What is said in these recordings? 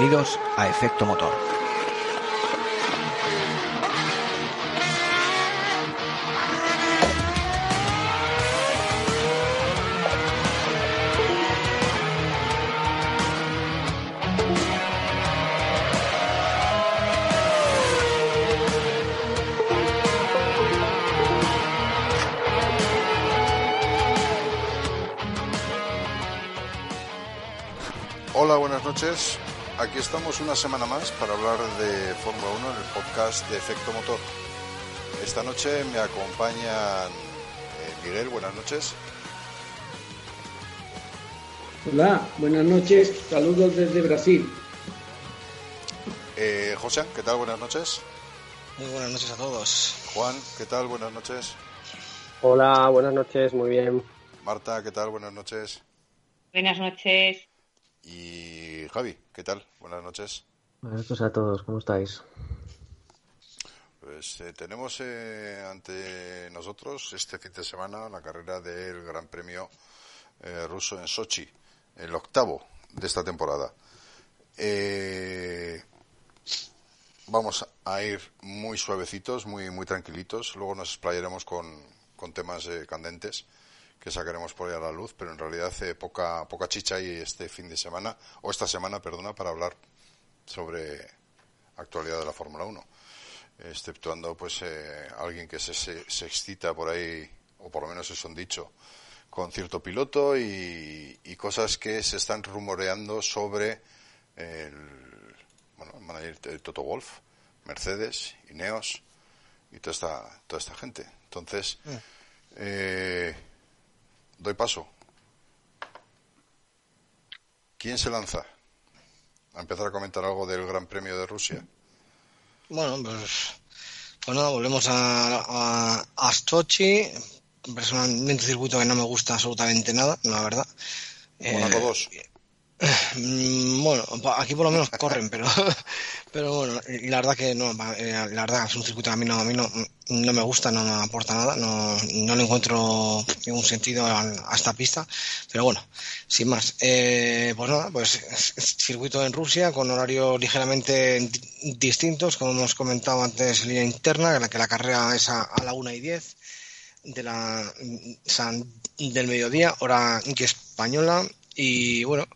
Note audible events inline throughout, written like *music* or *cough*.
Bienvenidos a Efecto Motor. Hola, buenas noches. Aquí estamos una semana más para hablar de Fórmula 1 en el podcast de Efecto Motor. Esta noche me acompañan eh, Miguel, buenas noches. Hola, buenas noches. Saludos desde Brasil. Eh, José, ¿qué tal? Buenas noches. Muy buenas noches a todos. Juan, ¿qué tal? Buenas noches. Hola, buenas noches, muy bien. Marta, ¿qué tal? Buenas noches. Buenas noches. Y Javi, ¿qué tal? Buenas noches. Buenas noches a todos, ¿cómo estáis? Pues eh, tenemos eh, ante nosotros este fin de semana la carrera del Gran Premio eh, ruso en Sochi, el octavo de esta temporada. Eh, vamos a ir muy suavecitos, muy muy tranquilitos. Luego nos explayaremos con, con temas eh, candentes que sacaremos por ahí a la luz, pero en realidad hace poca poca chicha y este fin de semana o esta semana, perdona, para hablar sobre actualidad de la Fórmula 1 exceptuando pues eh, alguien que se, se, se excita por ahí o por lo menos eso han dicho con cierto piloto y, y cosas que se están rumoreando sobre el, bueno, el manager de Toto Wolf, Mercedes, Ineos y toda esta, toda esta gente. Entonces, eh, doy paso. ¿Quién se lanza? A empezar a comentar algo del Gran Premio de Rusia. Bueno, pues, pues nada, volvemos a, a, a. Personalmente, un circuito que no me gusta absolutamente nada, la verdad. Mónaco Eh, 2. Mm, Bueno, aquí por lo menos corren, pero, *laughs* pero bueno, la verdad que no, eh, la verdad es un circuito que a mí no, a mí no, no me gusta, no me aporta nada, no, no le encuentro ningún sentido a, esta pista, pero bueno, sin más, eh, pues nada, pues es- es circuito en Rusia con horarios ligeramente di- distintos, como hemos comentado antes, línea interna, en la que la carrera es a, a la 1 y 10 de la sea, del mediodía, hora española. Y bueno,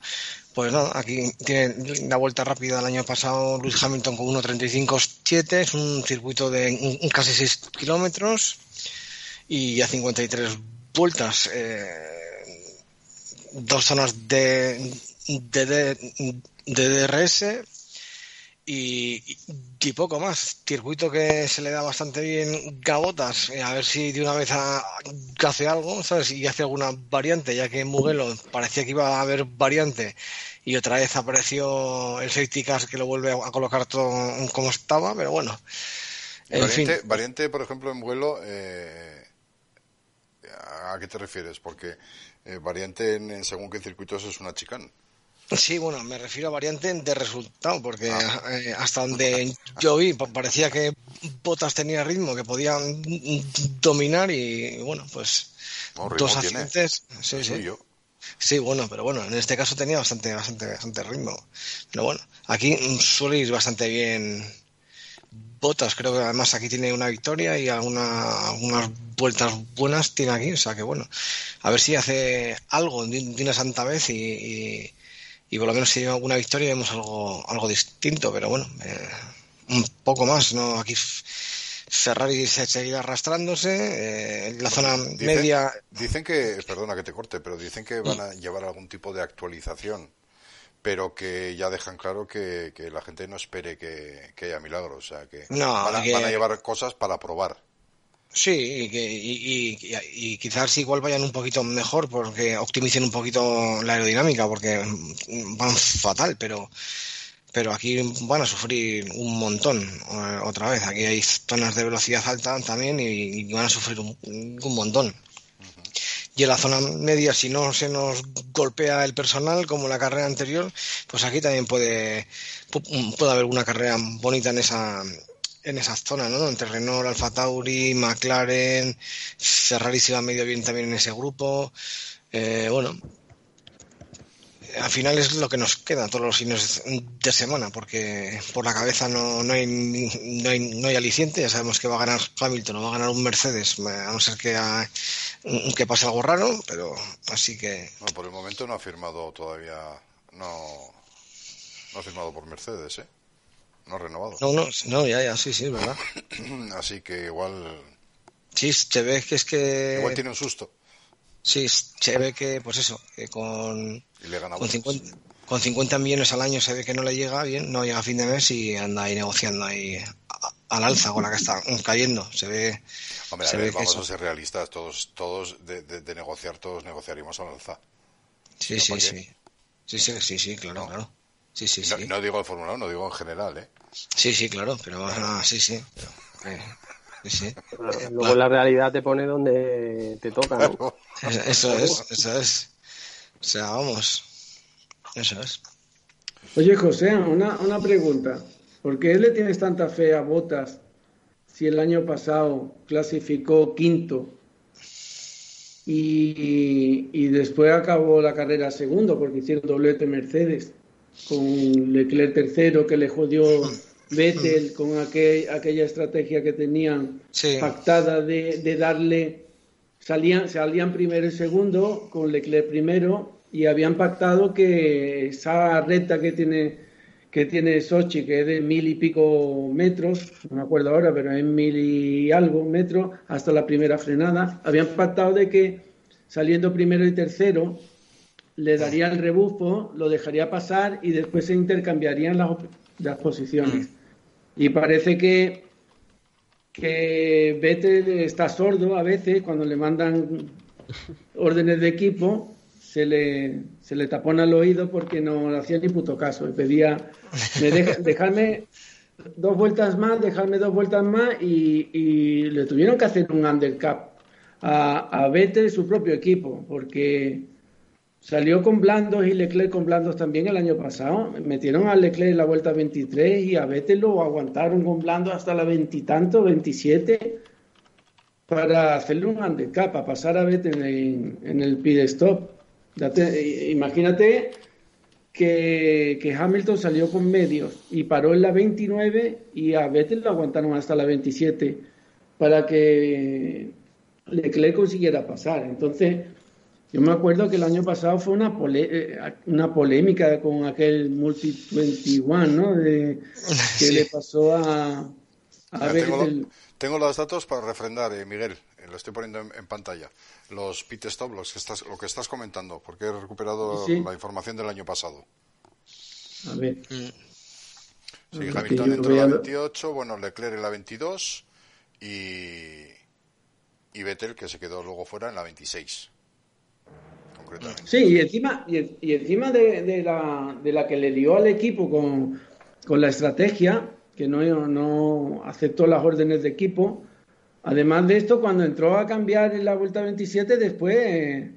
pues nada, aquí tiene la vuelta rápida del año pasado Luis Hamilton con 1.35.7, es un circuito de casi 6 kilómetros y a 53 vueltas. eh, dos zonas de, de, de DRS y, y poco más. Circuito que se le da bastante bien Gabotas, eh, a ver si de una vez hace algo, ¿sabes? Y hace alguna variante, ya que en Mugello parecía que iba a haber variante y otra vez apareció el safety car que lo vuelve a, colocar todo como estaba, pero bueno. En variante, fin. variante, por ejemplo, en vuelo, eh, ¿a qué te refieres? Porque eh, variante en, en según qué circuitos es una chicane. Sí, bueno, me refiero a variante de resultado, porque Ah. eh, hasta donde yo vi pa- parecía que Botas tenía ritmo, que podía mm, dominar y, bueno, pues No, dos accidentes. Sí, sí. yo. Sí, bueno, pero bueno, en este caso tenía bastante, bastante, bastante ritmo. Pero bueno, aquí mm, suele ir bastante bien Botas, creo que además aquí tiene una victoria y alguna, algunas vueltas buenas tiene aquí, o sea que bueno, a ver si hace algo de una santa vez y, y, y por lo menos si lleva alguna victoria vemos algo, algo distinto, pero bueno, eh, un poco más, ¿no? Aquí Ferrari se seguirá arrastrándose, eh, la zona media Dicen que, perdona que te corte, pero dicen que van a llevar algún tipo de actualización, pero que ya dejan claro que, que la gente no espere que, que haya milagros, o sea, que, No, van, a, que- van a llevar cosas para probar. Sí, y, que- y, y- y quizás igual vayan un poquito mejor porque optimicen un poquito la aerodinámica porque mm, van fatal, pero pero aquí van a sufrir un montón eh, otra vez. Aquí hay zonas de velocidad alta también y, van a sufrir un, un montón. Y en la zona media, si no se nos golpea el personal como la carrera anterior, pues aquí también puede, pu- puede haber una carrera bonita en esa, en esa zona, ¿no? Entre Renault, Alfa Tauri, McLaren, Ferrari se va medio bien también en ese grupo. Eh, bueno, al final es lo que nos queda todos los fines de semana, porque por la cabeza no, no, hay, no, hay, no hay aliciente. Ya sabemos que va a ganar Hamilton o va a ganar un Mercedes, a no ser que, que pase algo raro, pero así que. por el momento no ha firmado todavía. No, no ha firmado por Mercedes, ¿eh? No renovado. No, no, no ya, ya, sí, sí, es verdad. *clears throat* así que igual. Sí, se ve que es que. Igual tiene un susto. Sí, se ve que, pues eso, que con, con, 50, con 50 millones al año se ve que no le llega bien, no llega a fin de mes y anda ahí negociando ahí al alza con la que está cayendo. Se ve. Hombre, a ver, vamos a ser realistas, todos, todos de, de, negociar, todos negociaríamos al alza. Sí, sí, sí. Sí, sí, sí, sí, claro, claro. Sí, sí, no, sí. no digo el Fórmula 1, digo en general, ¿eh? Sí, sí, claro, pero sí, sí. eh, Luego la realidad te pone donde te toca, ¿no? Eso es, eso es. O sea, vamos. Eso es. Oye, José, una, una pregunta. ¿Por qué le tienes tanta fe a Botas si el año pasado clasificó quinto y, y, después acabó la carrera segundo porque hicieron doblete Mercedes con Leclerc tercero que le jodió Vettel con aquel, aquella estrategia que tenían pactada de, de, darle, salían, salían primero y segundo con Leclerc primero y habían pactado que esa recta que tiene que tiene Sochi, que es de mil y pico metros, no me acuerdo ahora, pero es mil y algo metros, hasta la primera frenada, habían pactado de que saliendo primero y tercero le daría el rebufo, lo dejaría pasar y después se intercambiarían las, las posiciones. Y parece que, que Vettel está sordo a veces cuando le mandan órdenes de equipo, se le, se le tapona el oído porque no le hacía ni puto caso. Y pedía, dejarme *laughs* dos vueltas más, dejarme dos vueltas más y, y le tuvieron que hacer un undercap a, a Vettel su propio equipo porque Salió con blandos y Leclerc con blandos también el año pasado. Metieron a Leclerc en la vuelta 23 y a Vettel lo aguantaron con blandos hasta la veintitanto, 27, para hacerle un handicap, para pasar a Vettel en, el pit stop. imagínate que, que, Hamilton salió con medios y paró en la 29 y a Vettel lo aguantaron hasta la 27 para que Leclerc consiguiera pasar. Entonces yo me acuerdo que el año pasado fue una, eh, una polémica con aquel Multi 21, ¿no? De, *laughs* que le pasó a, a ver tengo, los datos para refrendar, eh, Miguel. Eh, lo estoy poniendo en, pantalla. Los pit stop, los que estás, lo que estás comentando, porque he recuperado la información del año pasado. A ver. Sí, Hamilton entró en la 28, bueno, Leclerc en la 22 y, y Vettel que se quedó luego fuera en la 26. Sí, y encima, y, encima de, la, de la que le dio al equipo con, la estrategia, que no, no aceptó las órdenes de equipo, además de esto, cuando entró a cambiar en la vuelta 27, después,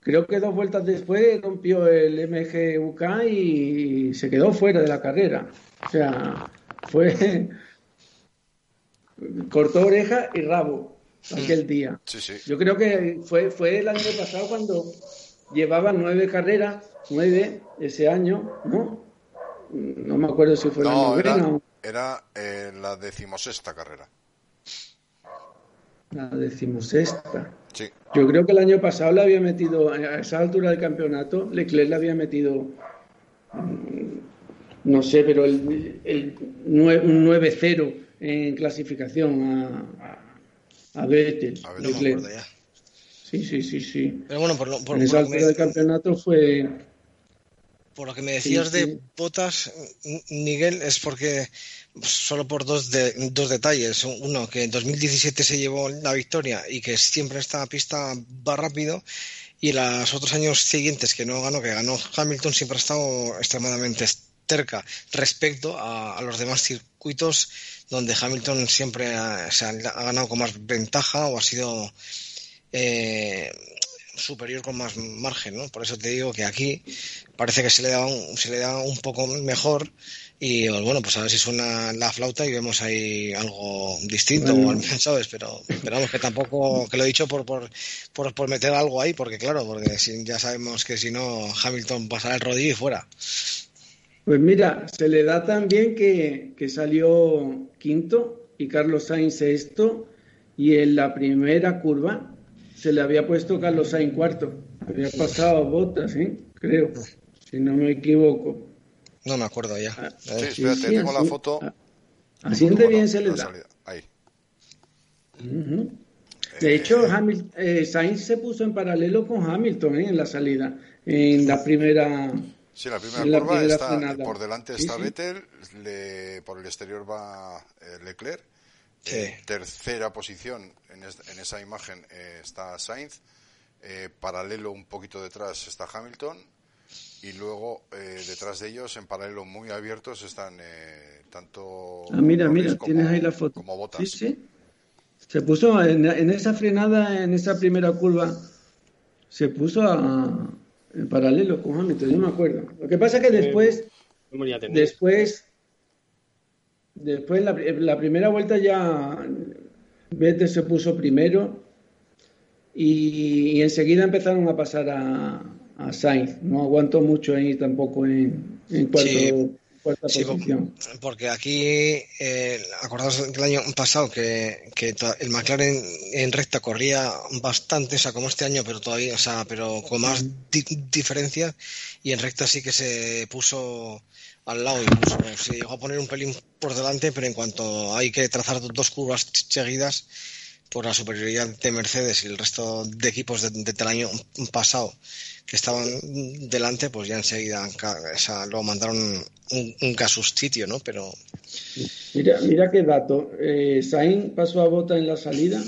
creo que dos vueltas después, rompió el MGUK y se quedó fuera de la carrera. O sea, fue. *laughs* cortó oreja y rabo aquel día. Yo creo que fue, fue el año pasado cuando llevaba nueve carreras, nueve ese año, ¿no? No me acuerdo si fue la novena era, eh, la decimosexta carrera. La decimosexta. Sí. Yo creo que el año pasado le había metido, a esa altura del campeonato, Leclerc le había metido, mm, no sé, pero el, el, un 9-0 en clasificación a, a Vettel. A Vettel Sí, sí, sí, sí. Pero bueno, por lo, por, en esa altura del campeonato fue... Por lo que me decías de botas, Miguel, es porque solo por dos, de, dos detalles. Uno, que en 2017 se llevó la victoria y que siempre esta pista va rápido. Y los otros años siguientes que no ganó, que ganó Hamilton, siempre ha estado extremadamente cerca respecto a, los demás circuitos donde Hamilton siempre ha, ganado con más ventaja o ha sido eh, superior con más margen, ¿no? Por eso te digo que aquí parece que se le da un, se le da un poco mejor y bueno, pues a ver si suena la flauta y vemos ahí algo distinto, ¿sabes? Pero, vamos, que tampoco, que lo he dicho por, por, por, por meter algo ahí, porque claro, porque si, ya sabemos que si no, Hamilton pasará el rodillo y fuera. Pues mira, se le da también que, que salió quinto y Carlos Sainz sexto y en la primera curva se le había puesto Carlos Sainz cuarto. Había pasado botas, ¿eh? creo, si no me equivoco. No me acuerdo ya. Ah, Sí, espérate, tengo la foto. Así bien se le da. De hecho, Hamil- eh, Sainz se puso en paralelo con Hamilton ¿eh? en la salida, en la primera. Sí, la primera la curva primera está frenada. por delante está sí. Vettel, le- por el exterior va eh, Leclerc. Sí. Tercera posición en, es- en esa imagen eh, está Sainz. Eh, paralelo un poquito detrás está Hamilton. Y luego detrás de ellos, en paralelo muy abiertos, están tanto. Ah, mira, mira, como- tienes ahí la foto. Como Bottas. Sí, sí. Se puso en, en esa frenada, en esa primera curva, se puso a- en paralelo con Hamilton, yo me acuerdo. Lo que pasa es que después, Memoria tenía. después, después la, la primera vuelta ya Vettel se puso primero y, y enseguida empezaron a pasar a, a Sainz. No aguantó mucho ahí tampoco en, en cuarto- Sí. Cuarta Sí, posición. porque aquí, eh, acordaos que el año pasado que, que el McLaren en recta corría bastante, o sea, como este año, pero todavía, o sea, pero con más di- diferencia, y en recta sí que se puso al lado, incluso se llegó a poner un pelín por delante, pero en cuanto hay que trazar dos curvas seguidas, por la superioridad de Mercedes y el resto de equipos de- de- del año pasado que estaban delante, pues ya enseguida o lo mandaron un, un casustitio, ¿no? Pero Mira, mira qué dato. Eh, pasó a bota en la salida,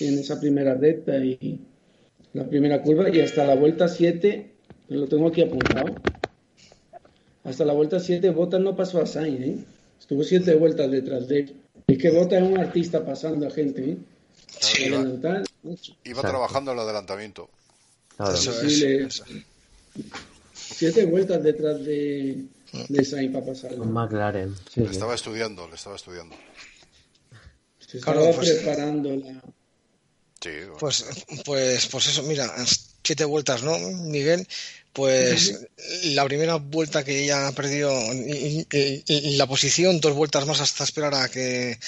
en esa primera recta y la primera curva, y hasta la vuelta 7, lo tengo aquí apuntado. Hasta la vuelta 7, Bota no pasó a Sainz, ¿eh? Estuvo siete vueltas detrás de él. Es que Bota es un artista pasando a gente, ¿eh? Sí, iba, trabajando el adelantamiento. Claro. eso sí, es. le- eso. Siete vueltas detrás de, de Sainz para pasarlo. Un McLaren. Sí, Le sí. estaba estudiando, le estaba estudiando. Se Claro, pues- preparando la... Sí, bueno. Pues, pues, pues eso, mira, siete vueltas, ¿no, Miguel? Pues la primera vuelta que ya ha perdido y- y- y la posición, dos vueltas más hasta esperar a que,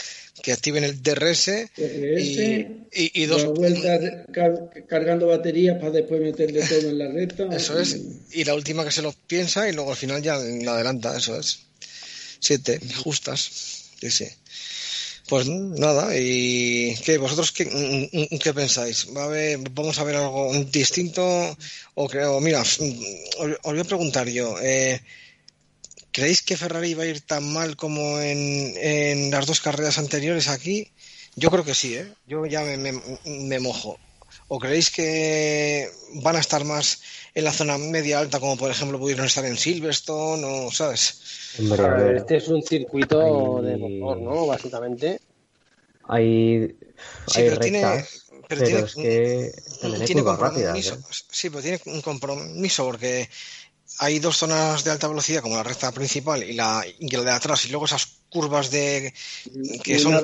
que activen el DRS DRS, y, dos, dos vueltas car- cargando baterías para después meterle todo en la recta. *laughs* Eso es. Y la última que se lo piensa y luego al final ya la adelanta, eso es. Siete, justas. Sí, sí. Pues nada, y ¿qué, vosotros qué, mm, qué pensáis? ¿Va a ¿Vamos a ver algo distinto? O creo, mira, os, voy a preguntar yo, eh, ¿creéis que Ferrari va a ir tan mal como en, en las dos carreras anteriores aquí? Yo creo que sí, ¿eh? Yo ya me- me mojo. ¿O creéis que van a estar más en la zona media alta, como por ejemplo pudieron estar en Silverstone o, ¿sabes? Este es un circuito Hay- de motor, ¿no? Básicamente. hay, Sí, hay pero tiene, pero pero, tiene, es que tiene curvas rápidas. compromiso. ¿eh? Sí, pero tiene un compromiso porque hay dos zonas de alta velocidad, como la recta principal y la, y la de atrás, y luego esas curvas de que son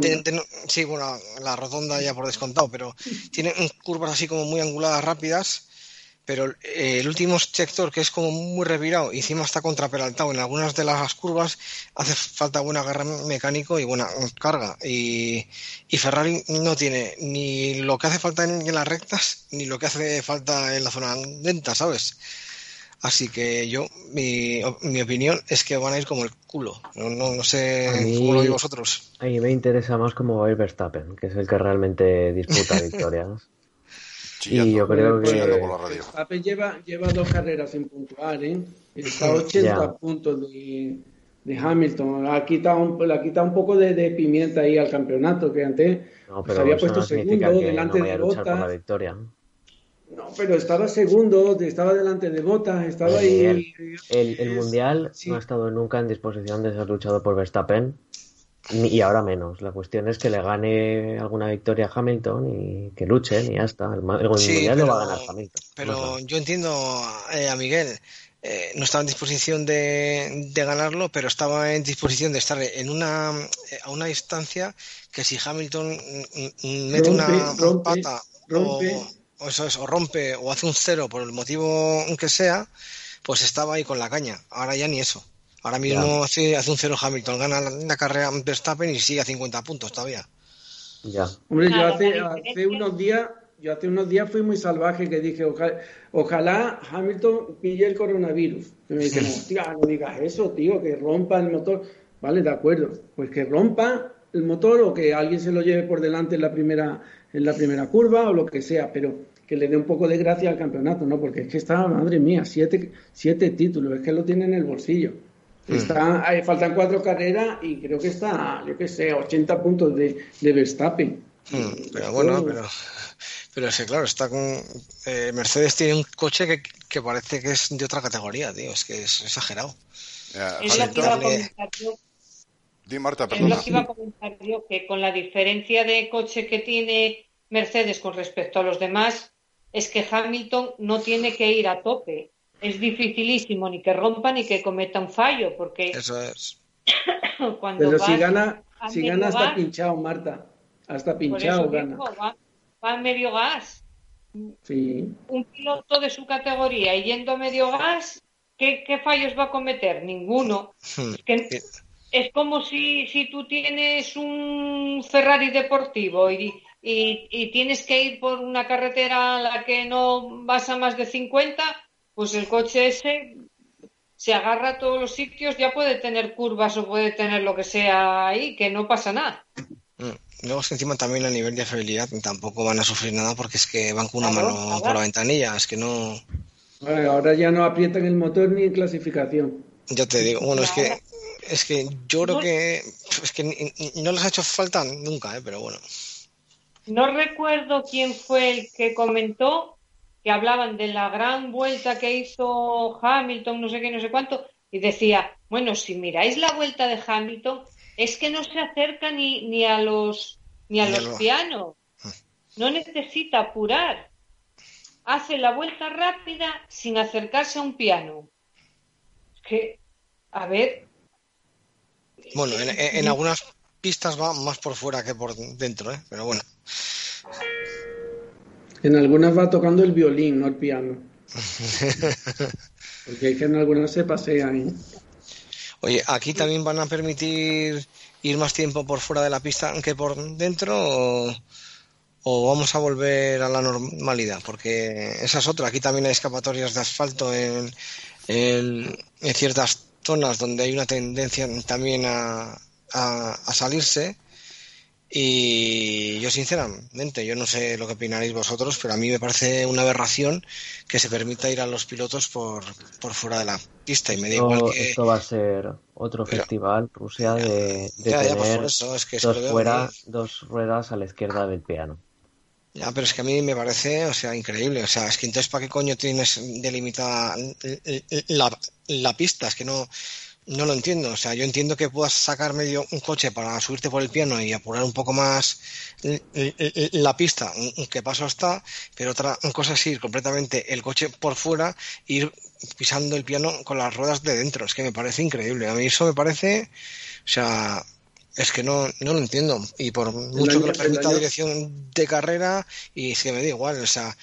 de- sí, bueno, la rotonda ya por descontado, pero tiene curvas así como muy anguladas, rápidas. Pero eh, el último sector, que es como muy revirado y encima está contraperaltado en algunas de las curvas, hace falta buen agarre mecánico y buena carga. Y, y Ferrari no tiene ni lo que hace falta en, en las rectas, ni lo que hace falta en la zona lenta, ¿sabes? Así que yo, mi, mi opinión es que van a ir como el culo. No, no, no sé mí- cómo lo veis vosotros. A mí me interesa más cómo va a ir Verstappen, que es el que realmente disputa *laughs* victorias. Chillando, yo creo que- chillando por la radio. Verstappen lleva, lleva dos carreras sin puntuar, ¿eh? Está a 80 Ya. puntos de, de Hamilton. Ha quitado un, le ha quitado un poco de, de pimienta ahí al campeonato, que antes No, se pero había eso puesto no segundo delante no de por la victoria. No, pero estaba segundo, estaba delante de Bottas, estaba ahí. El, el Mundial Sí. no ha estado nunca en disposición de ser luchado por Verstappen Y ahora menos. La cuestión es que le gane alguna victoria a Hamilton y que luchen y ya está. El, el Sí, mundial lo va a pero- ganar Hamilton. Pero No yo entiendo eh, a Miguel. eh, no estaba en disposición de, de ganarlo, pero estaba en disposición de estar en una eh, a una distancia que si Hamilton mm, mm, mete Rompe, una rompe, pata rompe. O, o eso es, o rompe o hace un cero por el motivo que sea, pues estaba ahí con la caña. Ahora ya ni eso. Ahora mismo sí, hace un cero Hamilton, gana la, la carrera Verstappen y sigue a 50 puntos todavía. Ya. Hombre, yo hace, hace unos días, yo hace unos días fui muy salvaje que dije, ojalá, ojalá Hamilton pille el coronavirus. Y me dicen, *laughs* hostia, no digas eso, tío, que rompa el motor. Vale, de acuerdo. Pues que rompa el motor o que alguien se lo lleve por delante en la primera, en la primera curva o lo que sea, pero que le dé un poco de gracia al campeonato, ¿no? Porque es que está, madre mía, siete, siete títulos, es que lo tiene en el bolsillo. Está, hay- faltan cuatro carreras y creo que está, yo qué sé, 80 puntos de, de Verstappen. Hmm, pero Esto- bueno, pero, pero es que claro, está con eh, Mercedes tiene un coche que, que parece que es de otra categoría, tío, es que es exagerado. Es lo que iba a comentar yo. Di Marta, Es lo que iba a comentar yo, que con la diferencia de coche que tiene Mercedes con respecto a los demás, es que Hamilton no tiene que ir a tope. Es dificilísimo ni que rompa ni que cometa un fallo, porque Eso es. *coughs* cuando Pero si gana, a si gana hasta gas, pinchado, Marta. Hasta por pinchado eso gana. digo, va, va a medio gas. Sí. Un piloto de su categoría y yendo a medio gas, ¿qué, qué fallos va a cometer? Ninguno. Hmm. Es que es como si, si tú tienes un Ferrari deportivo y, y, y tienes que ir por una carretera a la que no vas a más de 50, pues el coche ese se agarra a todos los sitios, ya puede tener curvas o puede tener lo que sea ahí, que no pasa nada. Mm. Luego es que encima también a nivel de fiabilidad tampoco van a sufrir nada porque es que van con una Claro, mano claro. por la ventanilla, es que no, Vale, ahora ya no aprietan el motor ni en clasificación. ya te digo, bueno, es que es que yo creo No. que es que ni- no les ha hecho falta nunca, ¿eh? pero bueno. No recuerdo quién fue el que comentó que hablaban de la gran vuelta que hizo Hamilton, no sé qué, no sé cuánto, y decía, bueno, si miráis la vuelta de Hamilton, es que no se acerca ni, ni a los ni a los lo- pianos, no necesita apurar, hace la vuelta rápida sin acercarse a un piano. Es que, a ver, Bueno, en, en- en algunas pistas va más por fuera que por dentro, ¿eh? pero bueno. En algunas va tocando el violín, no el piano. *laughs* Porque es que en algunas se pasean. ¿eh? Oye, ¿aquí también van a permitir ir más tiempo por fuera de la pista que por dentro o, o vamos a volver a la normalidad? Porque esa es otra. Aquí también hay escapatorias de asfalto en, en- en ciertas zonas donde hay una tendencia también a, a- a salirse. Y yo sinceramente, yo no sé lo que opinaréis vosotros, pero a mí me parece una aberración que se permita ir a los pilotos por, por fuera de la pista y me da igual Esto, que... esto va a ser otro Pero- festival, Rusia, de, de Ya, ya, tener por eso, es que se dos, fuera, dos ruedas a la izquierda del piano. Ya, pero es que a mí me parece, o sea, increíble. O sea, es que entonces, ¿para qué coño tienes delimitada la, la pista? Es que no, no lo entiendo. O sea, yo entiendo que puedas sacar medio un coche para subirte por el piano y apurar un poco más la pista, que paso está, pero otra cosa es ir completamente el coche por fuera, ir pisando el piano con las ruedas de dentro. Es que me parece increíble. A mí eso me parece, o sea, es que no, no lo entiendo. Y por mucho que lo permita dirección de carrera, y es que me da igual. O sea,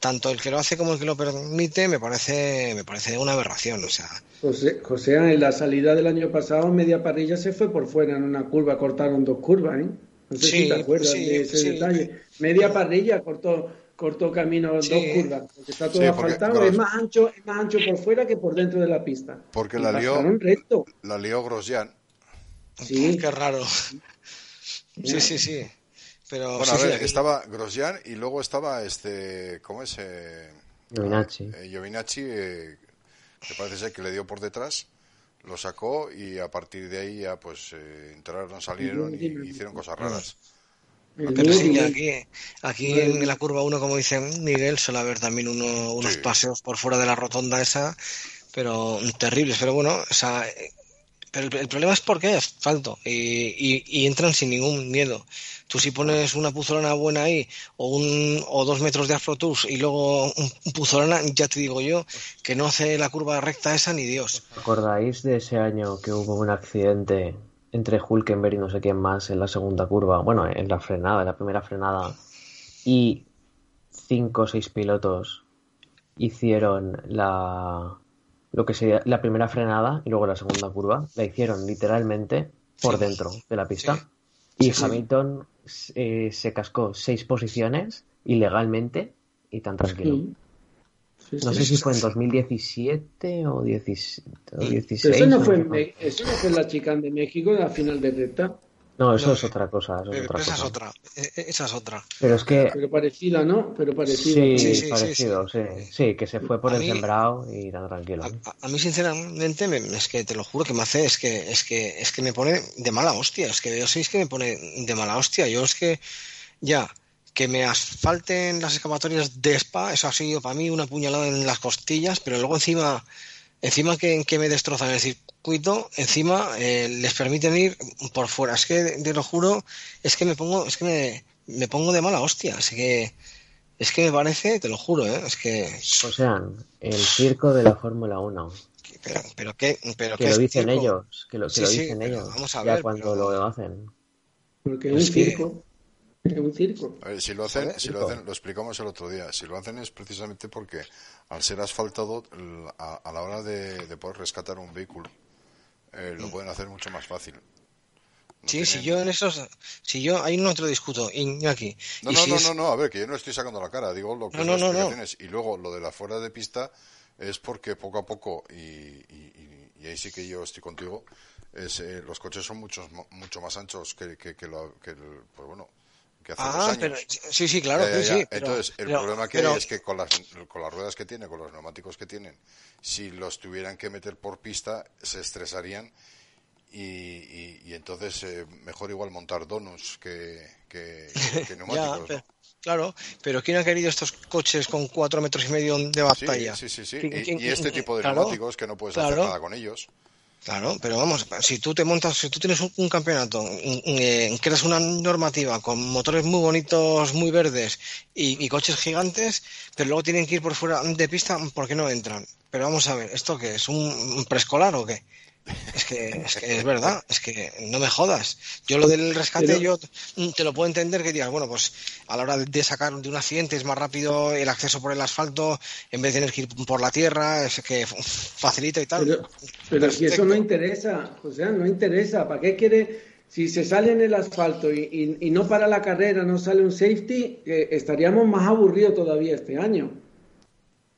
tanto el que lo hace como el que lo permite me parece, me parece una aberración. O sea, José, José, en la salida del año pasado, media parrilla se fue por fuera en una curva, cortaron dos curvas, ¿eh? No sé Sí, si te acuerdas sí, de ese sí. detalle. Media parrilla cortó, cortó camino Sí. dos curvas, porque está todo Sí, porque asfaltado, Gros- es más ancho, es más ancho por fuera que por dentro de la pista. Porque Y la lió- recto. La lió Grosjean. Sí. qué raro. Sí, sí, sí. Pero Bueno, sí, a ver, estaba Grosjean y luego estaba este, ¿cómo es? Eh, eh, Giovinazzi, eh, que parece ser que le dio por detrás, lo sacó y a partir de ahí ya pues eh, entraron, salieron y hicieron cosas raras. Pero sí, aquí, aquí en la curva 1, como dice Miguel, suele haber también uno- unos Sí. paseos por fuera de la rotonda esa, pero terribles. Pero bueno, o sea, eh, pero el, problema es porque hay asfalto y entran sin ningún miedo. Tú si pones una puzolana buena ahí o un o dos metros de afrotours y luego un, un puzolana, ya te digo yo que no hace la curva recta esa ni Dios. ¿Acordáis de ese año que hubo un accidente entre Hulkenberg y no sé quién más en la segunda curva? Bueno, en la frenada, en la primera frenada. Y cinco o seis pilotos hicieron la lo que sería la primera frenada y luego la segunda curva. La hicieron literalmente por Sí. dentro de la pista. Sí. Y Sí, sí. Hamilton eh, se cascó seis posiciones ilegalmente y tan tranquilo. Sí. Sí, No sí. sé si fue en 2017 o 16. o Pero 16, eso no no fue. Me- eso no fue en la chicane de México en la final de recta, No, eso No, es otra cosa. Eso es otra esa es otra, eh, eh, esa es otra. Pero es que pero parecida, ¿no? Pero parecida. sí, Sí, sí, sí, parecido, sí, sí, que se fue por A el mí- sembrado y tan tranquilo. A, a- a mí sinceramente me- es que te lo juro que me hace es que es que es que me pone de mala hostia, es que yo sí es que me pone de mala hostia, yo es que ya que me asfalten las escapatorias de Spa, eso ha sido para mí una puñalada en las costillas, pero luego encima encima que, que me destrozan el circuito, encima eh, les permiten ir por fuera, es que te lo juro, es que me pongo es que me, me pongo de mala hostia, así que es que me parece, te lo juro, ¿eh? es que O sea, el circo de la Fórmula 1. pero, pero qué pero Que qué lo dicen circo. ellos, que lo, que Sí, lo sí, dicen ellos. vamos a ya ver, cuando pero- lo hacen. Porque es un que- circo. Es un circo. Ver, si lo hacen, si lo hacen, lo explicamos el otro día. Si lo hacen es precisamente porque al ser asfaltado, a, a la hora de, de poder rescatar un vehículo, eh, lo pueden hacer mucho más fácil. No Sí, si yo en esos, si yo ahí no te lo discuto, Iñaki. No, no, si no, es- no, no, a ver, que yo no estoy sacando la cara, digo lo que No, no, no. Y luego lo de la fuera de pista es porque poco a poco, y, y- ahí sí que yo estoy contigo, es, eh, los coches son muchos, mucho más anchos que, que, que lo, que el- pues bueno, que hace Ah, años. pero sí, sí, claro, Ya, ya, sí, ya. sí. pero- Entonces, el pero- problema que hay es que con las, con las ruedas que tiene, con los neumáticos que tienen, si los tuvieran que meter por pista, se estresarían y, y- y entonces eh, mejor igual montar donuts que, que, *laughs* neumáticos. claro, pero ¿quién ha querido estos coches con cuatro metros y medio de batalla? sí, sí, sí. ¿Quién- Y, quién- y este tipo de claro, neumáticos que no puedes hacer nada con ellos. Claro, pero vamos, si tú te montas, si tú tienes un, campeonato, eh, creas una normativa con motores muy bonitos, muy verdes y, coches gigantes, pero luego tienen que ir por fuera de pista, ¿por qué no entran? Pero vamos a ver, ¿esto qué es? ¿Un, un preescolar o qué? Es que, es que es verdad, es que no me jodas. Yo lo del rescate, Pero- yo te lo puedo entender que digas, bueno, pues a la hora de sacar de un accidente es más rápido el acceso por el asfalto en vez de tener que ir por la tierra, es que *laughs* facilita y tal. Pero, pero si eso no interesa, o sea, no interesa. ¿Para qué quiere? Si se sale en el asfalto y, y- y no para la carrera, no sale un safety, eh, estaríamos más aburridos todavía este año.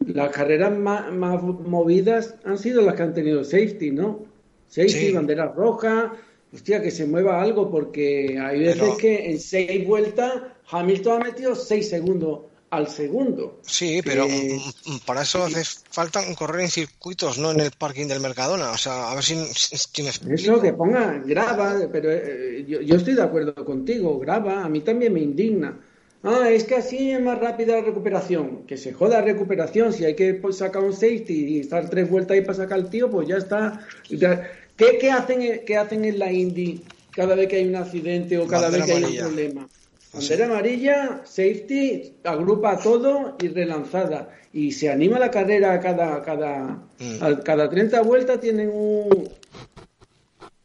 Las carreras más, más movidas han sido las que han tenido safety, ¿no? Safety, Sí. banderas rojas, hostia, que se mueva algo, porque hay veces Pero- que en seis vueltas Hamilton ha metido seis segundos al segundo. Sí, pero mm, mm, para eso hace falta correr en circuitos, no en el parking del Mercadona. O sea, a ver si, si me explico. Eso que ponga, graba, pero eh, yo, yo estoy de acuerdo contigo, graba, a mí también me indigna. Ah, es que así es más rápida la recuperación. Que se joda la recuperación, si hay que pues, sacar un safety y estar tres vueltas ahí para sacar al tío, pues ya está. Ya- ¿Qué, qué hacen, en- qué hacen en la Indy cada vez que hay un accidente o cada Bandera vez que hay un problema? Bandera amarilla, safety, agrupa todo y relanzada. Y se anima la carrera cada, cada, Mm. a- cada 30 vueltas tienen un,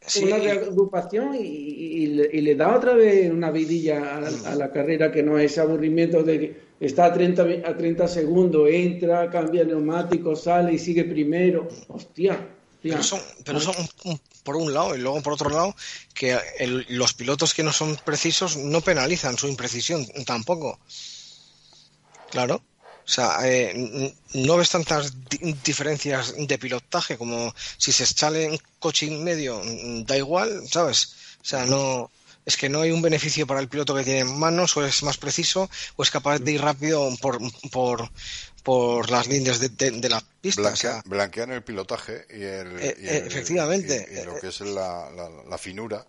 Sí, una reagrupación y, y le, y le da otra vez una vidilla a, a la carrera que no es ese aburrimiento de que está a 30, vi- a 30 segundos, entra, cambia el neumático, sale y sigue primero. Hostia. Pero son, pero son un- por un lado y luego por otro lado que el- los pilotos que no son precisos no penalizan su imprecisión tampoco. Claro. O sea, eh, no ves tantas di- diferencias de pilotaje como si se sale un coche en medio, da igual, ¿sabes? O sea, no. Es que no hay un beneficio para el piloto que tiene manos, o es más preciso, o es capaz de ir rápido por, por, por las líneas de, de, de la pista. o Blanquea- sea, blanquean el pilotaje y, el, Eh, y eh, el- efectivamente. y- y lo que es la, la- la finura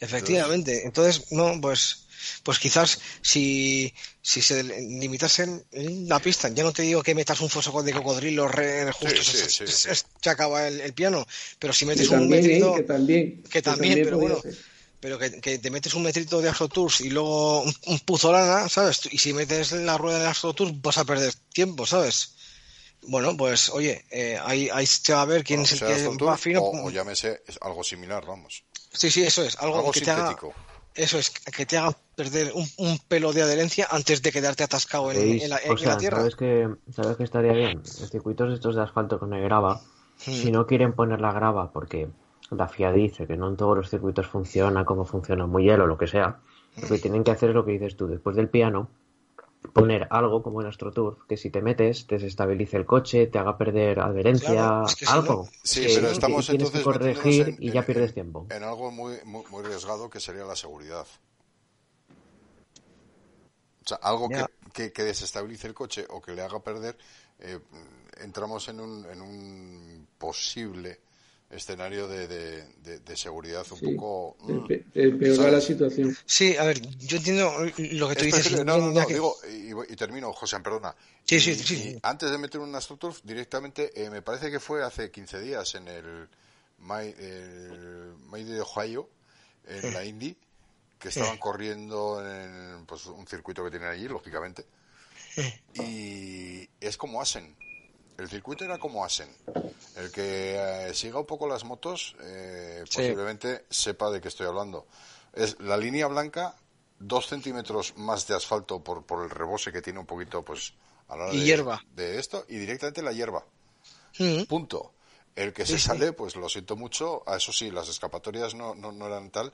Efectivamente. Entonces, no, pues, pues quizás si, si se limitasen la pista, ya no te digo que metas un foso de cocodrilo re, justo, Sí, sí, se, sí, se- sí. se acaba el, el piano, pero si Que metes un también, ¿eh? metrito, que también. que también, pero bueno, ser. Pero que, que te metes un metrito de AstroTours y luego un, un puzolana, ¿sabes? Y si metes la rueda de AstroTours vas a perder tiempo, ¿sabes? Bueno, pues oye, eh, ahí, ahí se va a ver quién es el que Aston Tour, va fino. o, o llámese es algo similar, vamos. Sí, sí, eso es, algo, Algo que te haga, sintético. eso es, que te haga perder un, un pelo de adherencia antes de quedarte atascado en, en la, O en sea, la tierra. ¿sabes que, ¿sabes que estaría bien? En circuitos estos de asfalto con grava, Mm. si no quieren poner la grava porque la FIA dice que no en todos los circuitos funciona como funciona muy hielo o lo que sea, lo que tienen que hacer es lo que dices tú, después del piano, poner algo como en AstroTurf, que si te metes, te desestabilice el coche, te haga perder adherencia, Claro, es que si algo. Sí, que- pero que estamos tienes que entonces corregir metiéndonos en- y ya en- pierdes tiempo. En algo muy, muy, muy arriesgado que sería la seguridad. O sea, algo que, que, que desestabilice el coche o que le haga perder, eh, entramos en un, en un posible escenario de, de, de- de seguridad un Sí. poco... Mm, empeora la situación. Sí, a ver, yo entiendo lo que tú Es dices. no, no, no, que- digo, y, voy- y termino, José, perdona. Sí, Y- sí, sí, antes de meter un AstroTurf, directamente, eh, me parece que fue hace 15 días en el May, el May de Ohio, en la Indy, que estaban corriendo en pues, un circuito que tienen allí, lógicamente. Y es como Asen. El circuito era como Asen. El que eh, siga un poco las motos, eh, Sí. posiblemente sepa de qué estoy hablando. Es la línea blanca, dos centímetros más de asfalto por, por el rebose que tiene un poquito, pues, a la hora Y de, hierba. de esto, y directamente la hierba. Mm. Punto. El que se sí. sale, pues lo siento mucho. A eso sí, las escapatorias no, no, no eran tal,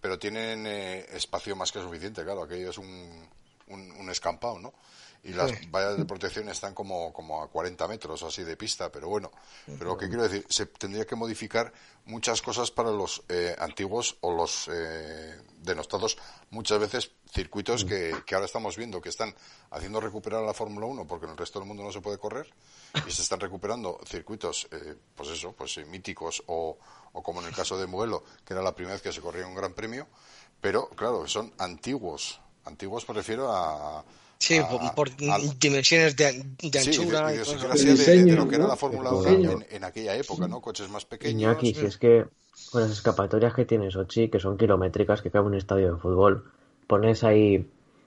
pero tienen eh, espacio más que suficiente, claro. Aquello es un, un, un escampado, ¿no? Y las Sí. vallas de protección están como, como a 40 metros así de pista, pero bueno. Pero lo que quiero decir, se tendría que modificar muchas cosas para los eh, antiguos o los eh, denostados muchas veces circuitos que, que ahora estamos viendo que están haciendo recuperar a la Fórmula 1 porque en el resto del mundo no se puede correr y se están recuperando circuitos, eh, pues eso, pues eh, míticos o, o como en el caso de Mugello, que era la primera vez que se corría un gran premio, pero claro, son antiguos. Antiguos me refiero a... Sí, a- por, al- dimensiones de, de Sí, y de- anchura. de eso. idiosincrasia de, El de lo diseño, que era ¿no? la Fórmula El 1 diseño. en, en aquella época, ¿no? Coches más pequeños. Iñaki, si es que con las escapatorias que tiene Sochi, que son kilométricas, que cabe un estadio de fútbol, pones ahí,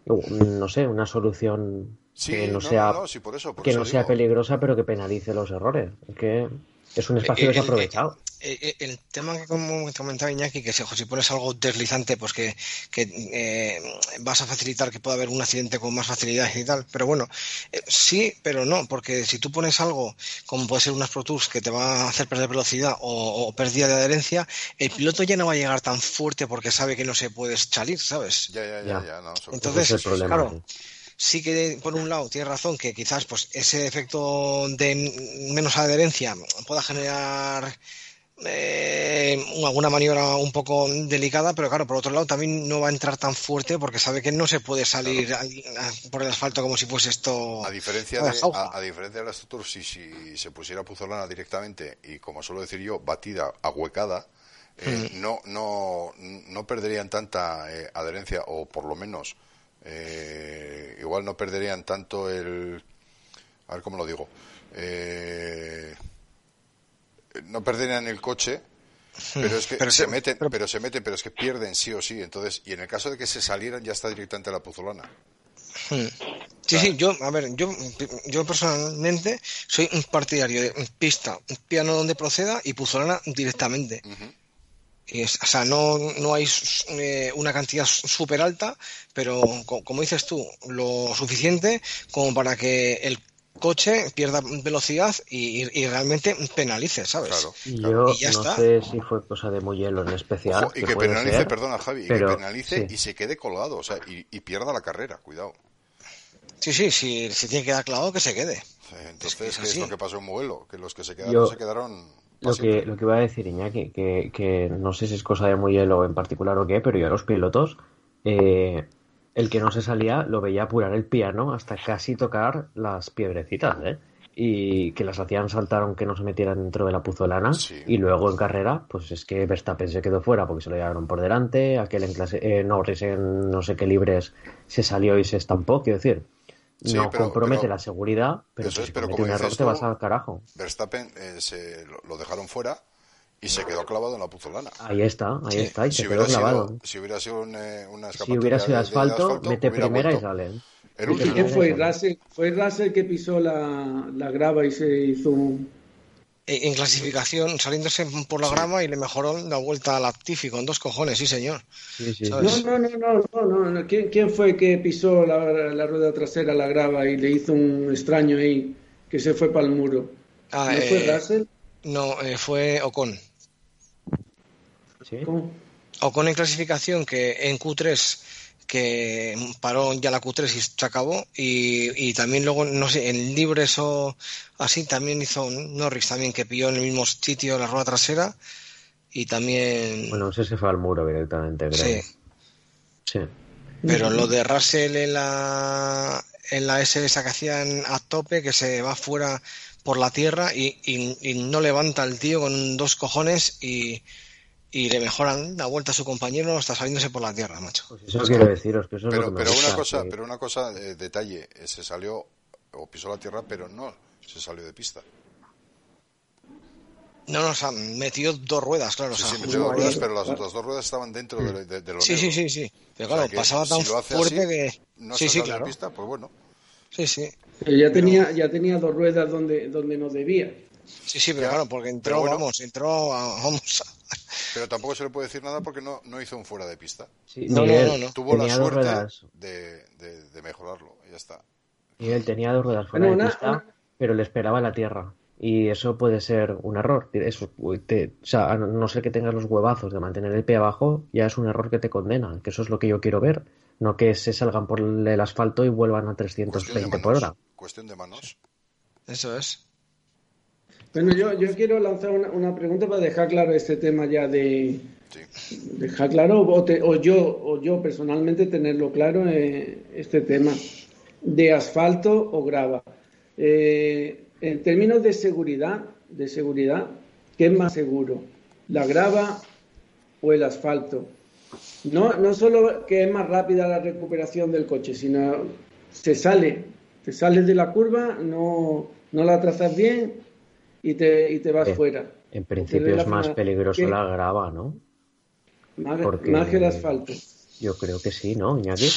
uh, no sé, una solución Sí, que no, no, sea, no, no, sí, por eso, por que eso no sea peligrosa, pero que penalice los errores. Es que es un espacio Eh, eh, desaprovechado. Eh, eh, el tema que como comentaba Iñaki, que si, si pones algo deslizante, pues que, que, eh, vas a facilitar que pueda haber un accidente con más facilidad y tal. Pero bueno, eh, sí, pero no, porque si tú pones algo como puede ser unas Pro que te va a hacer perder velocidad o, o pérdida de adherencia, el piloto ya no va a llegar tan fuerte porque sabe que no se puede salir, ¿sabes? Ya, ya, ya, Ya. ya, no, eso- Entonces, Ese es el problema. claro, sí que por un lado tienes razón que quizás pues ese efecto de menos adherencia pueda generar eh, alguna maniobra un poco delicada, pero claro, por otro lado también no va a entrar tan fuerte porque sabe que no se puede salir a- a- por el asfalto como si fuese esto A diferencia de, a, a diferencia de la Astroturf, si, si se pusiera puzolana directamente y, como suelo decir yo, batida, ahuecada, eh, Hmm. no, no, no perderían tanta eh, adherencia, o por lo menos, eh, igual no perderían tanto el... A ver cómo lo digo. Eh, no perderían el coche, pero es que. Pero se se- meten, pero- pero se meten, pero es que pierden sí o sí. Entonces, y en el caso de que se salieran, ya está directamente la puzolana. Sí, sí, yo, a ver, yo, yo personalmente soy un partidario de pista, piano donde proceda y puzolana directamente. Y es- o sea, no, no hay eh, una cantidad súper alta, pero co- como dices tú, lo suficiente como para que el coche pierda velocidad y, y- realmente penalice, ¿sabes? Claro. Y claro. yo Y ya no está. sé si fue cosa de muy hielo en especial. Ojo, y que puede penalice, ser, perdona Javi, y que penalice sí. y se quede colgado, o sea, y, y pierda la carrera, cuidado. Sí, sí, si, si tiene que quedar clavado, que se quede. Entonces, Es que es ¿qué es así. lo que pasó en Mugello? Que los que se quedaron, Yo- se quedaron Lo que, lo que iba a decir Iñaki, que, que no sé si es cosa de muy hielo en particular o qué, pero yo a los pilotos, eh, el que no se salía lo veía apurar el piano hasta casi tocar las piedrecitas, ¿eh? y que las hacían saltar aunque no se metieran dentro de la puzolana. Sí. Y luego en carrera, pues es que Verstappen se quedó fuera porque se lo llevaron por delante. Aquel en clase, eh, Norris en no sé qué libres se salió y se estampó. Quiero decir, Sí, no pero- compromete pero- la seguridad, pero Eso si es, pero comete como un error te vas al carajo. Verstappen eh, se, lo, lo dejaron fuera y se quedó clavado en la puzolana. Ahí está, ahí Sí. está, y Si se hubiera, quedó clavado. sido, si hubiera sido un, eh, una Si hubiera sido de- de asfalto, mete primera y sale. El ¿Y último. quién fue? Russell, fue Russell que pisó la, la grava y se hizo un... En en clasificación, saliéndose por la grama y le mejoró la vuelta a Latifi con dos cojones, sí señor. Sí, sí, ¿Sabes? sí. No, no, no, no, no, no, no. ¿Quién, quién fue que pisó la, la rueda trasera, la grava y le hizo un extraño ahí que se fue para el muro? Ah, ¿No fue eh, Russell? no, eh, fue Ocon. Sí. ¿Cómo? Ocon en clasificación que en Q3 que paró ya la Q3 y se acabó y, y también luego no sé en libres o así también hizo Norris también que pilló en el mismo sitio la rueda trasera y también Bueno, ese se fue al muro directamente, creo. sí Sí. pero lo de Russell en la en la SS que hacían a tope que se va fuera por la tierra y, y- y no levanta el tío con dos cojones y, y le mejoran la vuelta a su compañero hasta saliéndose por la tierra macho Pues eso quiero deciros, que eso es lo Pero, que me pero gusta, una cosa, que- pero una cosa, eh, detalle, eh, se salió o pisó la tierra, pero no se salió de pista. No, no, o sea, metió dos ruedas, claro. Sí, o sea, sí, metió dos ahí. ruedas, pero las otras dos ruedas estaban dentro de, de, de lo sí, negro. sí, sí, sí. Pero O sea claro, pasaba tan si lo hace fuerte así, que. No sí, se sí, sale claro. de pista, pues bueno. Sí, sí. Pero ya tenía, ya tenía dos ruedas donde, donde no debía. Sí, sí, pero Ya, claro, porque entró, pero bueno. vamos, entró, a- vamos. Pero tampoco se le puede decir nada porque no, no hizo un fuera de pista. Sí, No, no, Miguel, no, no. Tuvo la suerte de, de, de mejorarlo. y Ya está. Miguel tenía dos ruedas fuera Bueno, de una- pista, una- pero le esperaba la tierra. Y eso puede ser un error. Eso, te- o sea, a no ser que tengas los huevazos de mantener el pie abajo, ya es un error que te condena. Que eso es lo que yo quiero ver. No que se salgan por el asfalto y vuelvan a Cuestión de 320 por hora. Cuestión de manos. Eso es. Bueno, yo, yo quiero lanzar una, una pregunta para dejar claro este tema ya de, Sí. dejar claro o, te- o yo o yo personalmente tenerlo claro eh, este tema de asfalto o grava. Eh, en términos de seguridad de seguridad qué es más seguro la grava o el asfalto no no solo que es más rápida la recuperación del coche sino se sale te sales de la curva no no la trazas bien y te y te vas Eh, fuera En principio es más peligroso la grava, ¿no? más, porque- más que el asfalto Yo creo que sí, ¿no, Iñaki?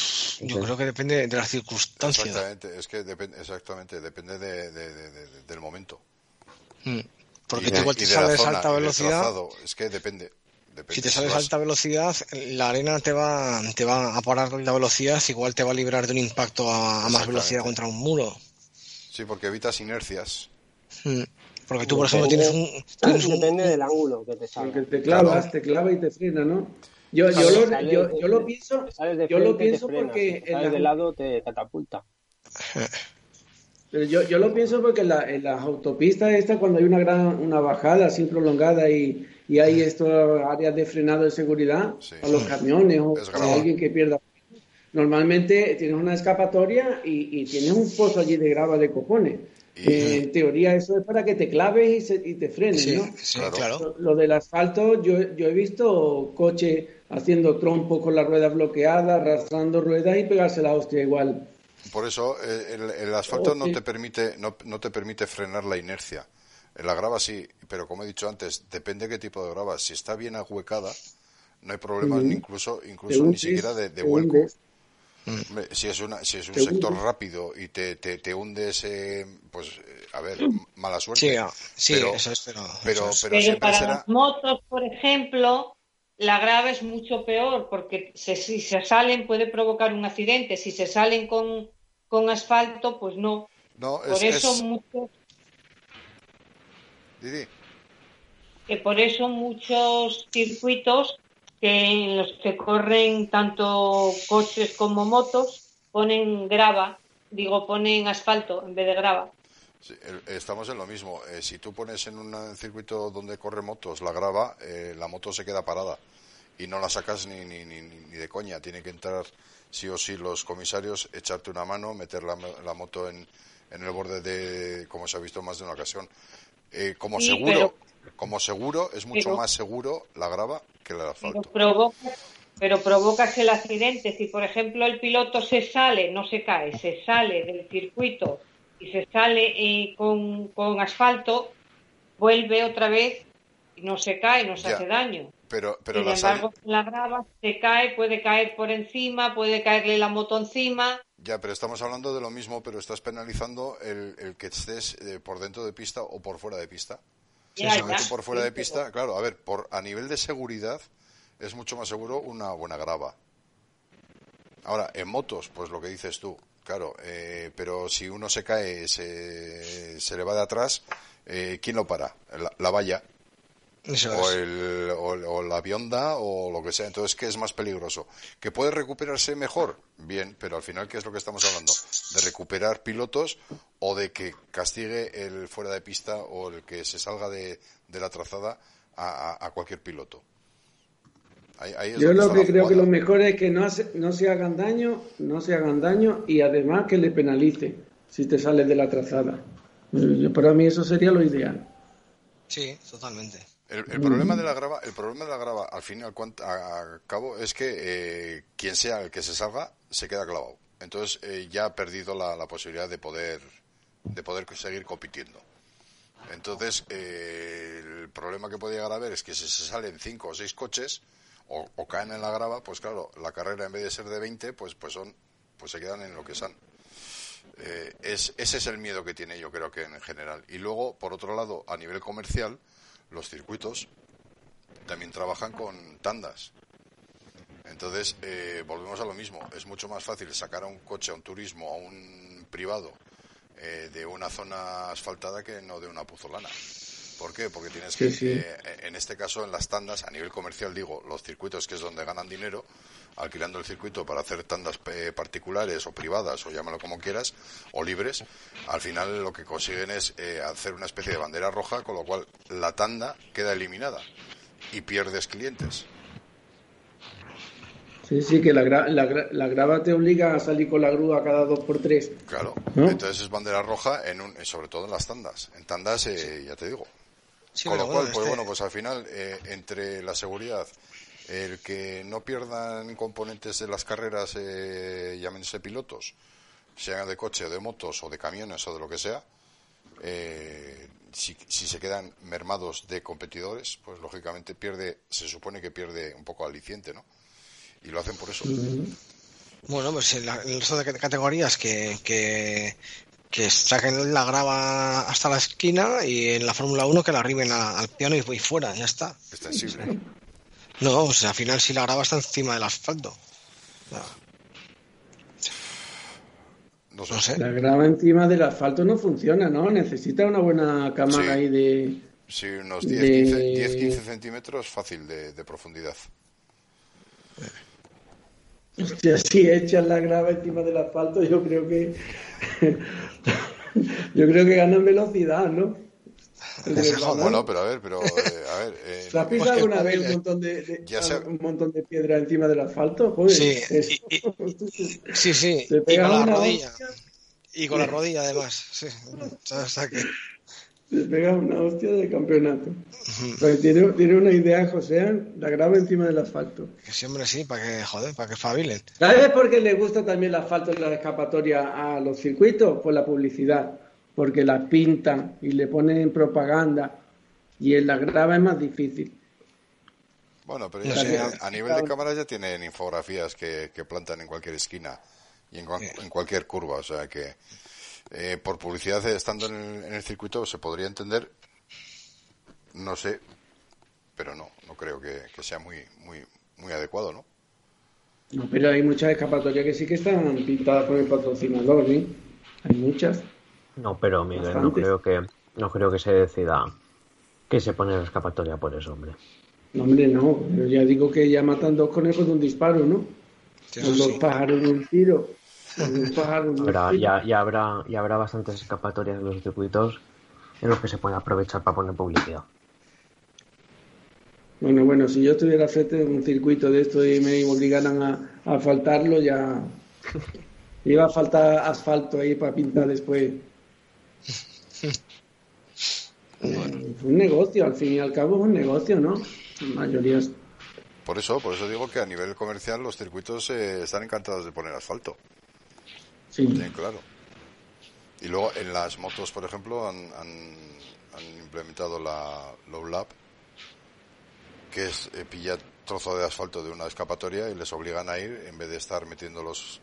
Yo creo que depende de las circunstancias. Exactamente, es que depende, exactamente, depende de, de- de- de- del momento. Mm. Porque igual y te sales a alta velocidad. trazado. Es que depende. depende. Si te sales a vas- alta velocidad, la arena te va, te va a parar la velocidad, igual te va a librar de un impacto a, a más velocidad contra un muro. Sí, porque evitas inercias. Mm. Porque tú, por ejemplo, tienes un, tienes un- Depende del ángulo que te Porque salga. te clavas, te clava y te frena, ¿no? Yo, yo, lo, yo, yo lo pienso, yo lo pienso porque Si la- de lado te catapulta. pero yo, yo lo pienso porque en, la- en las autopistas estas cuando hay una gran una bajada así prolongada y, y hay estas áreas de frenado de seguridad Sí. a los camiones o a alguien que pierda normalmente tienes una escapatoria y, y tienes un pozo allí de grava de cojones Que en teoría eso es para que te claves y, se- y te frenes Sí, ¿no? sí, Claro. Lo, lo del asfalto, yo, yo he visto coche haciendo trompo con las ruedas bloqueadas, arrastrando ruedas y pegarse la hostia igual. Por eso eh, el, el asfalto no Ok. te permite no, no te permite frenar la inercia. En la grava sí, pero como he dicho antes, depende qué tipo de grava. Si está bien ahuecada, no hay problemas incluso incluso ni siquiera de, de vuelco. hundes. Hombre, Si es una si es un Te sector rápido y te, te, te hundes, eh, pues eh, a ver, mala suerte. Sí, ah, sí, Pero- eso es, pero, pero- eso es. pero Pero siempre para será- las motos, por ejemplo, la grava es mucho peor porque se- si se salen puede provocar un accidente. Si se salen con, con asfalto, pues no. No, Por es, eso es- muchos, Didi, que por eso muchos circuitos que en los que corren tanto coches como motos ponen grava, digo ponen asfalto en vez de grava. Sí, el- estamos en lo mismo. Eh, si tú pones en un circuito donde corre motos la grava, eh, la moto se queda parada y no la sacas ni, ni, ni, ni de coña. Tiene que entrar sí o sí los comisarios, echarte una mano, meter la, la moto en, en el borde de, como se ha visto más de una ocasión. Eh, como Sí, seguro, como seguro, es mucho pero- más seguro la grava que el pero, asfalto. provoca, pero provocas el accidente. Si, por ejemplo, el piloto se sale, no se cae, se sale del circuito y se sale eh, con, con asfalto, vuelve otra vez y no se cae, no se Ya. hace daño. Pero, pero Sin embargo, la grava se cae, puede caer por encima, puede caerle la moto encima. Ya, pero estamos hablando de lo mismo, pero estás penalizando el, el que estés eh, por dentro de pista o por fuera de pista. Si ya, tú por fuera sí, de pista, claro, a ver, por a nivel de seguridad es mucho más seguro una buena grava. Ahora, en motos, pues lo que dices tú, claro, eh, pero si uno se cae, se, se le va de atrás, eh, ¿quién lo para? La, la valla, Eso o, es. el, o, el- o la bionda, o lo que sea. Entonces, ¿qué es más peligroso? ¿Que puede recuperarse mejor? Bien, pero al final, ¿qué es lo que estamos hablando? ¿De recuperar pilotos o de que castigue el fuera de pista o el que se salga de, de la trazada a, a- a cualquier piloto? Ahí- ahí es Yo lo que creo que lo mejor es que no, hace- no se hagan daño, no se hagan daño y además que le penalice si te sales de la trazada. Yo- para mí eso sería lo ideal. Sí, totalmente. El, el problema de la grava, el problema de la grava, al fin y al cabo, es que eh, quien sea el que se salga se queda clavado. Entonces eh, ya ha perdido la, la posibilidad de poder de poder seguir compitiendo. Entonces eh, el problema que puede llegar a haber es que si se salen cinco o seis coches o, o caen en la grava, pues claro, la carrera en vez de ser de 20, pues pues son pues se quedan en lo que son. Eh, es, ese es el miedo que tiene yo creo que en general. Y luego, por otro lado, a nivel comercial, los circuitos también trabajan con tandas. Entonces, eh, volvemos a lo mismo. Es mucho más fácil sacar a un coche, a un turismo, a un privado eh, de una zona asfaltada que no de una puzolana. ¿Por qué? Porque tienes que, sí. eh, en este caso, en las tandas, a nivel comercial, digo, los circuitos, que es donde ganan dinero, alquilando el circuito para hacer tandas eh, particulares o privadas, o llámalo como quieras, o libres, al final lo que consiguen es eh, hacer una especie de bandera roja, con lo cual la tanda queda eliminada y pierdes clientes. Sí, sí, que la, gra- la, gra- la grava te obliga a salir con la grúa cada dos por tres. Claro. ¿No? Entonces es bandera roja, en un, sobre todo en las tandas. En tandas, eh, ya te digo. Sí, Con lo cual, pues este- bueno, pues al final, eh, entre la seguridad, el que no pierdan componentes de las carreras, eh, llámense pilotos, sean de coche o de motos o de camiones o de lo que sea, eh, si, si se quedan mermados de competidores, pues lógicamente pierde, se supone que pierde un poco aliciente, ¿no? Y lo hacen por eso. Bueno, pues en la- el resto de categorías que, que, que saquen la grava hasta la esquina y en la Fórmula 1 que la arriben a- al piano y, y fuera, ya está. Extensible. No, o sea, al final si la grava está encima del asfalto. No, No sé. no sé. La grava encima del asfalto no funciona, ¿no? Necesita una buena cámara Sí. ahí de... Sí, unos 10, De- 15, 10, 15 centímetros fácil de, de profundidad. Hostia, si echas la grava encima del asfalto, yo creo que... *laughs* yo creo que ganan velocidad, ¿no? *laughs* Bueno, pero a ver, pero eh, a ver, eh, *laughs* ¿Te has pisado Pues que- alguna vez un montón de, de- Ya sé. un montón de piedra encima del asfalto? Joder, Sí, y- Sí, sí, y con la rodilla. hostia, Y con la rodilla además, sí. O sea que... te pega una hostia de campeonato. Tiene, tiene una idea, José, la grava encima del asfalto. Que sí, hombre, sí, para que, joder, para que fabilen. ¿Sabes por qué le gusta también el asfalto en la escapatoria a los circuitos? Por la publicidad. Porque las pintan y le ponen propaganda. Y en la grava es más difícil. bueno, pero ya sé, sí, a- a nivel de cámaras ya tienen infografías que, que plantan en cualquier esquina y en, en cualquier curva, o sea que eh, por publicidad eh, estando en el, en el circuito se podría entender, no sé, pero no, no creo que, que sea muy, muy, muy adecuado, ¿no? No, pero hay muchas escapatorias que sí que están pintadas por el patrocinador, ¿eh? Hay muchas. No, pero Miguel, no creo que no creo que se decida que se pone la escapatoria por eso, hombre. No, hombre, no. Pero ya digo que ya matan dos conejos de un disparo, ¿no? Sí, dos sí. pájaros de un tiro. O un pájaro de un Habrá, tiro. ya, ya habrá ya habrá bastantes escapatorias en los circuitos en los que se puede aprovechar para poner publicidad. Bueno, bueno, si yo estuviera frente de un circuito de esto y me obligaran a, a asfaltarlo, ya *laughs* iba a faltar asfalto ahí para pintar después Es un negocio, al fin y al cabo es un negocio, ¿no? La mayoría es- Por eso, por eso digo que a nivel comercial los circuitos eh, están encantados de poner asfalto. Sí. Bien claro. Y luego en las motos, por ejemplo, han, han, han implementado la Low Lap, que es eh, pillar trozo de asfalto de una escapatoria y les obligan a ir, en vez de estar metiéndolos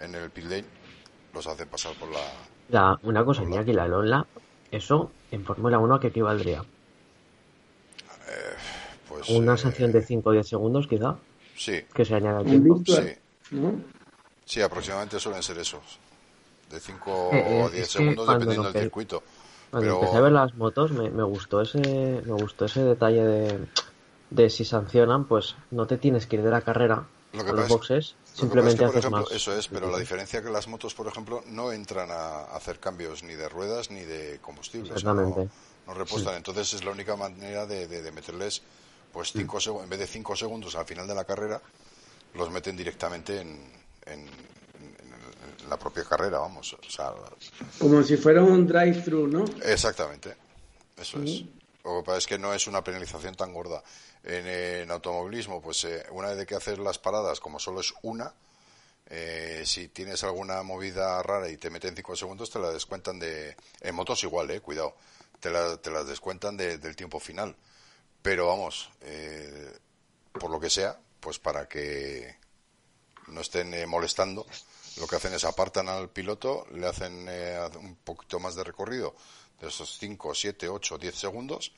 en el pit lane, los hacen pasar por la... La, una cosa, mira que la Lola, eso en Fórmula 1 que equivaldría. Pues, Una eh, sanción de 5 o 10 segundos, quizá, Sí, que se añade al Un tiempo. sí. ¿no? Sí, aproximadamente suelen ser esos. De 5 Eh, eh, o 10 es que segundos dependiendo del circuito. Cuando Pero- empecé a ver las motos me, me gustó ese me gustó ese detalle de, de si sancionan, pues no te tienes que ir de la carrera Lo que a los boxes, Lo que pasa simplemente es que, por haces ejemplo, más. eso es, pero la diferencia es que las motos, por ejemplo, no entran a hacer cambios ni de ruedas ni de combustible. o sea, no, Exactamente. no repostan. Entonces es la única manera de, de- de meterles, pues, cinco seg- en vez de 5 segundos al final de la carrera, los meten directamente en, en- en- en la propia carrera, vamos. O sea, Como si fuera un drive-thru, ¿no? Exactamente, eso es. Lo que pasa es que no es una penalización tan gorda. En, en automovilismo, pues eh, una vez que haces las paradas, como solo es una, eh, si tienes alguna movida rara y te meten cinco segundos, te la descuentan de... En motos igual, eh, cuidado. Te, la, te las descuentan de- del tiempo final. Pero vamos, eh, por lo que sea, pues para que no estén eh, molestando, lo que hacen es apartan al piloto, le hacen eh, un poquito más de recorrido, de esos 5, 7, 8, 10 segundos,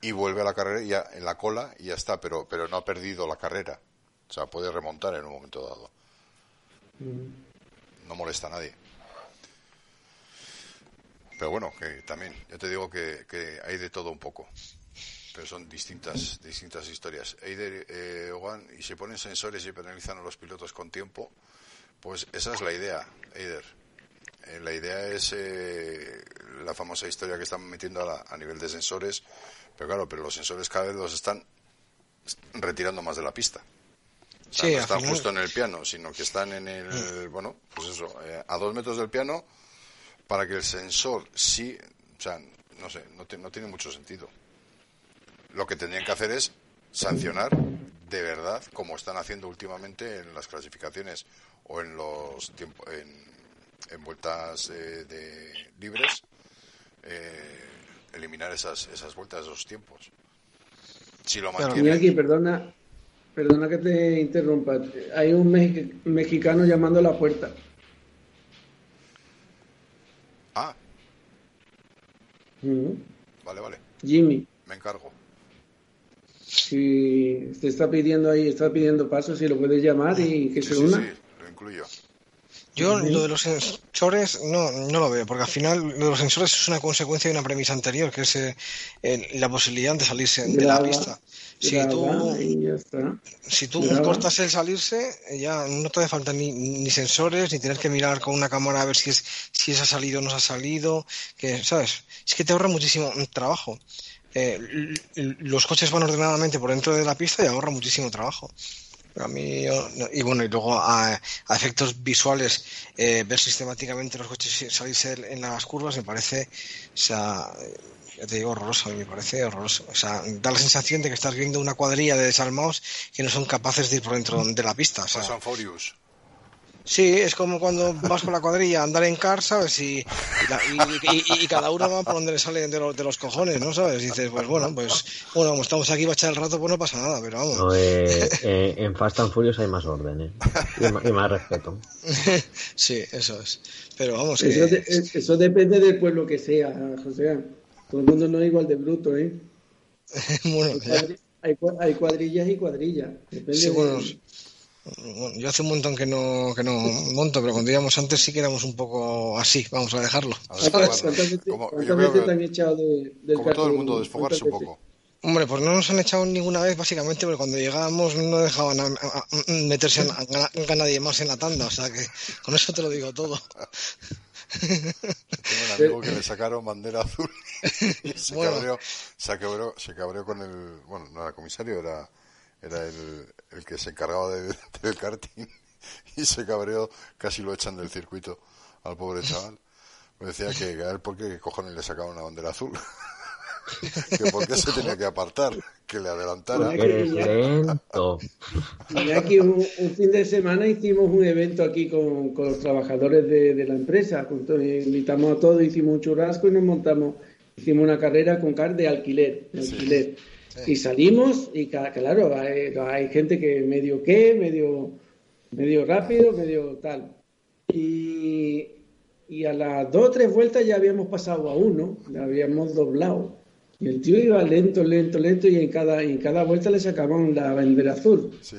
y vuelve a la carrera y ya en la cola y ya está, pero, pero no ha perdido la carrera. O sea, puede remontar en un momento dado. No molesta a nadie. Pero bueno, que también, yo te digo que, que hay de todo un poco. Pero son distintas, distintas historias. Eider, eh, Ogan, y si ponen sensores y penalizan a los pilotos con tiempo, pues esa es la idea, Eider. Eh, la idea es eh, la famosa historia que están metiendo a, la- a nivel de sensores, pero claro, pero los sensores cada vez los están retirando más de la pista. O sea, Sí, no están final- justo en el piano, sino que están en el, bueno, pues eso, eh, a dos metros del piano, para que el sensor sí, o sea, no sé, no, te- no tiene mucho sentido. Lo que tendrían que hacer es sancionar de verdad, como están haciendo últimamente en las clasificaciones o en los tiempo- en, en vueltas eh, de libres, eh, eliminar esas, esas vueltas, esos tiempos. Si lo Claro. mantienen, Iñaki, perdona, perdona que te interrumpa. Hay un mexi- mexicano llamando a la puerta. ah, Ujú. vale, vale, Jimmy, me encargo. Si te está pidiendo ahí, está pidiendo paso, si lo puedes llamar y que Sí, se sí, una. sí, lo incluyo. Yo lo de los sensores no, no lo veo, porque al final lo de los sensores es una consecuencia de una premisa anterior, que es eh, el- la posibilidad de salirse de la pista. Si graba tú, si tú graba. cortas el salirse, eh, ya no te hace falta ni, ni sensores, ni tener que mirar con una cámara a ver si es si es ha salido o no se ha salido, que, ¿sabes? Es que te ahorra muchísimo trabajo. Eh, los coches van ordenadamente por dentro de la pista y ahorra muchísimo trabajo. A mí, y bueno, y luego a, efectos visuales, eh, ver sistemáticamente los coches salirse en las curvas me parece, o sea, ya te digo, horroroso, me parece horroroso. O sea, da la sensación de que estás viendo una cuadrilla de desalmados que no son capaces de ir por dentro de la pista. O sea. Sí, es como cuando vas con la cuadrilla a andar en car, ¿sabes? Y, y, la- y- y- y cada uno va por donde le sale de los, de los cojones, ¿no? ¿Sabes? Y dices, pues bueno, pues bueno, como estamos aquí para echar el rato, pues no pasa nada, pero vamos. No, eh, eh, en Fast and Furious hay más orden ¿eh? y, más respeto. *laughs* Sí, eso es. Pero vamos, Eso, de- depende del pueblo que sea, José. Todo el mundo no es igual de bruto, ¿eh? *laughs* bueno, Hay, ya- cuadri- hay cua- hay cuadrillas y cuadrillas. Depende sí, de- bueno, yo hace un montón que no, que no monto, pero cuando íbamos antes sí que éramos un poco así, vamos a dejarlo. A ver, ¿Cuántas, bueno, cuántas veces, como- cuántas yo creo veces que- te han echado de, del Como todo el mundo, desfogarse un ¿Cuántas poco. Hombre, pues no nos han echado ninguna vez, básicamente, porque cuando llegábamos no dejaban a- a- a- meterse a, a- a nadie más en la tanda, o sea que con eso te lo digo todo. Tengo un amigo que le sacaron bandera azul y se, Bueno. cabreó, se, cabreó, se cabreó con el. Bueno, no era comisario, era, era el, el que se encargaba de- *laughs* del karting y se cabreó, casi lo echan del circuito al pobre chaval. Me decía que a él por qué cojones le sacaba una bandera azul. *laughs* que por qué se tenía que apartar, que le adelantara. Pues lento. Y aquí un, un fin de semana hicimos un evento aquí con, con los trabajadores de, de la empresa. Invitamos a todos, hicimos un churrasco y nos montamos, hicimos una carrera con car de alquiler. de alquiler. Y salimos y claro, hay, hay gente que medio qué, medio, medio rápido, medio tal. Y, y a las dos o tres vueltas ya habíamos pasado a uno, le habíamos doblado. Y el tío iba lento, lento, lento y en cada, en cada vuelta le sacaban la bandera azul. Sí.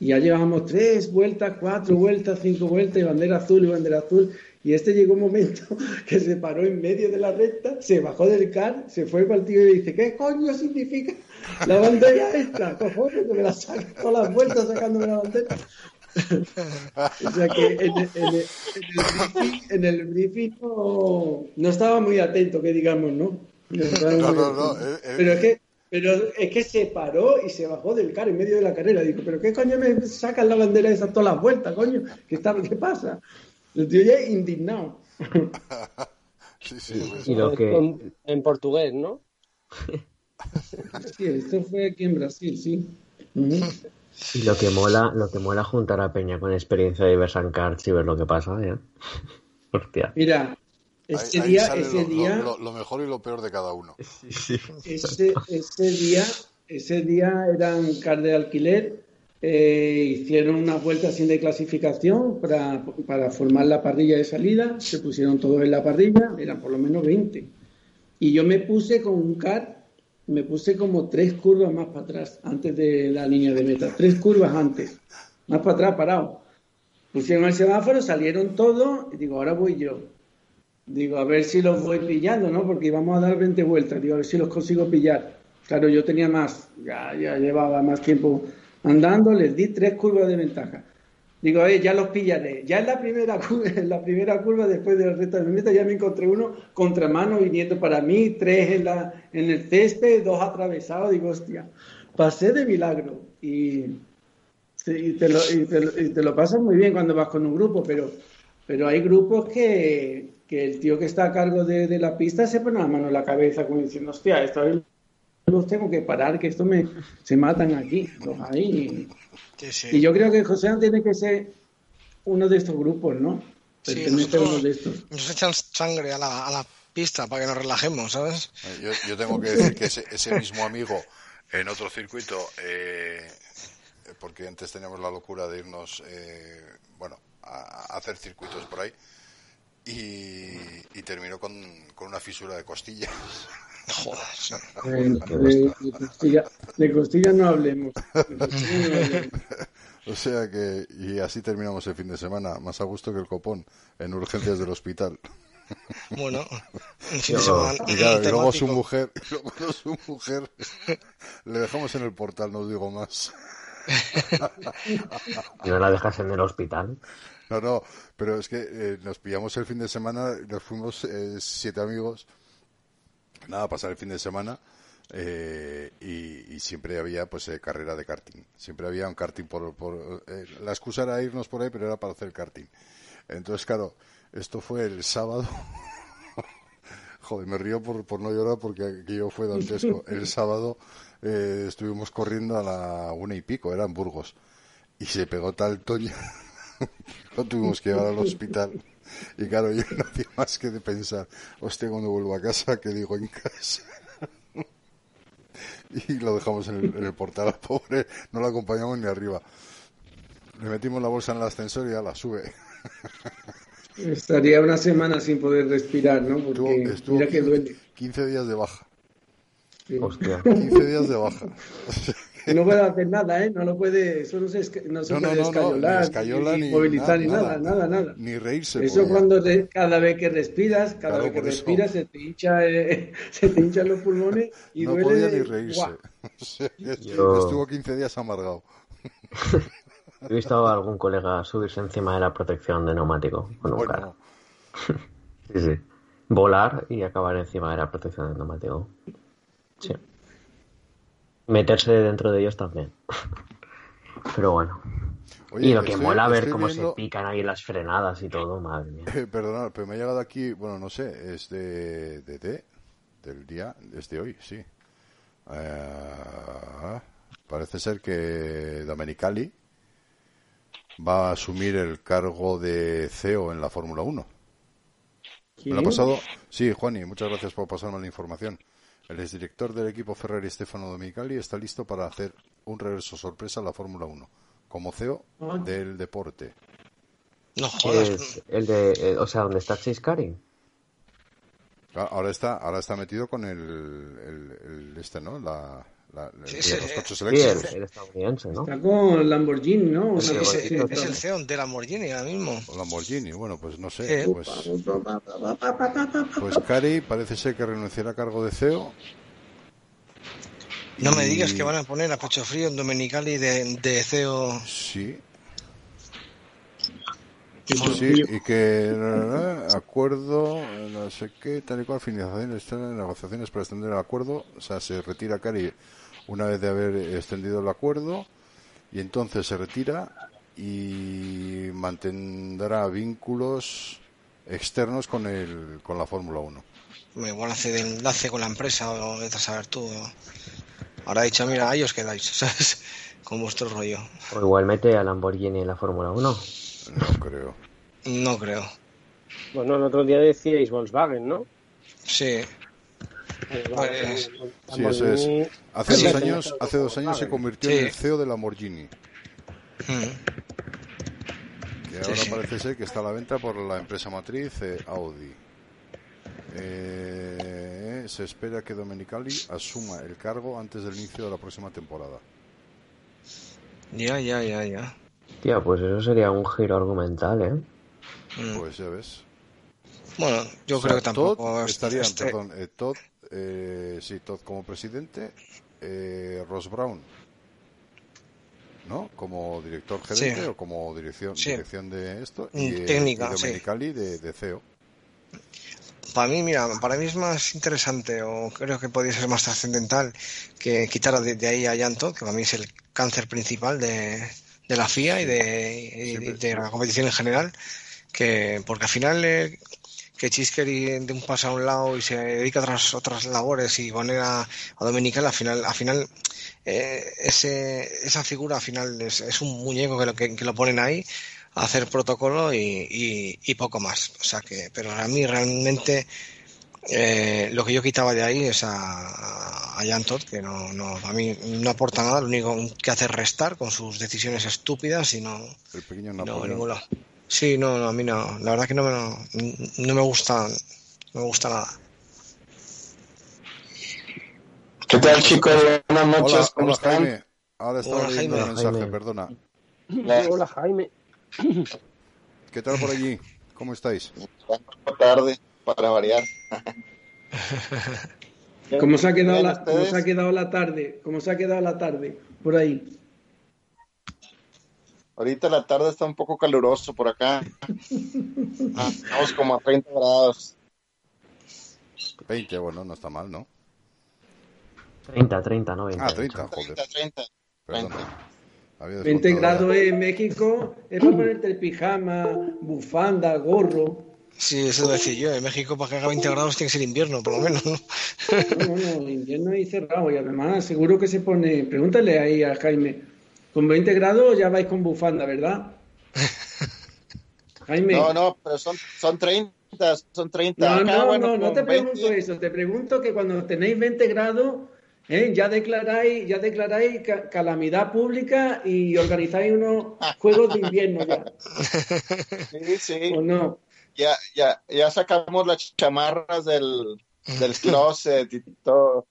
Y ya llevábamos tres vueltas, cuatro vueltas, cinco vueltas, y bandera azul y bandera azul. Y este llegó un momento *laughs* que se paró en medio de la recta, se bajó del car, se fue para el tío y dice, ¿qué coño significa la bandera esta? Cojones, que me la saca todas las vueltas sacándome la bandera. *laughs* o sea que en, el- en en el briefing, en el briefing no, no estaba muy atento, que digamos, ¿no? No, No, no, no, eh, eh, Pero es que pero es que se paró y se bajó del car en medio de la carrera. Dijo, ¿pero qué coño me sacan la bandera esa todas las vueltas, coño? ¿Qué, está, qué pasa? El tío ya indignado. *laughs* Sí, sí, Y lo que, En, en portugués, ¿no? Sí, esto fue aquí en Brasil, sí. Y lo que mola, lo que mola juntar a Peña con experiencia de Versan Cards y ver lo que pasa, ¿eh? *laughs* Hostia. Mira, ese ahí día, ese lo, día, lo- lo mejor y lo peor de cada uno. ese, ese día, ese día eran car de alquiler, eh, hicieron unas vueltas sin de clasificación para, para formar la parrilla de salida, se pusieron todos en la parrilla, eran por lo menos 20. Y yo me puse con un car, me puse como tres curvas más para atrás, antes de la línea de meta, tres curvas antes, más para atrás parado. Pusieron el semáforo, salieron todos, y digo, ahora voy yo. Digo, a ver si los voy pillando, ¿no? Porque íbamos a dar 20 vueltas. Digo, a ver si los consigo pillar. Claro, yo tenía más, ya, ya llevaba más tiempo andando, les di tres curvas de ventaja. Digo, eh, ya los pillaré. Ya en la primera *laughs* en la primera curva después de la recta de meta, ya me encontré uno contramano viniendo para mí, tres en, la, en el césped, dos atravesados. Digo, hostia, pasé de milagro. Y, y te, lo, y, te, lo- y te lo pasas muy bien cuando vas con un grupo, pero, pero hay grupos que, que el tío que está a cargo de, de la pista se pone la mano en la cabeza como diciendo, hostia, esta vez los tengo que parar, que esto me se matan aquí, los ahí. Sí, sí. Y yo creo que José tiene que ser uno de estos grupos, ¿no? Sí, nosotros- uno de estos. Nos echan sangre a la, a la pista para que nos relajemos, ¿sabes? Yo, yo tengo que decir que ese, ese mismo amigo en otro circuito, eh, porque antes teníamos la locura de irnos, eh, bueno, a, a hacer circuitos por ahí, y, y terminó con, con una fisura de costillas. Joder. Eh, de, de costilla, de costilla no hablemos. *laughs* Costilla. O sea que, y así terminamos el fin de semana, más a gusto que el copón, en urgencias del hospital. Bueno, *laughs* un fin de semana Y, claro, y luego su temático. mujer, y *laughs* luego su mujer, le dejamos en el portal, no os digo más. ¿Y no la dejas en el hospital? No, no, pero es que eh, nos pillamos el fin de semana, nos fuimos eh, siete amigos, nada, pasar el fin de semana, eh, y, siempre había pues eh, carrera de karting. Siempre había un karting por... por eh, la excusa era irnos por ahí, pero era para hacer karting. Entonces, claro, esto fue el sábado. *laughs* Joder, me río por, por no llorar porque aquello fue dantesco. El sábado eh, estuvimos corriendo a la una y pico, era en Burgos. Y se pegó tal toña. *laughs* Lo tuvimos que llevar al hospital. Y claro, yo *laughs* no hacía más que de pensar, hostia, cuando vuelvo a casa, ¿qué digo en casa? *laughs* Y lo dejamos en el, en el portal, al *laughs* pobre, no lo acompañamos ni arriba. Le metimos la bolsa en el ascensor y ya la sube. Estaría una semana sin poder respirar, ¿no? Porque estuvo mira que 15, duele. 15 días de baja. Sí. Hostia. 15 días de baja. No puede hacer nada, ¿eh? No lo puede, eso no se, no se No, puede no, no, escayolar, ni escayola, ni ni movilizar, ni nada, nada, nada, nada. Ni reírse. Eso podía. cuando cada vez que respiras, cada Claro, vez que eso. respiras se te hincha, eh, *laughs* se te hinchan los pulmones y no duele. podía de- ni reírse. *laughs* Estuvo 15 días amargado. *laughs* He visto a algún colega subirse encima de la protección de neumático con un. Bueno, Sí, sí. Volar y acabar encima de la protección del neumático. Sí. Meterse dentro de ellos también. *laughs* Pero bueno. Oye, y lo que estoy- mola ver cómo viendo- se pican ahí las frenadas y todo, madre mía. Eh, perdonad, pero me ha llegado aquí, bueno, no sé, es de, de, de- del día, es de hoy, sí. Eh, parece ser que Domenicali va a asumir el cargo de CEO en la Fórmula 1. Me lo ha pasado, sí, Juani, muchas gracias por pasarme la información. El exdirector del equipo Ferrari, Stefano Domenicali, está listo para hacer un regreso sorpresa a la Fórmula 1 como CEO del deporte. No jodas. es el de, eh, o sea, ¿dónde está Chase Carey? Ah, Ahora está, ahora está metido con el, el, el este, ¿no? La, la- Sí, sí, los eh, coches Sí, el, eléctricos. el estadounidense, ¿no? Está con Lamborghini, ¿no? Es, el CEO de Lamborghini ahora mismo. O Lamborghini, bueno, pues no sé. Sí. Pues, pues Cari parece ser que renunciará a cargo de CEO. No me digas que van a poner a pecho frío en Domenicali de, de CEO. Sí, Sí, y que eh, acuerdo, no sé qué, tal y cual, finalización, están en negociaciones para extender el acuerdo. O sea, se retira Cari una vez de haber extendido el acuerdo y entonces se retira y mantendrá vínculos externos con el con la Fórmula 1. Igual hace de enlace con la empresa o a saber tú. Ahora ha dicho, mira, ahí os quedáis, *laughs* ¿sabes? Con vuestro rollo. O igual mete a Lamborghini en la Fórmula 1. No creo. No creo. Bueno, el otro día decíais Volkswagen, ¿no? Sí. Volkswagen, Sí, eso es. Hace Sí. dos años, hace dos años se convirtió Sí. en el CEO de Lamborghini. Mm. Y ahora sí. parece ser que está a la venta por la empresa matriz eh, Audi. Eh, se espera que Domenicali asuma el cargo antes del inicio de la próxima temporada. Ya, ya, ya, ya. Tía, pues eso sería un giro argumental, ¿eh? Mm. Pues ya ves. Bueno, yo O sea, creo que tampoco Todd es- estaría, este- perdón, eh, Todd, eh, sí, Todd como presidente, eh, Ross Brown, ¿no? Como director gerente Sí. o como dirección, Sí. dirección de esto y, técnica, y sí. Domenicali de, de CEO. Para mí, mira, para mí es más interesante o creo que podría ser más trascendental que quitar de, de ahí a Llanto, que para mí es el cáncer principal de, de la FIA y de, y de la competición en general, que porque al final eh, que Chisqueri de un paso a un lado y se dedica a otras, otras labores y poner a, a Dominical, al final, al final eh, ese, esa figura al final es, es un muñeco que lo, que, que lo ponen ahí a hacer protocolo y, y, y poco más. O sea que, pero a mí realmente eh, lo que yo quitaba de ahí es a, a Jan Todd, que no, no, a mí no aporta nada, lo único que hace es restar con sus decisiones estúpidas y no, El pequeño no ningún lado. Sí, no, no, a mí no, la verdad que no me, no, no me gusta, no me gusta nada. ¿Qué tal, chicos? Buenas noches, Hola, ¿cómo hola están? Jaime. Ahora estaba Hola, leyendo el mensaje, Jaime. perdona. Hola, Jaime. *coughs* ¿Qué tal por allí? ¿Cómo estáis? Tarde, para variar. ¿Cómo se ha quedado Bien, la, cómo se ha quedado la tarde? ¿Cómo se ha quedado la tarde? Por ahí. Ahorita la tarde está un poco caluroso por acá. Ah, Estamos como a 30 grados. 20, bueno, no está mal, ¿no? 30, 30, no 20. Ah, 30, joder. 30, 30. Perdona. Había 20 descontado ya. grados en México es para ponerte el pijama, bufanda, gorro. Sí, eso lo decía yo, en México para que haga 20 grados tiene que ser invierno, por lo menos, ¿no? No, no, no, invierno ahí cerrado y además seguro que se pone, pregúntale ahí a Jaime, con 20 grados ya vais con bufanda, ¿verdad? *laughs* Jaime. No, no, pero son, son 30, son 30. No, Acá, no, bueno, no, no te 20. pregunto eso, te pregunto que cuando tenéis 20 grados, ¿eh? ya declaráis, ya declaráis ca- calamidad pública y organizáis unos juegos de invierno ya, Sí, sí. ¿o no? Ya, ya, ya sacamos las chamarras del, del *laughs* closet y todo.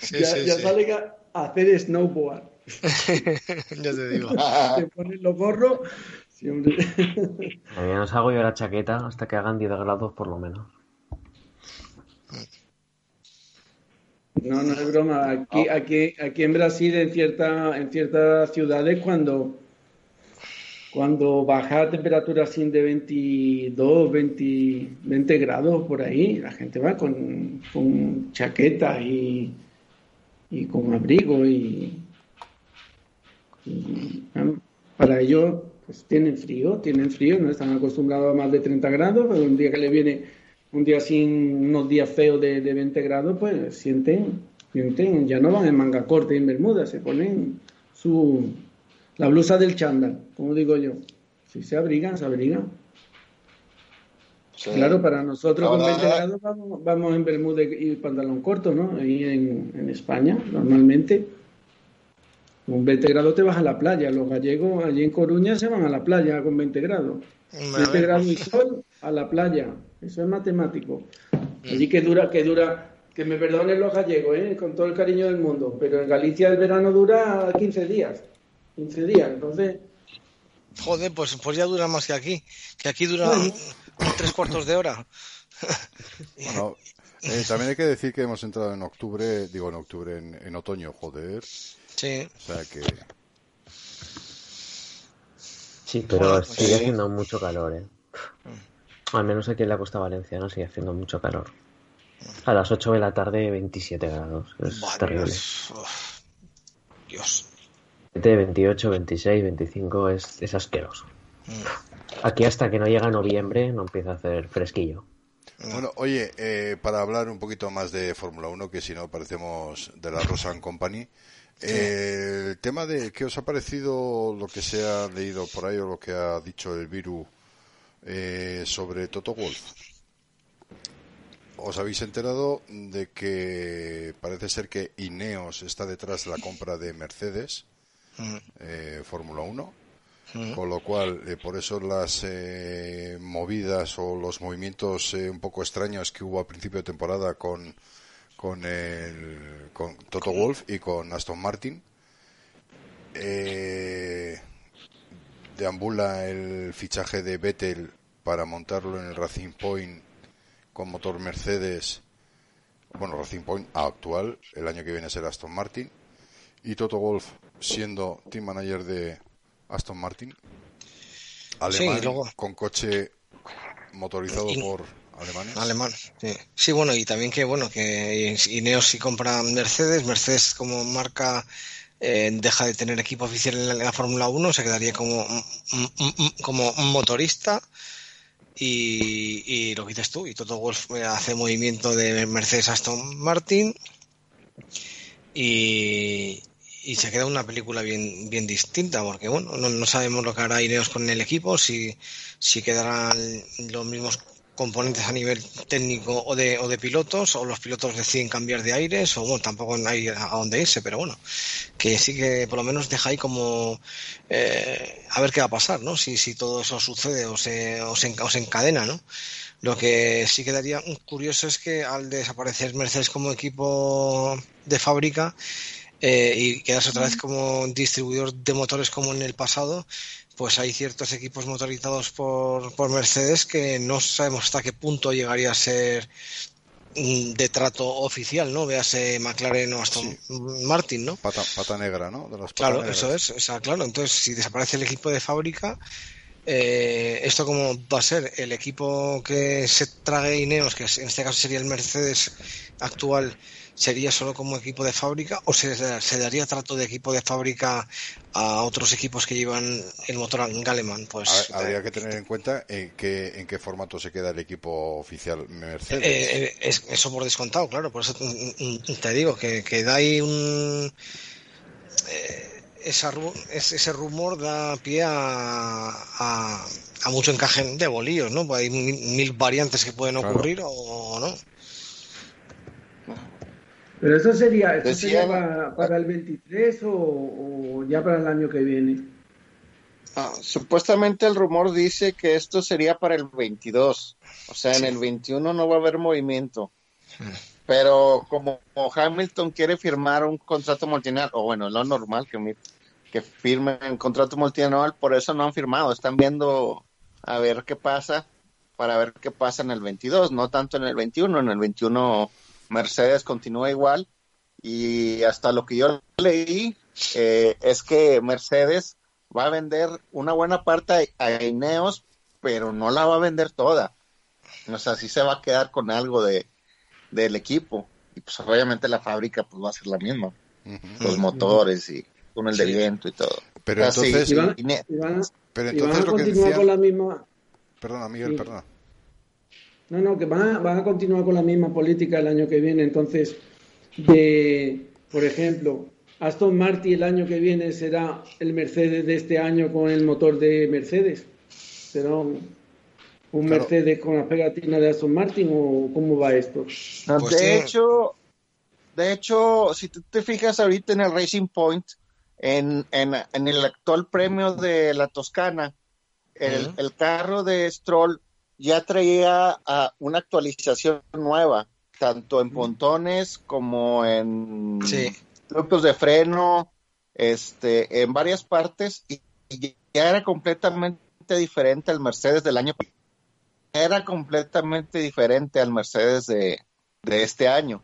Sí, ya sí, ya sí. salen a a hacer snowboard, *laughs* ya te digo. *laughs* te ponen los gorros, sí, hombre. A mí no salgo yo la chaqueta hasta que hagan 10 grados por lo menos. No, no es broma. Aquí, aquí, aquí en Brasil, en cierta, en ciertas ciudades, cuando, cuando baja la temperatura así de 22, 20, 20 grados por ahí, la gente va con, con chaqueta y, y con abrigo y, para ellos pues tienen frío, tienen frío, no están acostumbrados a más de 30 grados, pero un día que le viene un día sin unos días feos de, de 20 grados, pues sienten, sienten, ya no van en manga corta y en bermuda, se ponen su la blusa del chándal, como digo yo. Si se abrigan, se abrigan. Sí. Claro, para nosotros con Ahora- 20 grados vamos, vamos en bermuda y pantalón corto, ¿no? Ahí en, en España, normalmente. Con 20 grados te vas a la playa. Los gallegos allí en Coruña se van a la playa con 20 grados. Hombre, a 20 ver. grados y sol a la playa. Eso es matemático. Allí que dura, que dura, que me perdonen los gallegos, ¿eh? con todo el cariño del mundo, pero en Galicia el verano dura 15 días. 15 días, entonces, Joder, pues, pues ya dura más que aquí. Que aquí dura tres cuartos de hora. *laughs* Bueno, eh, también hay que decir que hemos entrado en octubre, digo en octubre, en, en otoño, joder. Sí. O sea que Sí, pero Bueno, pues sigue sí. haciendo mucho calor, ¿eh? Al menos aquí en la costa valenciana sigue haciendo mucho calor. A las 8 de la tarde, 27 grados. Es Madre terrible. Dios. Dios. 28, 26, 25 es, es asqueroso. Aquí hasta que no llega noviembre no empieza a hacer fresquillo. Bueno, oye, eh, para hablar un poquito más de Fórmula 1, que si no parecemos de la Rosa and Company, eh, el tema de qué os ha parecido lo que se ha leído por ahí o lo que ha dicho el Viru eh, sobre Toto Wolf. ¿Os habéis enterado de que parece ser que Ineos está detrás de la compra de Mercedes, Mm, eh, Fórmula 1? mm. Con lo cual, eh, por eso las eh, movidas o los movimientos eh, un poco extraños que hubo al principio de temporada con, con, el, con Toto Wolf y con Aston Martin. Eh, deambula el fichaje de Vettel para montarlo en el Racing Point con motor Mercedes. Bueno, Racing Point actual, el año que viene será Aston Martin. Y Toto Wolf siendo team manager de Aston Martin. Alemán, Sí, luego- con coche motorizado por alemanes. Alemán, sí. Sí, bueno, y también que, bueno, que Ineos si compra Mercedes, Mercedes como marca eh, deja de tener equipo oficial en la, Fórmula 1, se quedaría como, un- un- un- como motorista y, y lo que dices tú, y Toto Wolf eh, hace movimiento de Mercedes Aston Martin y, y se queda una película bien, bien distinta, porque bueno, no, no sabemos lo que hará Ineos con el equipo, si, si quedarán los mismos componentes a nivel técnico o de, o de pilotos, o los pilotos deciden cambiar de aires, o bueno, tampoco hay a dónde irse, pero bueno, que sí que por lo menos deja ahí como eh, a ver qué va a pasar, ¿no? Si, si todo eso sucede o se, o se, enca- o se encadena, ¿no? Lo que sí quedaría curioso es que al desaparecer Mercedes como equipo de fábrica eh, y quedarse otra vez como distribuidor de motores como en el pasado, pues hay ciertos equipos motorizados por, por Mercedes que no sabemos hasta qué punto llegaría a ser mm, de trato oficial, ¿no? Véase McLaren o Aston Martin, ¿no? Pata, pata negra, ¿no? De Claro, negras. eso es, o sea, claro. Entonces, si desaparece el equipo de fábrica, eh, ¿esto cómo va a ser? ¿El equipo que se trague Ineos, que en este caso sería el Mercedes actual, sería solo como equipo de fábrica o se, se daría trato de equipo de fábrica a otros equipos que llevan el motor Galeman? Pues Ha- Habría que tener en cuenta en qué, en qué formato se queda el equipo oficial Mercedes. Eh, eh, es- eso por descontado, claro. Por eso mm, mm, te digo que, que da ahí un. eh, esa ese rumor da pie a, a, a mucho encaje de bolillos, ¿no? Hay mil, mil variantes que pueden Claro. ocurrir o no. Pero eso sería, eso Decía- sería para, para el 23 o, o ya para el año que viene. Ah, supuestamente el rumor dice que esto sería para el 22. O sea, en el 21 no va a haber movimiento. Pero como Hamilton quiere firmar un contrato multinacional, o bueno, lo normal que, mi- que firmen un contrato multinacional, por eso no han firmado. Están viendo a ver qué pasa, para ver qué pasa en el 22, no tanto en el 21. En el 21 Mercedes continúa igual. Y hasta lo que yo leí eh, es que Mercedes va a vender una buena parte a, Ineos, pero no la va a vender toda. O sea, sí se va a quedar con algo de del equipo. Y pues obviamente la fábrica pues va a ser la misma. Los motores y túnel de viento y todo. Pero entonces, y van- pero entonces lo que decía, con la misma. perdona Miguel, Sí. perdona. No, no, que van a, van a continuar con la misma política el año que viene. Entonces, de, por ejemplo, Aston Martin el año que viene será el Mercedes de este año con el motor de Mercedes. ¿Será un, un Claro. Mercedes con la pegatina de Aston Martin o cómo va esto? Pues de tiene- hecho, de hecho, si tú te fijas ahorita en el Racing Point, en, en, en el actual premio de la Toscana, el, el carro de Stroll ya traía ah, una actualización nueva, tanto en pontones como en Sí. grupos de freno, este, en varias partes, y, y ya era completamente diferente al Mercedes del año pasado. Era completamente diferente al Mercedes de, de este año.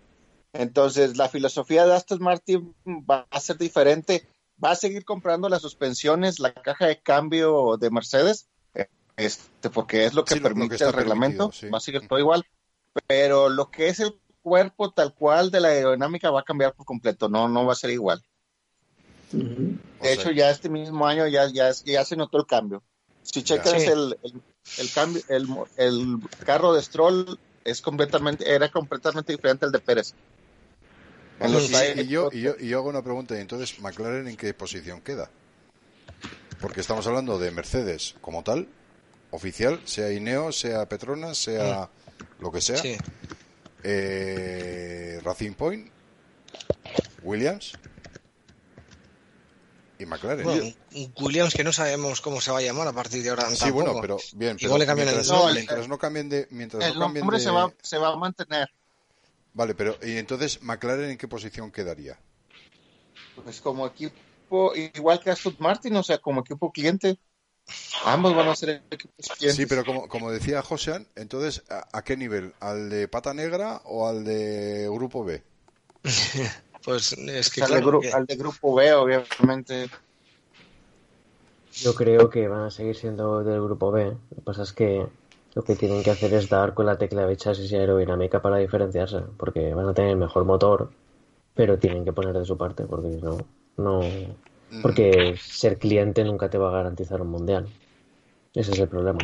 Entonces, la filosofía de Aston Martin va a ser diferente. Va a seguir comprando las suspensiones, la caja de cambio de Mercedes, este, porque es lo que Sí, lo- lo que permite está el reglamento. sí. Va a seguir todo igual. Pero lo que es el cuerpo tal cual de la aerodinámica va a cambiar por completo. No, no va a ser igual. De hecho, ya este mismo año ya, ya, ya se notó el cambio. Si checas Sí. el, el, el cambio, el, mo- el carro de Stroll es completamente, era completamente diferente al de Pérez. Y yo, y, yo, y yo hago una pregunta, y entonces, ¿McLaren en qué posición queda? Porque estamos hablando de Mercedes como tal, oficial, sea Ineo, sea Petronas, sea lo que sea, Sí. eh, Racing Point, Williams y McLaren. Bueno, un Williams que no sabemos cómo se va a llamar a partir de ahora. sí, tampoco. bueno, pero bien, pero Igual le cambian el mientras, nombre. mientras no cambien de, mientras el no cambien nombre de- se, va, se va a mantener. vale, pero y entonces McLaren en qué posición quedaría? Pues como equipo, igual que Aston Martin, o sea, como equipo cliente. Ambos van a ser equipos clientes. Sí, pero como, como decía Josean, entonces, ¿a, a qué nivel? ¿Al de pata negra o al de grupo B? *laughs* Pues es que al, claro, de gru- que- al de grupo B, obviamente. Yo creo que van a seguir siendo del grupo B. Lo que pasa es que lo que tienen que hacer es dar con la tecla de chasis y aerodinámica para diferenciarse, porque van a tener el mejor motor, pero tienen que poner de su parte, porque si no, no. Porque ser cliente nunca te va a garantizar un mundial. Ese es el problema.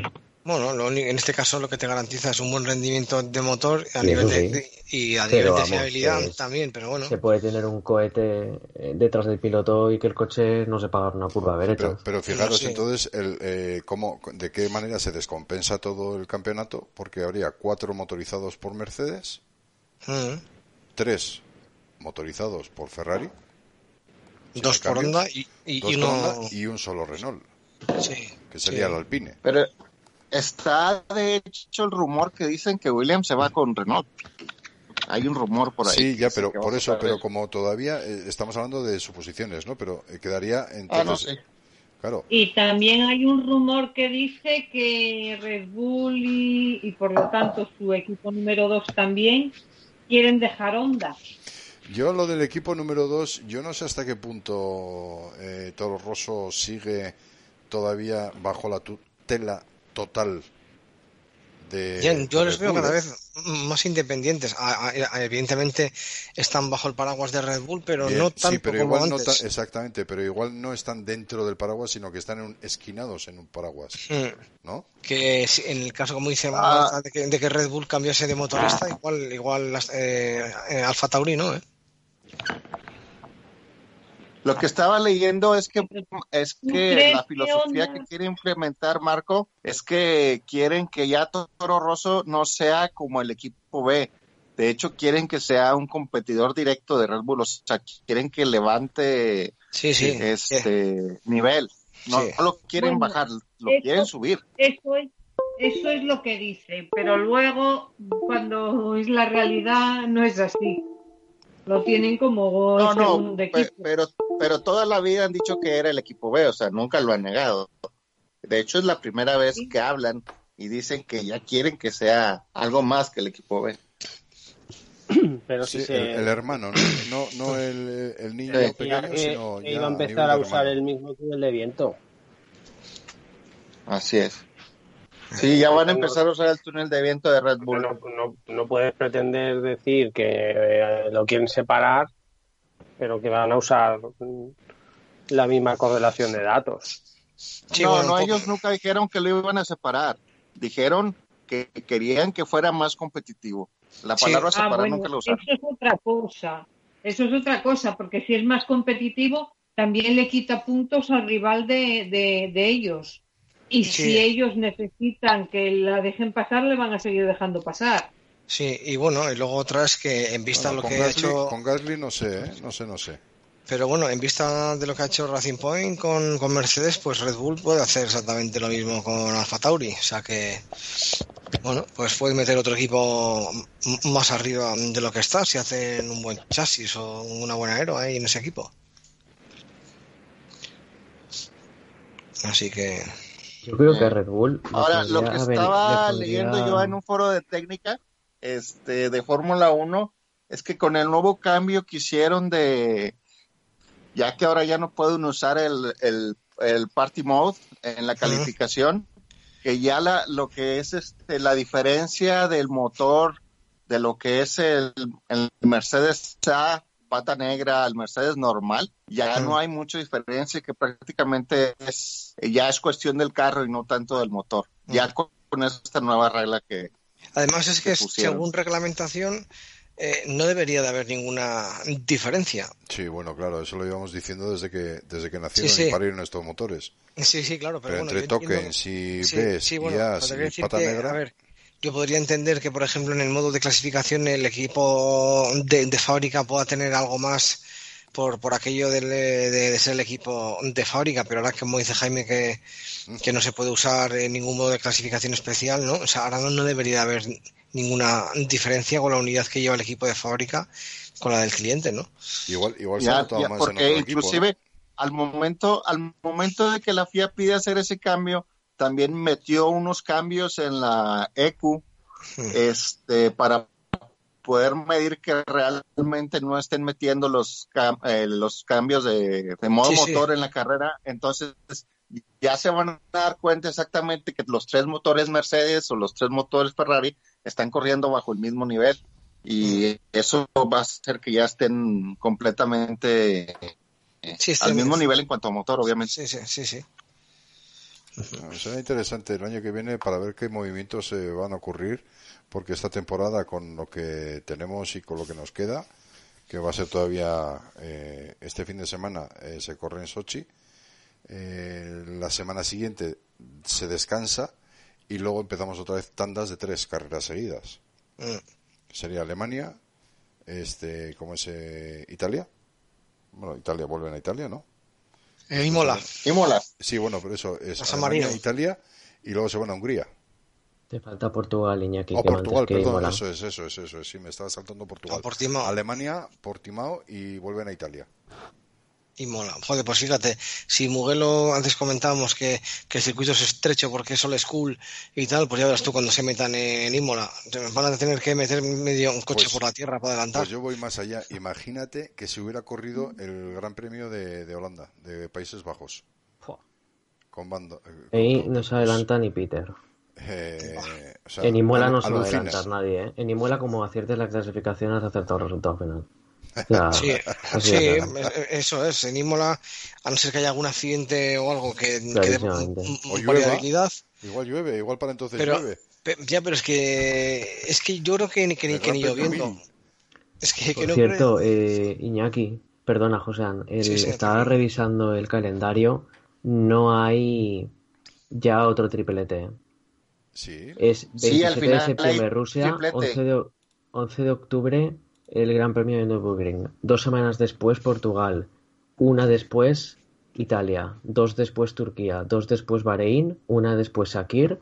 bueno, lo en este caso lo que te garantiza es un buen rendimiento de motor a Sí, nivel sí. de- y a Pero nivel de fiabilidad es- también, pero bueno. Se puede tener un cohete eh, detrás del piloto y que el coche no sepa dar una curva derecha. Pero, pero fijaros Sí. entonces el, eh, cómo, de qué manera se descompensa todo el campeonato, porque habría cuatro motorizados por Mercedes, tres motorizados por Ferrari, Dos por cambio, Honda y, y- dos y por uno. Honda y un solo Renault, Sí, que sería sí. el Alpine. Pero está de hecho el rumor que dicen que Williams se va con Renault. Hay un rumor por ahí. Sí, ya, pero por eso, pero como todavía eh, estamos hablando de suposiciones, ¿no? Pero eh, quedaría Ah, entonces, no sé. claro, Y también hay un rumor que dice que Red Bull y, y por lo tanto su equipo número 2 también quieren dejar Honda. Yo lo del equipo número 2, yo no sé hasta qué punto eh, Toro Rosso sigue todavía bajo la tutela total de... Yo les Red veo Bull, cada vez más independientes. A- a- a- evidentemente están bajo el paraguas de Red Bull, pero Bien, no tanto sí, pero como igual no antes. exactamente, pero igual no están dentro del paraguas, sino que están en un- esquinados en un paraguas, Mm, ¿no? Que si- en el caso, como dice Ah. De, que, de que Red Bull cambiase de motorista, igual, igual eh, eh, Alfa Tauri, ¿no? ¿Eh? Lo que estaba leyendo es que es ¿Tú que la filosofía que quiere implementar Marco es que quieren que ya Toro Rosso no sea como el equipo B. De hecho, quieren que sea un competidor directo de Red Bull. O sea, quieren que levante Sí, sí. este nivel. No, Sí. no lo quieren Bueno, bajar, lo eso- quieren subir. Eso es, eso es lo que dicen, pero luego cuando es la realidad no es así. Lo tienen como No, el no, segundo equipo. pero, pero toda la vida han dicho que era el equipo B, o sea, nunca lo han negado. De hecho, es la primera vez Sí. que hablan y dicen que ya quieren que sea algo más que el equipo B. *clears throat* Pero Sí, si se el, el hermano, ¿no? No, no el, el niño Sí. pequeño, que sino ya iba a empezar a usar hermano. el mismo túnel de viento. Así es. Sí, ya van a empezar a usar el túnel de viento de Red Bull. No, no, no puedes pretender decir que eh, lo quieren separar, pero que van a usar la misma correlación de datos. Sí, no, bueno, no, ellos nunca dijeron que lo iban a separar. Dijeron que querían que fuera más competitivo. La Sí. palabra Ah, separar bueno, nunca lo eso usaron. es otra cosa. Eso es otra cosa, porque si es más competitivo, también le quita puntos al rival de, de- de ellos. Y Sí. si ellos necesitan que la dejen pasar, le van a seguir dejando pasar. Sí, y bueno, y luego otra es que en vista Bueno, de lo que ha hecho. con Gasly no sé, ¿eh? no sé, no sé. Pero bueno, en vista de lo que ha hecho Racing Point con, con Mercedes, pues Red Bull puede hacer exactamente lo mismo con Alfa Tauri. O sea que, bueno, pues puede meter otro equipo más arriba de lo que está si hacen un buen chasis o una buena aero ahí en ese equipo. Así que, Yo creo que Red Bull. le Ahora, lo que estaba podría- leyendo yo en un foro de técnica este, de Fórmula 1 es que con el nuevo cambio que hicieron de, ya que ahora ya no pueden usar el, el, el party mode en la calificación, que ya la, lo que es este, la diferencia del motor de lo que es el, el Mercedes A pata negra al Mercedes normal, ya no hay mucha diferencia, que prácticamente es ya es cuestión del carro y no tanto del motor. Ya con, esta nueva regla que además es que que según reglamentación eh, no debería de haber ninguna diferencia. Sí, bueno, claro, eso lo íbamos diciendo desde que desde que nacieron Sí, y sí. parieron estos motores. Sí, sí, claro, pero, Pero, bueno, entre entiendo- tokens y Sí, sí, y As y pata negra, a ver, yo podría entender que, por ejemplo, en el modo de clasificación el equipo de, de fábrica pueda tener algo más por, por aquello de, de ser el equipo de fábrica, pero ahora como dice Jaime que, que no se puede usar en ningún modo de clasificación especial, ¿no? O sea, ahora no, no debería haber ninguna diferencia con la unidad que lleva el equipo de fábrica con la del cliente, ¿no? igual igual se ha ya, notado ya, más en porque otro equipo, ¿no? inclusive al momento al momento de que la FIA pide hacer ese cambio también metió unos cambios en la EQ este para poder medir que realmente no estén metiendo los cam- eh, los cambios de, de modo Sí, sí. motor en la carrera entonces ya se van a dar cuenta exactamente que los tres motores Mercedes o los tres motores Ferrari están corriendo bajo el mismo nivel y eso va a hacer que ya estén completamente eh, Sí, al mismo nivel en cuanto a motor, obviamente. Sí, sí, sí, sí. Ah, Será interesante el año que viene para ver qué movimientos se van a ocurrir, porque esta temporada con lo que tenemos y con lo que nos queda, que va a ser todavía eh, este fin de semana, eh, se corre en Sochi, eh, la semana siguiente se descansa y luego empezamos otra vez tandas de tres carreras seguidas. Mm. Sería Alemania, este, ¿cómo es eh, Italia? Bueno, Italia vuelven a Italia, ¿no? Eh, Imola. Y mola. Sí, bueno, pero eso es A San Marino. Italia y luego se van a Hungría. Te falta Portugal, Iñaki, O que Portugal, que perdón, Imola. eso es, eso es, eso es, sí, me estaba saltando Portugal. O Portimao. Alemania, Portimao y vuelven a Italia. Y mola. Joder, pues fíjate, si Mugello antes comentábamos que, que el circuito es estrecho porque es old school y tal, pues ya verás tú cuando se metan en Imola. Van a tener que meter medio un coche Pues- por la tierra para adelantar. Pues yo voy más allá. Imagínate que se hubiera corrido el Gran Premio de, de Holanda, de Países Bajos. Fua. Con banda. eh, con- no se adelanta ni Peter. eh, o sea, en Imola no se va a alucinas. adelantar nadie, ¿eh? En Imola, como aciertes la clasificación, has acertado el resultado final. *laughs* Sí, sí, eh, eso es. En Imola, a no ser que haya algún accidente o algo que, que dé variabilidad. Igual llueve, igual para entonces Pero, llueve. pe- ya, pero es que es que yo creo que ni, que que ni lloviendo. Es que, que Por no cierto, creo- eh, Iñaki, perdona, Josean, el- Sí, sí, estaba tranquilo. revisando el calendario. No hay ya otro triplete. ¿eh? Sí. Es 27 Sí, al de septiembre Rusia, triplete. 11 de, 11 de octubre el Gran Premio de Nürburgring, dos semanas después Portugal, una después Italia, dos después Turquía, dos después Bahrein, una después Sakir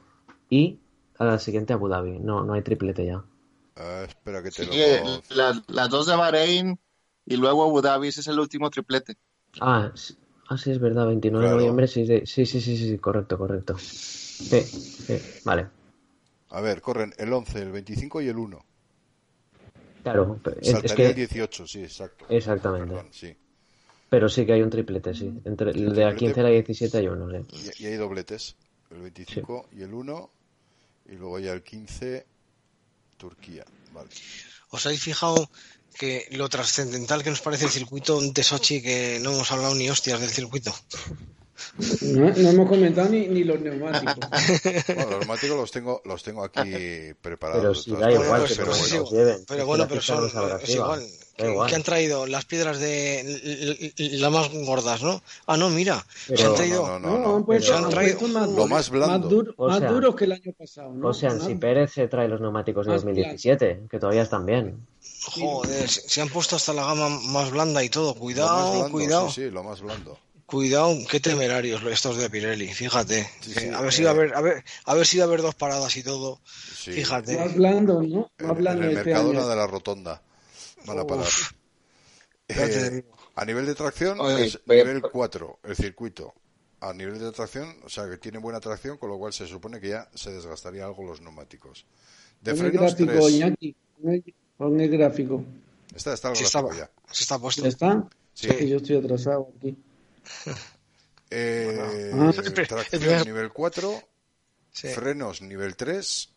y a la siguiente Abu Dhabi. No, no hay triplete ya. Ah, espera que te Sí, lo eh, las, las dos de Bahrein y luego Abu Dhabi, ese es el último triplete. Ah, s- ah, sí, es verdad, 29 Claro. de noviembre, sí, sí, sí, sí, sí, sí, correcto, correcto. Sí, sí, vale. A ver, corren el 11, el 25 y el 1. Claro, es, es Saltaría el que 18, sí, exacto. Exactamente. Perdón, sí. pero sí que hay un triplete, sí. Entre el de la triplete. 15 a la 17 hay uno, sí. Y, y hay dobletes. El 25 y el 1. Y luego ya el 15, Turquía. Vale. ¿Os habéis fijado que lo trascendental que nos parece el circuito de Sochi, que no hemos hablado ni hostias del circuito. No, no hemos comentado ni, ni los neumáticos. *laughs* Bueno, los neumáticos los tengo, los tengo aquí *laughs* preparados. Pero si da igual que se bueno, lleven. Pero bueno, son, es igual. Da ¿Qué, igual. qué han traído? Las piedras de las más gordas, ¿no? Ah, no, mira, Pero- se han no, traído. no, no, No, no, han puesto, pero- han traído más, lo más blando. duro- O más sea- duros que el año pasado. ¿no? O sea, Más- si Pérez se trae los neumáticos de Más 2017, que todavía están bien. Joder, se se han puesto hasta la gama más blanda y todo. más Cuidado, blando, cuidado. Sí, sí, lo más blando. Cuidado, qué temerarios estos de Pirelli, fíjate. Sí, Que sí, a ver eh. si va a haber, a ver, a ver si va a haber dos paradas y todo. Sí. Fíjate. Más blando, ¿no? En, Más blando en el este de la Rotonda van a parar. Eh, a nivel de tracción Oye, es ve- nivel 4 el circuito. A nivel de tracción, o sea que tiene buena tracción, con lo cual se supone que ya se desgastaría algo los neumáticos. De Pon el gráfico, 3. Iñaki. Pon el- Pon el gráfico. Está, está el Sí, gráfico está, ya. se está puesto. ¿Ya está? Sí. Que yo estoy atrasado aquí. *laughs* Eh, tracción nivel 4, Sí. frenos nivel 3,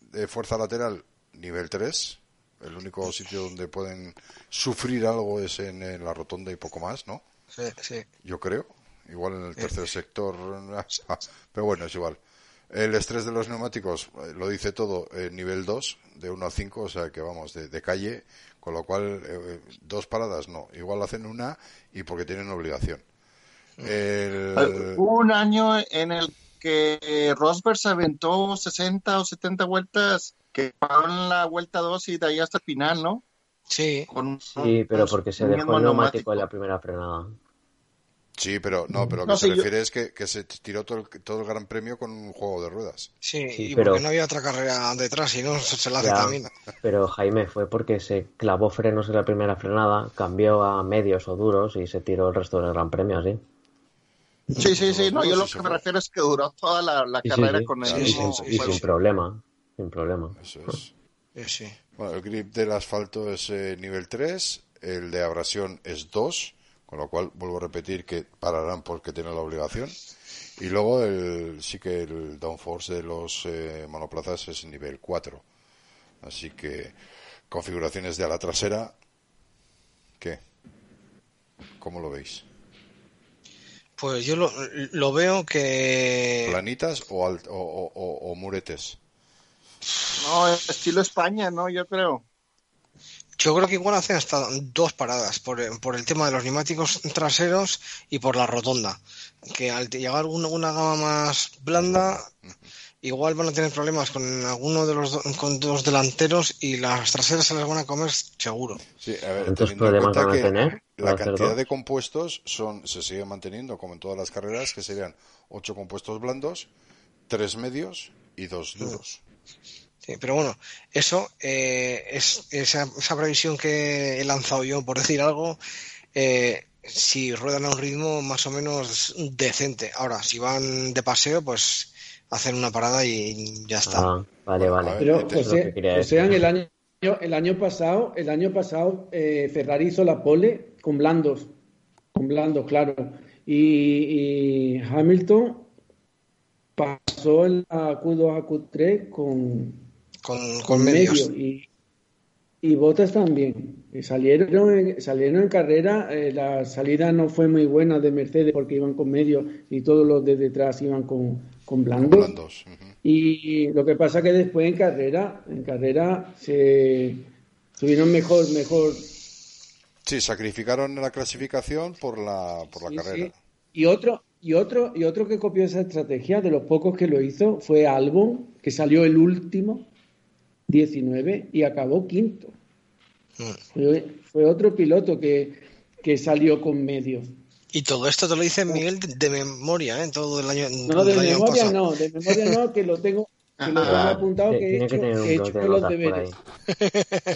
de fuerza lateral nivel 3. El único sitio donde pueden sufrir algo es en, en la rotonda y poco más, ¿no? Sí, sí. Yo creo. Igual en el tercer sector. pero bueno, es igual. El estrés de los neumáticos eh, lo dice todo, eh, nivel 2, de 1 a 5, o sea que vamos, de, de calle, con lo cual eh, dos paradas no. Igual hacen una y porque tienen obligación. El- Hubo un año en el que Rosberg se aventó 60 o 70 vueltas que pagaron la vuelta 2 y de ahí hasta el final, ¿no? Sí, Con un- Sí, pero porque se dejó el neumático en la primera frenada. Sí, pero no, pero lo que No, se sí, yo- refiere es que, que se tiró todo el, todo el gran premio con un juego de ruedas. sí, Sí, y pero- porque no había otra carrera detrás y no se, se la hace Ya, también. pero Jaime fue porque se clavó frenos en la primera frenada, cambió a medios o duros y se tiró el resto del Gran Premio así. Sí, sí, sí. No, yo lo que me refiero es que duró toda la, la Y sí, carrera sí, con el mismo y sin problema, sin problema. Eso es. Sí. Bueno, el grip del asfalto es eh, nivel 3, el de abrasión es 2, con lo cual vuelvo a repetir que pararán porque tienen la obligación. Y luego el, sí que el downforce de los eh, monoplazas es nivel 4. Así que configuraciones de ala trasera, ¿qué? ¿Cómo lo veis? Pues yo lo, lo veo que... ¿Planitas o, alt- o, o- o- o muretes? No, estilo España, ¿no? Yo creo. Yo creo que igual hacen hasta dos paradas por, por el tema de los neumáticos traseros y por la rotonda. Que al llegar una, una gama más blanda, igual van a tener problemas con alguno de los do- con dos delanteros y las traseras se las van a comer seguro. Sí, a ver, ¿Cuántos teniendo en problemas cuenta van a tener La cantidad de compuestos son se sigue manteniendo como en todas las carreras, que serían ocho compuestos blandos, tres medios y dos duros. Sí, pero bueno, eso eh, es esa, esa previsión que he lanzado yo, por *laughs* decir algo, eh, si ruedan a un ritmo más o menos decente. Ahora, si van de paseo, pues hacen una parada y ya está. Ah, vale, vale. Pero, que José, decir. el año, el año pasado, el año pasado eh, Ferrari hizo la pole con blandos, con blandos, claro. Y, y Hamilton pasó en la Q2 a Q3 con, con, con con medios. medio y, y Bottas también. Y salieron, en, salieron en carrera, eh, la salida no fue muy buena de Mercedes porque iban con medio y todos los de detrás iban con, con blandos. Y lo que pasa que después en carrera, en carrera se tuvieron mejor, mejor. Sí, sacrificaron la clasificación por la, por la sí, carrera. sí. Y otro, y otro, y otro que copió esa estrategia, de los pocos que lo hizo, fue Albon, que salió el último, 19, y acabó quinto. Mm. Fue, fue otro piloto que, que salió con medios. Y todo esto te lo dice Miguel de, de memoria, ¿eh? Todo el año, No, todo de el año memoria pasado. no, de memoria no, que lo tengo, *laughs* que lo tengo Ah, apuntado, que he hecho, que tener un que he bloc hecho de los deberes.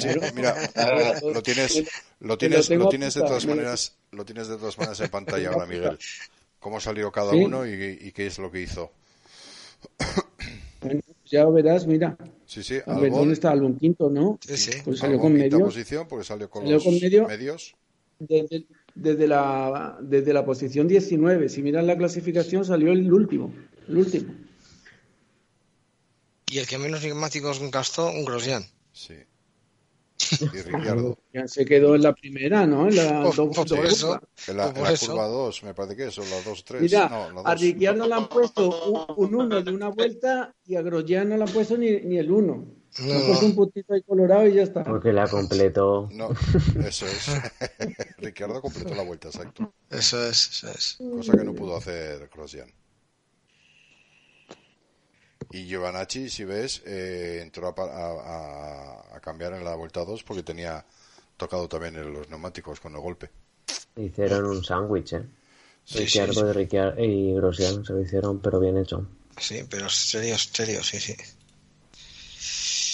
Sí, *laughs* mira, lo tienes, lo lo tienes, tengo lo tienes de todas lo- maneras, lo tienes de todas maneras en pantalla ahora, *laughs* Miguel. Cómo salió cada Sí. uno y, y qué es lo que hizo. Bueno, Ya verás, mira, Sí, sí, a ver, ¿dónde está Albon Quinto, no? Sí, sí. Pues salió con medios. posición porque salió con Salió los con medio. medios. Desde, desde la, desde la posición 19. Si miran la clasificación, salió el último. El último. Y el que menos neumáticos gastó, un Grosjean. Sí. Y Ricardo. *laughs* se quedó en la primera, ¿no? En la, oh, dos, pues, por eso, en la, pues en la curva 2, me parece que eso, las 2, 3. Mira, no, la a Ricciardo le han puesto un 1 de una vuelta y a Grosjean no le han puesto ni, ni el 1. Claro. Pues un putito ahí colorado y ya está. Porque la completó. No, eso es. *laughs* Ricardo completó la vuelta, exacto. Eso es, eso es. Cosa que no pudo hacer Grosjean. Y Giovanacci, si ves, eh, entró a, a, a, cambiar en la vuelta 2 porque tenía tocado también en los neumáticos con el golpe. Hicieron un sándwich, ¿eh? Sí, Ricciardo sí, sí. y Grosjean se lo hicieron, pero bien hecho. Sí, pero serio, serio, sí, sí.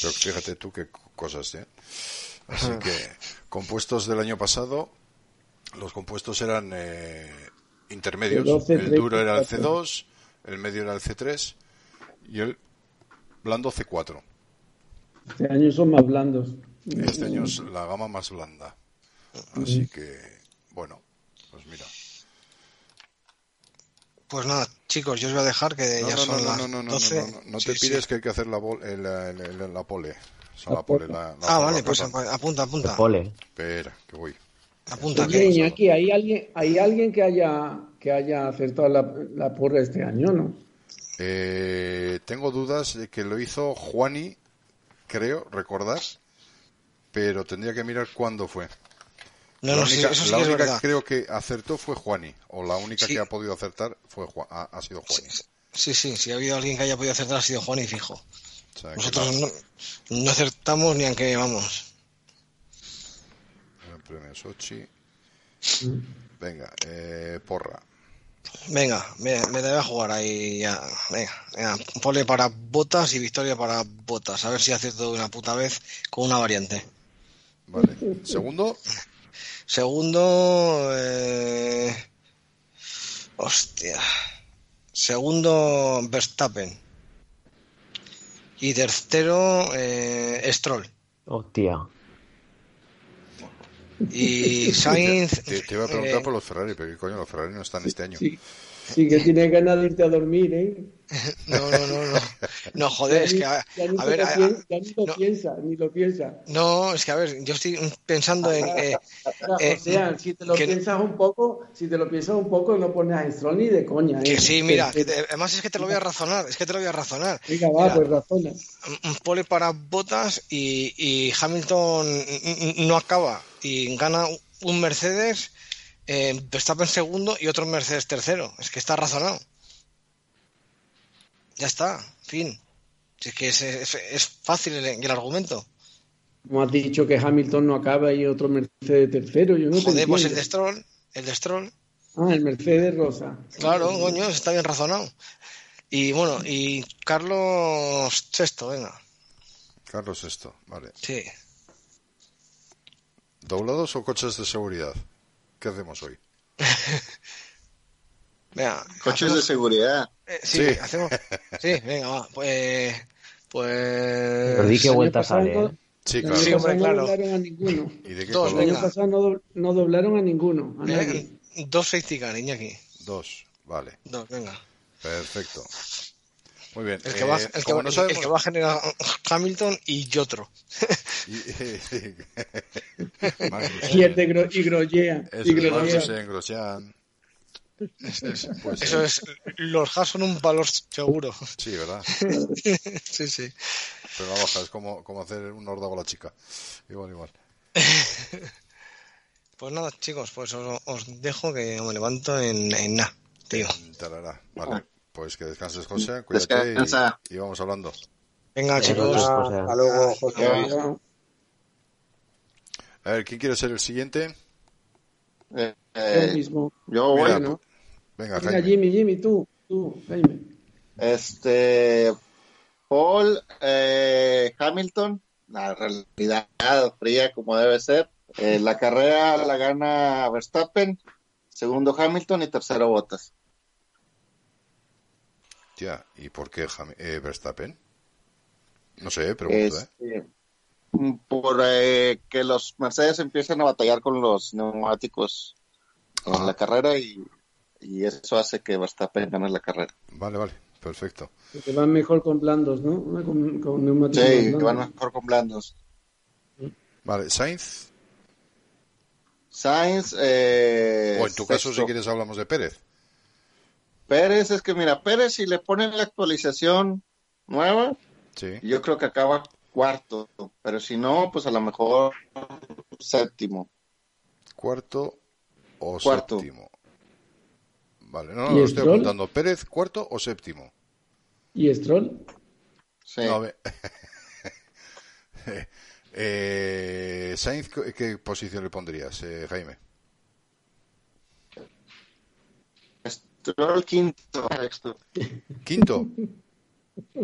Pero fíjate tú qué cosas, ¿eh? Así que, compuestos del año pasado, los compuestos eran eh, intermedios. C12, El duro era el 34. C2, el medio era el C3 y el blando C4. Este año son más blandos. Este año es la gama más blanda. Así que, bueno, pues mira. Pues nada, chicos, yo os voy a dejar que No, ya no, son no, las no, no, no, 12. no, no, te sí. pides que hay que hacer la, bol- el- el- el- la pole. O sea, La la pole, pole. la- la- Ah, vale, la- pues apunta, apunta. Pole. Espera, que voy. Apunta Oye, que. Iñaki, ¿hay alguien, hay alguien que haya que haya acertado la, la porra este año, ¿no? Eh, tengo dudas de que lo hizo Juani, creo, recordar, pero tendría que mirar cuándo fue. No, la no, sí, única, eso sí la que única creo que acertó fue Juani, o la única Sí. que ha podido acertar fue Juan, ha, ha sido Juani. Sí, sí, si ha habido alguien que haya podido acertar ha sido Juan y fijo. O sea, que Nosotros no, no acertamos ni aunque vamos. el premio Sochi. Venga, eh, porra. Venga, me, me debe jugar ahí ya. Venga, venga, pole para botas y victoria para botas. A ver si acierto de una puta vez con una variante. Vale. Segundo, Segundo, eh... hostia. Segundo, Verstappen. Y tercero, eh, Stroll. Hostia. Y *laughs* Sainz. te- te iba a preguntar eh, por los Ferrari, pero ¿qué coño los Ferrari no están este año? Sí, sí que tienes ganas de irte a dormir, ¿eh? *laughs* No, no, no, no. No, joder, es que. A, Ya ni, a ver, lo a- ya ni lo no. piensa, ni lo piensa. no, es que a ver, yo estoy pensando en. eh, *laughs* Eh, o sea, si te lo que- piensas un poco, si te lo piensas un poco, no pones a Stroll ni de coña, ¿eh? que sí, mira, Que- te- además es que te lo voy a razonar, es que te lo voy a razonar. Venga, va, Mira, pues razona. un pole para Bottas y, y Hamilton no acaba y gana un Mercedes, eh, Verstappen segundo y otro Mercedes tercero. Es que está razonado. Ya está, fin. Si es que es, es- es fácil el, el argumento. Como has dicho que Hamilton no acaba y otro Mercedes tercero, yo no te Joder, pues el de Stroll, el de Stroll, Ah, el Mercedes rosa. claro, coño, está bien razonado. Y bueno, y Carlos sexto, venga, Carlos esto, vale. sí. ¿Doblados o coches de seguridad? ¿Qué hacemos hoy? *laughs* Venga, Coches de hacemos- seguridad. eh, sí, Sí. hacemos. Sí, venga, va. Pues. Pues. Pero di qué el vuelta sale, no- ¿eh? Sí, El claro. Sí, hombre, claro. no doblaron a ninguno. ¿Y de qué Dos, El año pasado no, do- no doblaron a ninguno. A nadie. Dos safety car, Iñaki. Dos, vale. Dos, venga. Perfecto. Muy bien. El que, va, eh, el, que va, no el sabemos... que va a generar Hamilton y otro. Y, *laughs* Y el de Gro- y. Eso Grosjean. *laughs* Pues, Eso es. Los Haas son un valor seguro. Sí, ¿verdad? *laughs* Sí, sí. Pero la baja es como, como hacer un órdago a la chica. Igual, igual. *laughs* Pues nada, chicos, pues os, os dejo que me levanto en, en nada, tío. Tarará. Vale. Pues que descanses, José. Cuídate y, Descansa. y vamos hablando. Venga, chicos. José. Hasta luego, José. A ver, ¿quién quiere ser el siguiente? Eh, Yo eh, mismo. yo voy, Mira, Bueno, Venga. Jimmy, Jimmy, tú, tú, Jaime. Este, Paul eh, Hamilton, la realidad fría como debe ser. Eh, la carrera la gana Verstappen, segundo Hamilton y tercero Bottas. Tía, ¿y por qué eh, Verstappen? No sé, pregunto, ¿eh? Este, por eh, que los Mercedes empiezan a batallar con los neumáticos en la carrera y, y eso hace que Verstappen gane la carrera. Vale, vale. Perfecto. Que van mejor con blandos, ¿no? Con, con neumáticos Sí, blandos. que van mejor con blandos. Vale, Sainz. Sainz. Eh, o en tu caso, si quieres, hablamos de Pérez. Pérez, es que mira, Pérez, si le ponen la actualización nueva, Sí. yo creo que acaba cuarto. Pero si no, pues a lo mejor séptimo. Cuarto o Cuarto. séptimo. Vale, no, no, ¿Y lo estoy Stroll? apuntando. Pérez, cuarto o séptimo. ¿Y Stroll? Sí. No, a ver. *laughs* eh, Sainz, ¿qué- ¿qué posición le pondrías, eh, Jaime? Stroll quinto. Sexto. Quinto.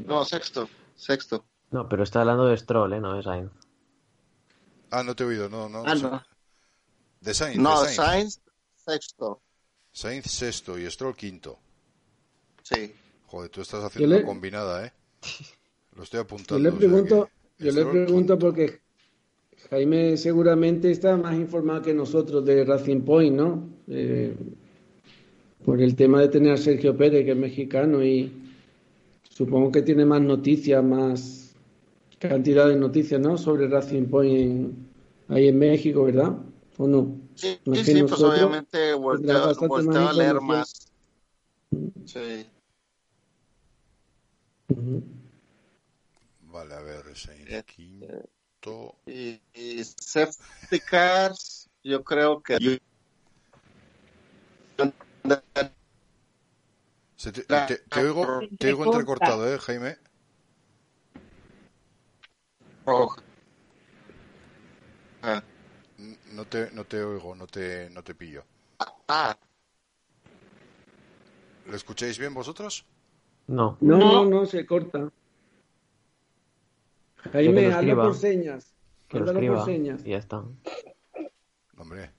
No, sexto. Sexto. No, pero está hablando de Stroll, ¿eh? No de Sainz. Ah, no te he oído, no, no. Ah, sé. no. De Sainz. No, de Sainz. Sainz, sexto. Sainz sexto y Stroll quinto. Sí. Joder, tú estás haciendo Yo le- una combinada, ¿eh? Lo estoy Yo apuntando. le o sea pregunto, que yo le pregunto quinto. porque Jaime seguramente está más informado que nosotros de Racing Point, ¿no? Eh, por el tema de tener a Sergio Pérez, que es mexicano, y supongo que tiene más noticias, más cantidad de noticias, ¿no? Sobre Racing Point en- ahí en México, ¿verdad? ¿O no? Sí, sí, sí, pues nosotros, obviamente volteo más a leer más. Sí. Ujú. Vale, a ver, Eh, quinto. Y, y safety cars, yo creo que Se te, te- te oigo, te oigo Entrecorta. entrecortado, ¿eh, Jaime? Roja. Ah, No te, no te oigo, no te, no te pillo. ah, ¿Lo escucháis bien vosotros? No. No, no, No. se corta. Jaime, hazlo escriba. por señas. Que lo escriba. por señas. Y ya está. Hombre.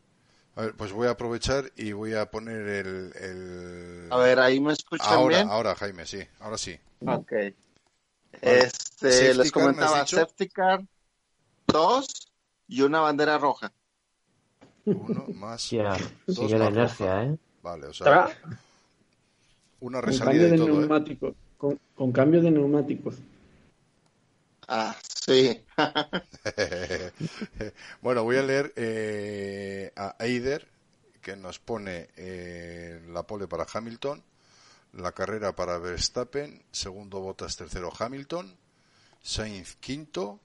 A ver, pues voy a aprovechar y voy a poner el... el... a ver, ahí me escuchan ahora, bien. ahora, Jaime, sí, ahora sí. Ok. Este, Safety les car, ¿me has comentaba, dicho? safety car, dos y una bandera roja. Uno más. Dos sigue la inercia, roja. ¿eh? Vale, o sea, una Con resalida cambio y de todo, ¿eh? neumáticos. Con, con cambio de neumáticos. Ah, sí. *laughs* bueno, voy a leer eh, a Eider, que nos pone eh, la pole para Hamilton, la carrera para Verstappen, segundo Bottas, tercero Hamilton, Sainz quinto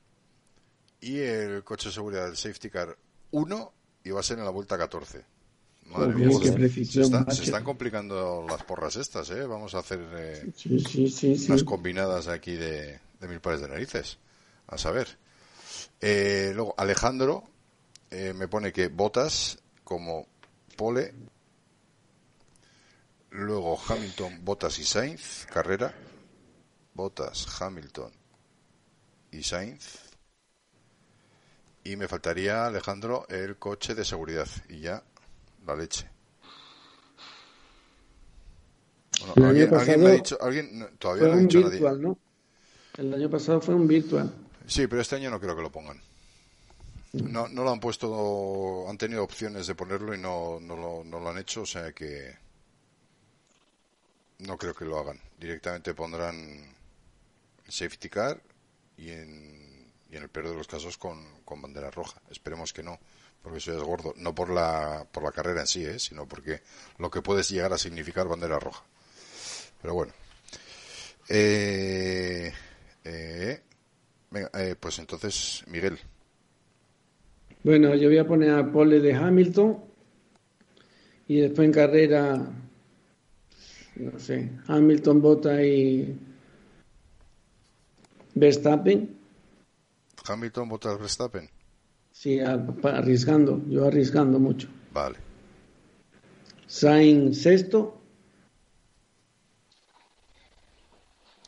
y el coche de seguridad del safety car 1 y va a ser en la vuelta 14. Madre Joder, mía, qué se, precisión, están, se macho. están complicando las porras estas, ¿eh? Vamos a hacer eh, Sí, sí, sí, sí. unas combinadas aquí de, de mil pares de narices. A saber. Eh, luego, Alejandro eh, me pone que Botas como pole. Luego Hamilton, Botas y Sainz, carrera. Botas, Hamilton y Sainz. Y me faltaría, Alejandro, el coche de seguridad. Y ya, la leche. Bueno, El año ¿alguien, alguien me ha dicho, alguien, no, todavía Fue no ha un dicho nadie. virtual, ¿no? El año pasado fue un virtual. Sí, pero este año no creo que lo pongan. No, no lo han puesto, han tenido opciones de ponerlo y no, no, lo, no lo han hecho, o sea que no creo que lo hagan. Directamente pondrán safety car y en, y en el peor de los casos con, con bandera roja. Esperemos que no, porque eso es gordo. No por la, por la carrera en sí, ¿eh? sino porque lo que puede llegar a significar bandera roja. Pero bueno. Eh, eh, eh, pues entonces, Miguel. Bueno, yo voy a poner a pole de Hamilton y después en carrera, no sé, Hamilton, Bota y Verstappen. Hamilton, Bottas, Verstappen. Sí, arriesgando, yo arriesgando mucho. Vale. Sainz sexto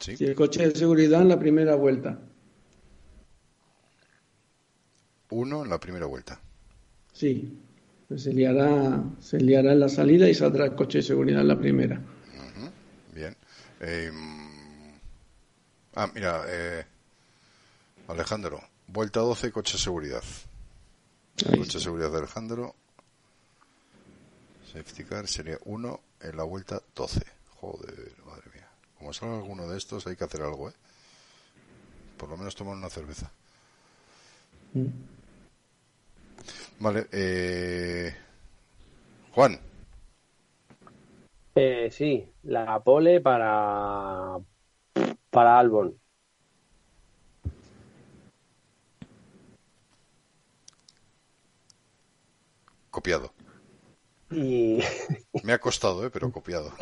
Sí. y el coche de seguridad en la primera vuelta. Uno en la primera vuelta. Sí, pues se liará, se liará en la salida y saldrá el coche de seguridad en la primera. Eh, ah, mira, eh, Alejandro. Vuelta 12, coche de seguridad. Coche de seguridad de Alejandro. Safety car sería uno en la vuelta 12. Joder, madre mía. Como salga alguno de estos, hay que hacer algo, ¿eh? Por lo menos tomar una cerveza. Mm. Vale, eh... Juan, Eh, sí, la pole para, para Albon. copiado. Y *laughs* Me ha costado, ¿eh? pero copiado.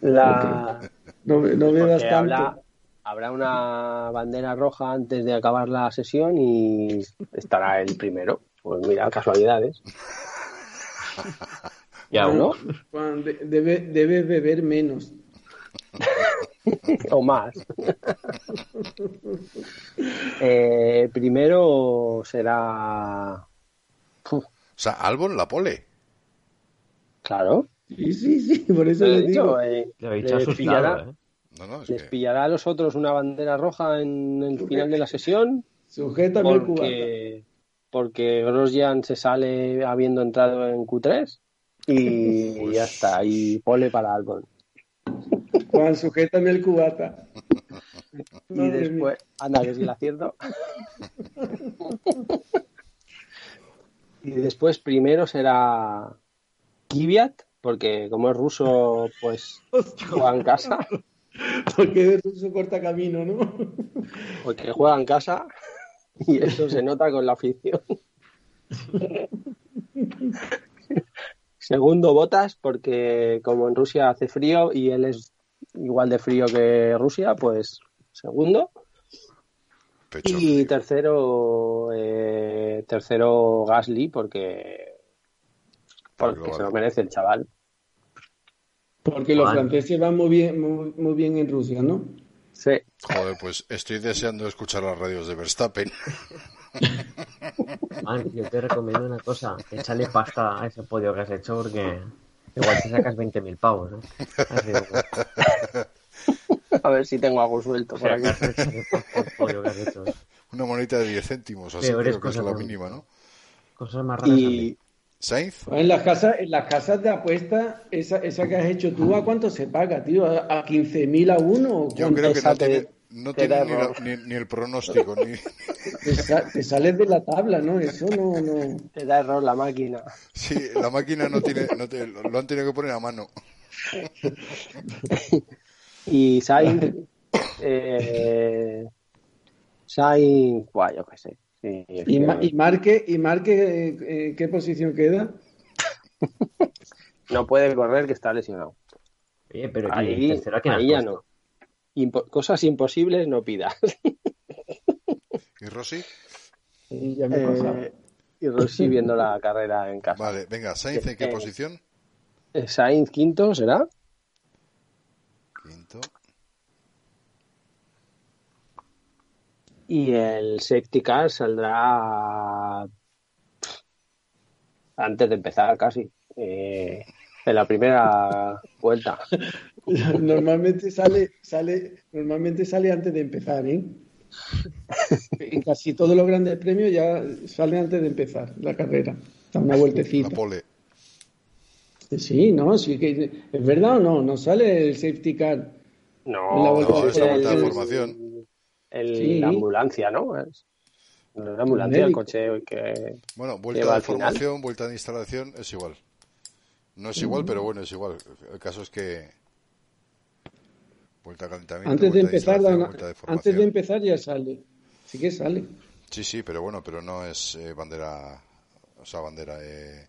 la, No, me- no me das porque tanto. habrá, habrá una bandera roja antes de acabar la sesión y estará el primero. Pues mira, casualidades. *laughs* Ya, ¿No? Juan, de- debe, debes beber menos. *laughs* o más. Eh, primero será. Uf, O sea, Albon la pole. claro. Sí, sí, sí, por eso le he dicho, digo. eh, les pillará, ¿eh? No, no, es les que... pillará a los otros una bandera roja en el final de la sesión cubata. porque, porque Grosjean se sale habiendo entrado en Q3 y ya está. Y pole para Albon. Juan, sujétame el cubata. Y después, anda, que si la acierto. y después primero será Kvyat, porque como es ruso, pues juega en casa, Porque es ruso corta camino, ¿no? porque juega en casa y eso se nota con la afición. *laughs* Segundo Botas, porque como en Rusia hace frío y él es igual de frío que Rusia, pues segundo. Pecho Y tercero, eh, tercero Gasly, porque, porque se lo merece el chaval. Porque los franceses van muy bien, muy, muy bien en Rusia, ¿no? Sí, Joder, pues estoy deseando escuchar las radios de Verstappen. *laughs* Man, yo te recomiendo una cosa, échale pasta a ese podio que has hecho porque igual te sacas 20.000 pavos, ¿eh? Así que, a ver si tengo algo suelto por aquí. ¿eh? Una monedita de 10 céntimos, así Peores creo que es la no. mínima, ¿no? Cosas más raras Y Sainz, En las casas, en las casas de apuestas, esa, esa que has hecho tú, ¿a cuánto se paga, tío? ¿A, a 15.000 a uno? ¿O yo creo que no tiene, no te tiene da ni, la- ni- ni el pronóstico, ni... *laughs* Te, sa- te sales de la tabla, ¿no? Eso no, no. Te da error la máquina. Sí, la máquina no tiene, no te- lo han tenido que poner a mano. *laughs* Y Sainz, eh, Sainz, yo qué sé. Sí, ¿Y, que Ma- y Marque, y Marque eh, eh, qué posición queda? no puede correr que está lesionado. Oye, pero ¿y el Ahí, ahí ya no. Impo- cosas imposibles no pidas. *laughs* ¿Y Rossi? Y ya me he pasado. Eh, y Rossi viendo la carrera en casa. Vale, venga, Sainz, ¿en qué Eh, posición? Eh, Sainz quinto, ¿será? Quinto. Y el safety car saldrá antes de empezar casi. Eh, en la primera vuelta. *laughs* *laughs* Normalmente sale, sale, normalmente sale antes de empezar, ¿eh? En casi todos los grandes premios ya sale antes de empezar la carrera. Da una La vueltecita. pole. Sí, no, sí que es verdad o no, no sale el safety car. No, En la vuelta- No, es la el- vuelta de formación. el- Sí. La ambulancia, ¿no? Es, no es la ambulancia, el coche que... Bueno, vuelta de final. formación, vuelta de instalación, es igual. No es igual, pero bueno, es igual. El caso es que... Vuelta calentamiento, Antes de empezar, vuelta de antes de empezar ya sale. Sí que sale. Sí, sí, pero bueno, pero no es eh, bandera, o sea, bandera, eh,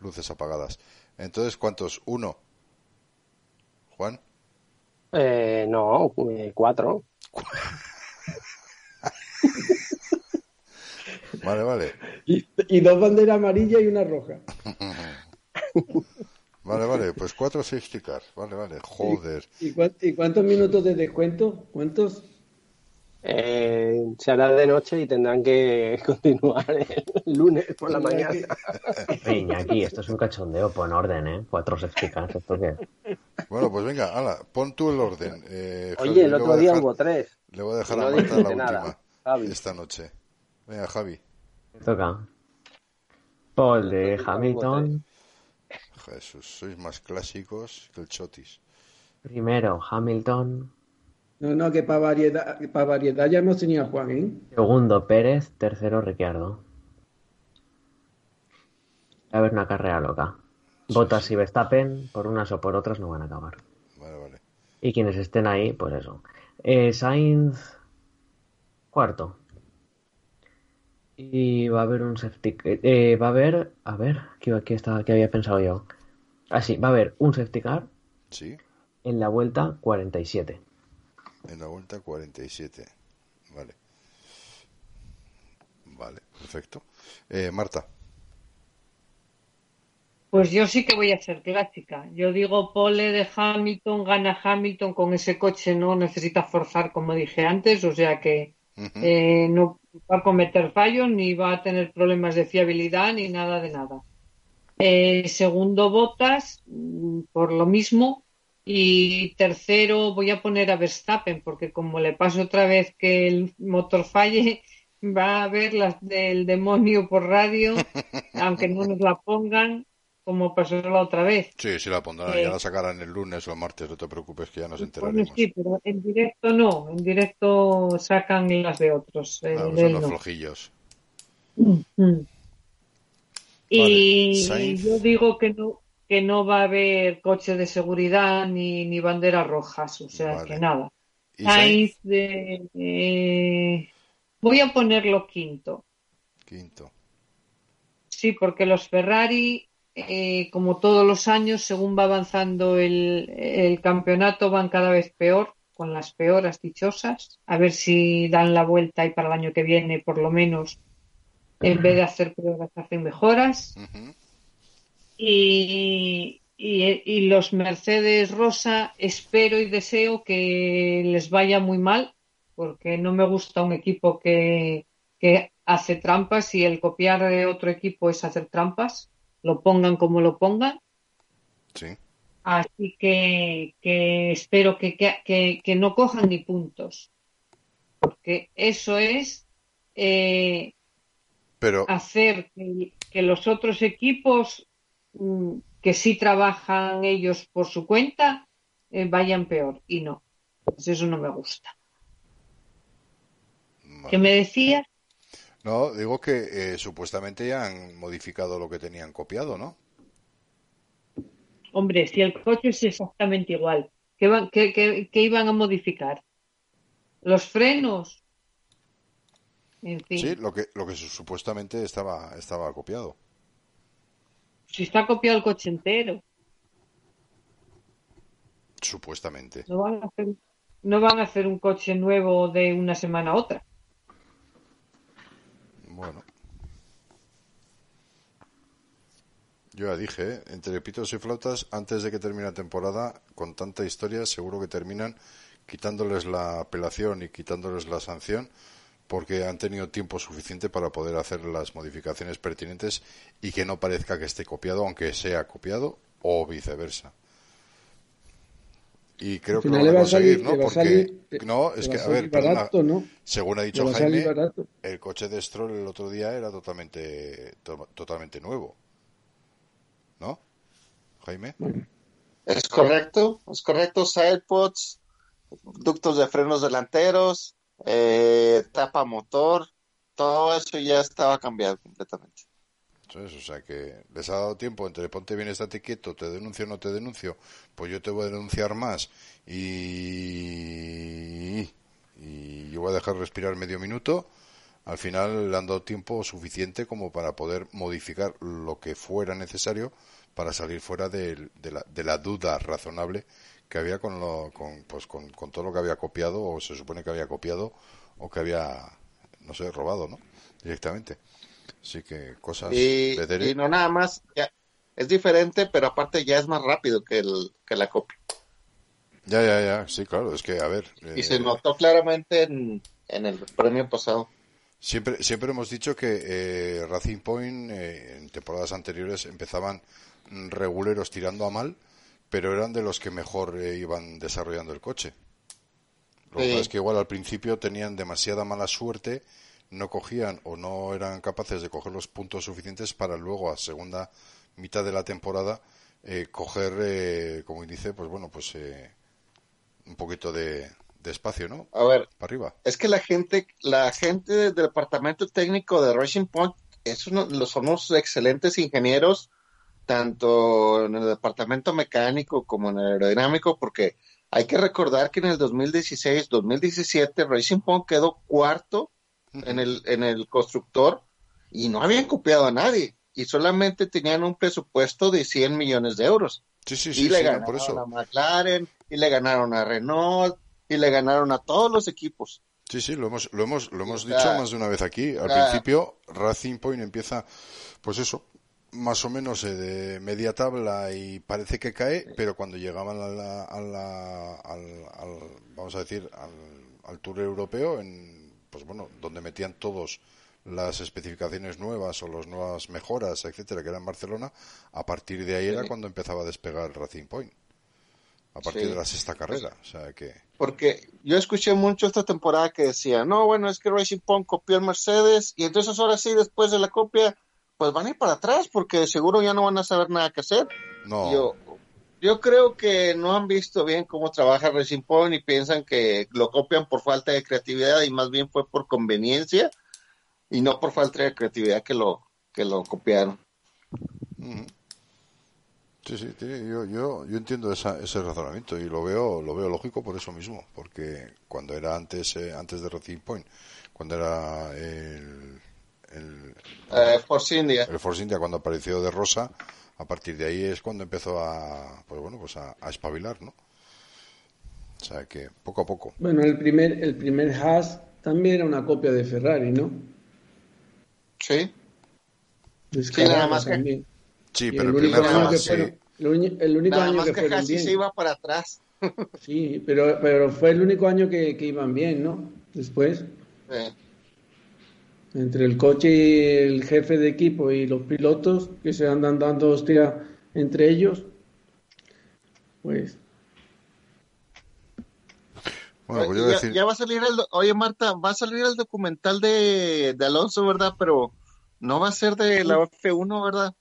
luces apagadas. Entonces, ¿cuántos? Uno. Juan. Eh, no, eh, cuatro. *laughs* Vale, vale. Y, y dos banderas amarillas y una roja. *laughs* Vale, vale. Pues cuatro safety cars. Vale, vale. Joder. ¿Y, cuán- y cuántos minutos de descuento? ¿Cuántos? Eh, se hará de noche y tendrán que *laughs* continuar el lunes por la mañana. Iñaki, esto es un cachondeo, pon orden, ¿eh? Cuatro safety cars, ¿esto qué? Bueno, pues venga, ala, pon tú el orden. Eh, Javi, Oye, el otro día dejar- hubo tres. Le voy a dejar No a Marta la dijiste última nada, Javi. esta noche. Venga, Javi. Toca. Paul de Hamilton. Jesús, sois más clásicos que el chotis. Primero Hamilton. No, no, que para variedad, ya hemos tenido a Juan, ¿eh? Segundo Pérez, tercero Ricciardo. Va a haber una carrera loca. Botas y Verstappen, por unas o por otras, no van a acabar. Vale, vale. Y quienes estén ahí, pues eso. Eh, Sainz, cuarto. Y va a haber un safety. eh, va a haber. A ver, ¿qué, qué estaba, qué había pensado yo? Ah, sí, va a haber un safety car Sí, en la vuelta 47. en la vuelta 47. Vale. Vale, perfecto. Eh, Marta, Pues yo sí que voy a ser clásica. Yo digo pole de Hamilton, gana Hamilton con ese coche, no necesita forzar como dije antes, o sea que eh, no va a cometer fallos ni va a tener problemas de fiabilidad ni nada de nada. Eh, segundo, Botas, mm, por lo mismo. Y tercero, voy a poner a Verstappen, porque como le pase otra vez que el motor falle, *laughs* va a ver las del demonio por radio, *laughs* aunque no nos la pongan, como pasó la otra vez. sí, sí la pondrán, Eh. ya la sacarán el lunes o el martes, no te preocupes que ya nos Bueno, enteraremos. sí, pero en directo no, en directo sacan las de otros. el Ah, de son los no. flojillos. Mm. Y Sainz. yo digo que no que no va a haber coche de seguridad ni, ni banderas rojas, o sea Vale. que nada. ¿Y Sainz de, eh, voy a ponerlo quinto. Quinto. Sí, porque los Ferrari, eh, como todos los años, según va avanzando el, el campeonato, van cada vez peor, con las peoras dichosas. A ver si dan la vuelta y para el año que viene, por lo menos, en vez de hacer peoras, hacen mejoras. Y, y- y los Mercedes Rosa, espero y deseo que les vaya muy mal, porque no me gusta un equipo que, que hace trampas y el copiar de otro equipo es hacer trampas, lo pongan como lo pongan. Sí. Así que, que espero que, que, que- no cojan ni puntos, porque eso es eh, Pero, hacer que, que los otros equipos mm, que sí trabajan ellos por su cuenta eh, vayan peor y no. Pues eso no me gusta. vale. ¿Qué me decías? No, digo que eh, supuestamente ya han modificado lo que tenían copiado, ¿no? Hombre, si el coche es exactamente igual, ¿qué, van- qué- qué- qué iban a modificar? ¿Los frenos? En fin, Sí, lo que, lo que su- supuestamente estaba, estaba copiado. si está copiado el coche entero, Supuestamente. no van a hacer, no van a hacer un coche nuevo de una semana a otra. Bueno. Yo ya dije, ¿eh? entre pitos y flautas, antes de que termine la temporada, con tanta historia, seguro que terminan quitándoles la apelación y quitándoles la sanción, porque han tenido tiempo suficiente para poder hacer las modificaciones pertinentes y que no parezca que esté copiado, aunque sea copiado, o viceversa. Y creo que lo van a le va a conseguir, ¿no? Porque, salir- te- no, es que, a ver, perdona, según ha dicho Jaime, el coche de Stroll el otro día era totalmente to- totalmente nuevo. Jaime. Es correcto, es correcto. Sidepods, ductos de frenos delanteros, eh, tapa motor, todo eso ya estaba cambiado completamente. Entonces, o sea que les ha dado tiempo entre ponte bien, estate quieto, te denuncio o no te denuncio, pues yo te voy a denunciar más y, y yo voy a dejar respirar medio minuto. Al final le han dado tiempo suficiente como para poder modificar lo que fuera necesario para salir fuera de, la, de la duda razonable que había con, lo, con, pues con, con todo lo que había copiado o se supone que había copiado o que había, no sé, robado, ¿no? Directamente. Así que cosas Y, no nada más, ya, es diferente, pero aparte ya es más rápido que, el, que la copia. Ya, ya, ya, sí, claro, es que, a ver, Y eh, se notó claramente en, en el premio pasado. siempre, siempre hemos dicho que eh, Racing Point eh, en temporadas anteriores empezaban reguleros tirando a mal, pero eran de los que mejor eh, iban desarrollando el coche. Lo que Sí. pasa es que igual al principio tenían demasiada mala suerte, no cogían o no eran capaces de coger los puntos suficientes para luego a segunda mitad de la temporada eh, coger eh, como índice, pues bueno, pues eh, un poquito de, despacio, ¿no? A ver, Para arriba. es que la gente, la gente del departamento técnico de Racing Point es uno, los- son unos excelentes ingenieros, tanto en el departamento mecánico como en el aerodinámico, porque hay que recordar que en el 2016, 2017, Racing Point quedó cuarto en el, en el constructor y no habían copiado a nadie y solamente tenían un presupuesto de 100 millones de euros. Sí, sí, y sí, le no, ganaron por eso. a McLaren, y le ganaron a Renault, y le ganaron a todos los equipos. Sí, sí, lo hemos, lo hemos, lo hemos O sea, dicho más de una vez aquí. Al o sea, principio, Racing Point empieza, pues eso, más o menos eh, de media tabla y parece que cae, pero cuando llegaban a la, a la- al, al- vamos a decir, al, al Tour Europeo, en, pues bueno, donde metían todos las especificaciones nuevas o las nuevas mejoras, etcétera, que era en Barcelona, a partir de ahí era cuando empezaba a despegar el Racing Point. A partir Sí. de la sexta carrera, o sea que... Porque yo escuché mucho esta temporada que decía, no, bueno, es que Racing Point copió el Mercedes, y entonces ahora sí, después de la copia, pues van a ir para atrás, porque seguro ya no van a saber nada que hacer. No, Yo, yo creo que no han visto bien cómo trabaja Racing Point y piensan que lo copian por falta de creatividad y más bien fue por conveniencia y no por falta de creatividad que lo, que lo copiaron. Sí, sí, sí, yo, yo, yo entiendo esa- ese razonamiento y lo veo, lo veo lógico por eso mismo, porque cuando era antes, eh, antes de Racing Point, cuando era el, el, Eh, Force India. el Force India, cuando apareció de Rosa, a partir de ahí es cuando empezó a, pues bueno, pues a, a espabilar, ¿no? O sea que poco a poco. Bueno, el primer, el primer Haas también era una copia de Ferrari, ¿no? Sí. Descarada nada más que- también. Sí, Y pero el el único primer año que Haas, sí. fueron- el, el único Nada año más que que casi bien. se iba para atrás. Sí, pero, pero fue el único año que, que iban bien, ¿no? Después, Eh, entre el coche y el jefe de equipo y los pilotos que se andan dando hostia entre ellos, pues Bueno, pues yo ya, decir, ya va a salir el, oye Marta, va a salir el documental de, de Alonso, ¿verdad? Pero no va a ser de la F1, ¿verdad?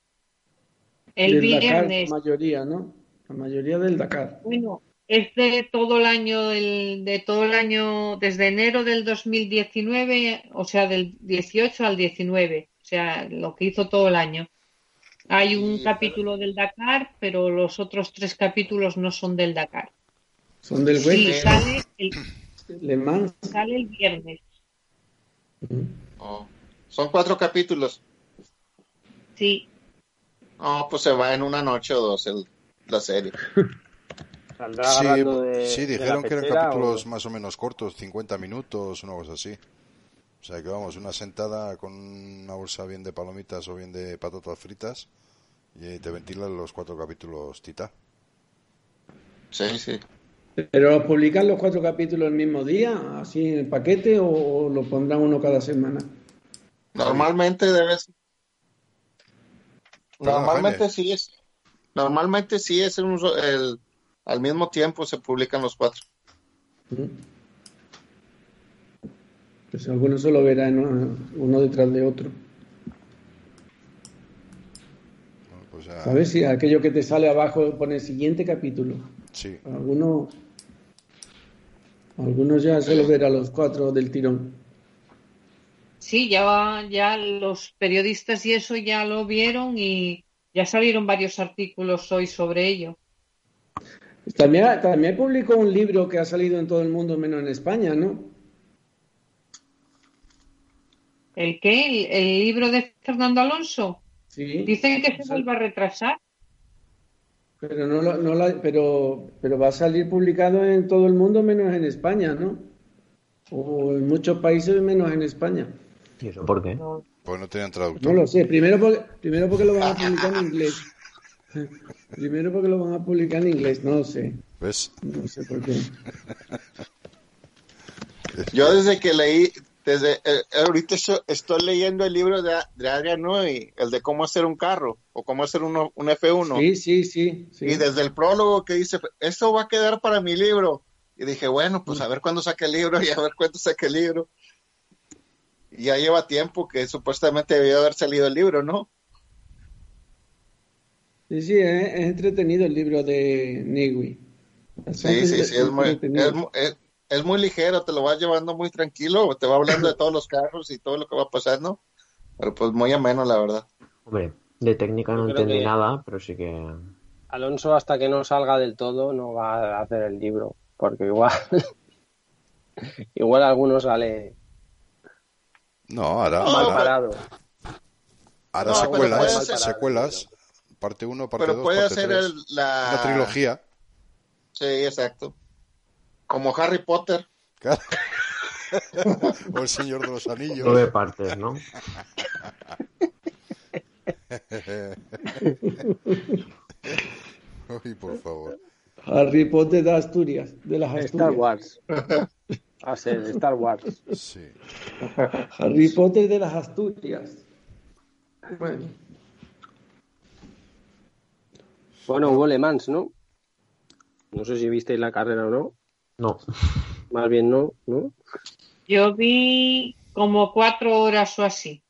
El Dakar, viernes. la mayoría, ¿no? La mayoría del Dakar. Bueno, es de todo el año, del- de todo el año, desde enero del 2019, o sea, del 18 al 19, o sea, lo que hizo todo el año. Hay un Sí, capítulo del Dakar, pero los otros tres capítulos no son del Dakar. Son del web, sale el, Le Mans. sale el viernes. Oh, Son cuatro capítulos. Sí, No, pues se va en una noche o dos el- la serie. *laughs* Saldrá sí, de, sí, de la dijeron que eran capítulos o- más o menos cortos, 50 minutos, una cosa así. O sea que vamos, una sentada con una bolsa bien de palomitas o bien de patatas fritas y te ventilan los cuatro capítulos tita. Sí, sí. Pero publican los cuatro capítulos el mismo día, así en el paquete, o, o lo pondrán uno cada semana. Normalmente debes. Perdón, Normalmente Jaime. sí es. Normalmente sí es un el, al mismo tiempo se publican los cuatro. Pues algunos solo verán uno, uno detrás de otro. Bueno, pues ya- ¿Sabes? Si aquello que te sale abajo pone siguiente capítulo. Sí, Algunos, algunos ya solo verán los cuatro del tirón. sí, ya, va- ya los periodistas y eso ya lo vieron y ya salieron varios artículos hoy sobre ello. También, también publicó un libro que ha salido en todo el mundo menos en España, ¿no? ¿El qué? ¿El, el libro de Fernando Alonso? Sí. Dicen que se vuelve a retrasar. Pero no, lo- no la- pero, pero va a salir publicado en todo el mundo menos en España, ¿no? O en muchos países menos en España. ¿Y eso por qué? pues no tenían No traductor. lo sé. Primero porque, primero porque lo van a publicar en inglés. *laughs* Primero porque lo van a publicar en inglés. No sé. ¿Ves? No sé por qué. *laughs* Yo desde que leí, desde eh, ahorita esto- estoy leyendo el libro de, de Adrian Newey, el de cómo hacer un carro o cómo hacer uno, un F1. Sí, sí, sí. sí. Y desde el prólogo que dice, esto va a quedar para mi libro. Y dije, bueno, pues a ver cuándo saque el libro y a ver cuándo saque el libro. Y ya lleva tiempo que supuestamente debió haber salido el libro, ¿no? Sí, sí, es, es entretenido el libro de Newey. Sí, sí, sí, es muy, es, mu- es- es muy ligero, te lo vas llevando muy tranquilo, te va hablando de todos los carros y todo lo que va pasando, pero pues muy ameno, la verdad. Hombre, de técnica no entendí que- nada, pero sí que. Alonso, hasta que no salga del todo, no va a hacer el libro, porque igual, *laughs* igual alguno sale No, ahora, mal ahora, parado. ahora No, secuelas, secuelas, parte 1, parte Pero 2, puede parte hacer 3. el, la... Una trilogía. Sí, exacto. Como Harry Potter. Claro. *laughs* o el Señor de los Anillos. Nueve partes, ¿no? *laughs* Uy, por favor. Harry Potter de Asturias, de las Asturias. Star Wars. Va a ser Star Wars. Sí. Harry Potter de las Asturias. Bueno, Bueno, hubo Le Mans, ¿no? No sé si visteis la carrera o no. No. Más bien no, ¿no? Yo vi como cuatro horas o así,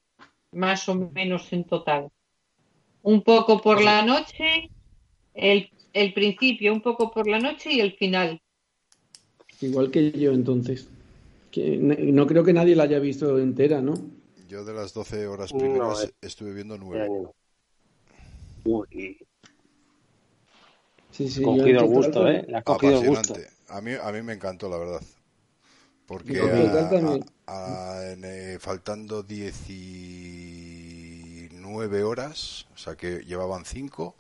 más o menos en total. Un poco por la noche, el, el principio un poco por la noche y el final. igual que yo entonces. Que no creo que nadie la haya visto entera, ¿no? Yo de las 12 horas No, primeras eh. estuve viendo 9. año. Uy, Sí, sí, cogido el gusto. ¿eh? Has cogido el gusto. Apasionante. A mí, a mí me encantó, la verdad. Porque Yo a- total también. a- a- en, eh, faltando 19 horas, o sea que llevaban 5,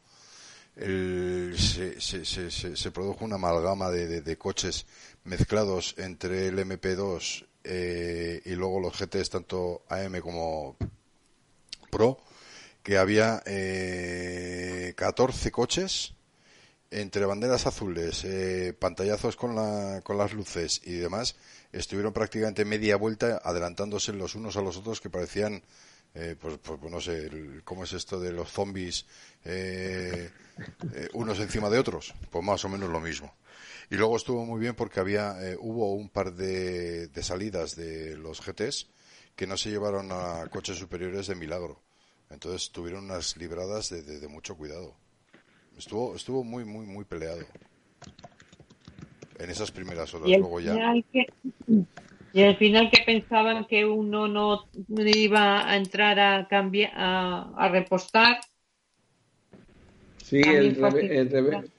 se, se, se, se, se produjo una amalgama de, de- de coches mezclados entre el MP2 eh, y luego los GTs, tanto AM como Pro, que había eh, 14 coches entre banderas azules, eh, pantallazos con, la, con las luces y demás, estuvieron prácticamente media vuelta adelantándose los unos a los otros que parecían, eh, pues, pues, no sé, el- ¿cómo es esto de los zombies eh, eh, unos encima de otros? Pues más o menos lo mismo. Y luego estuvo muy bien porque había, eh, hubo un par de, de salidas de los GTs que no se llevaron a coches superiores de milagro. Entonces tuvieron unas libradas de- de mucho cuidado. Estuvo, estuvo muy, muy, muy peleado. En esas primeras horas, Y el luego ya. final que, y al final que pensaban que uno no iba a entrar a cambiar a, a repostar. Sí, el, rebe- el, rebe-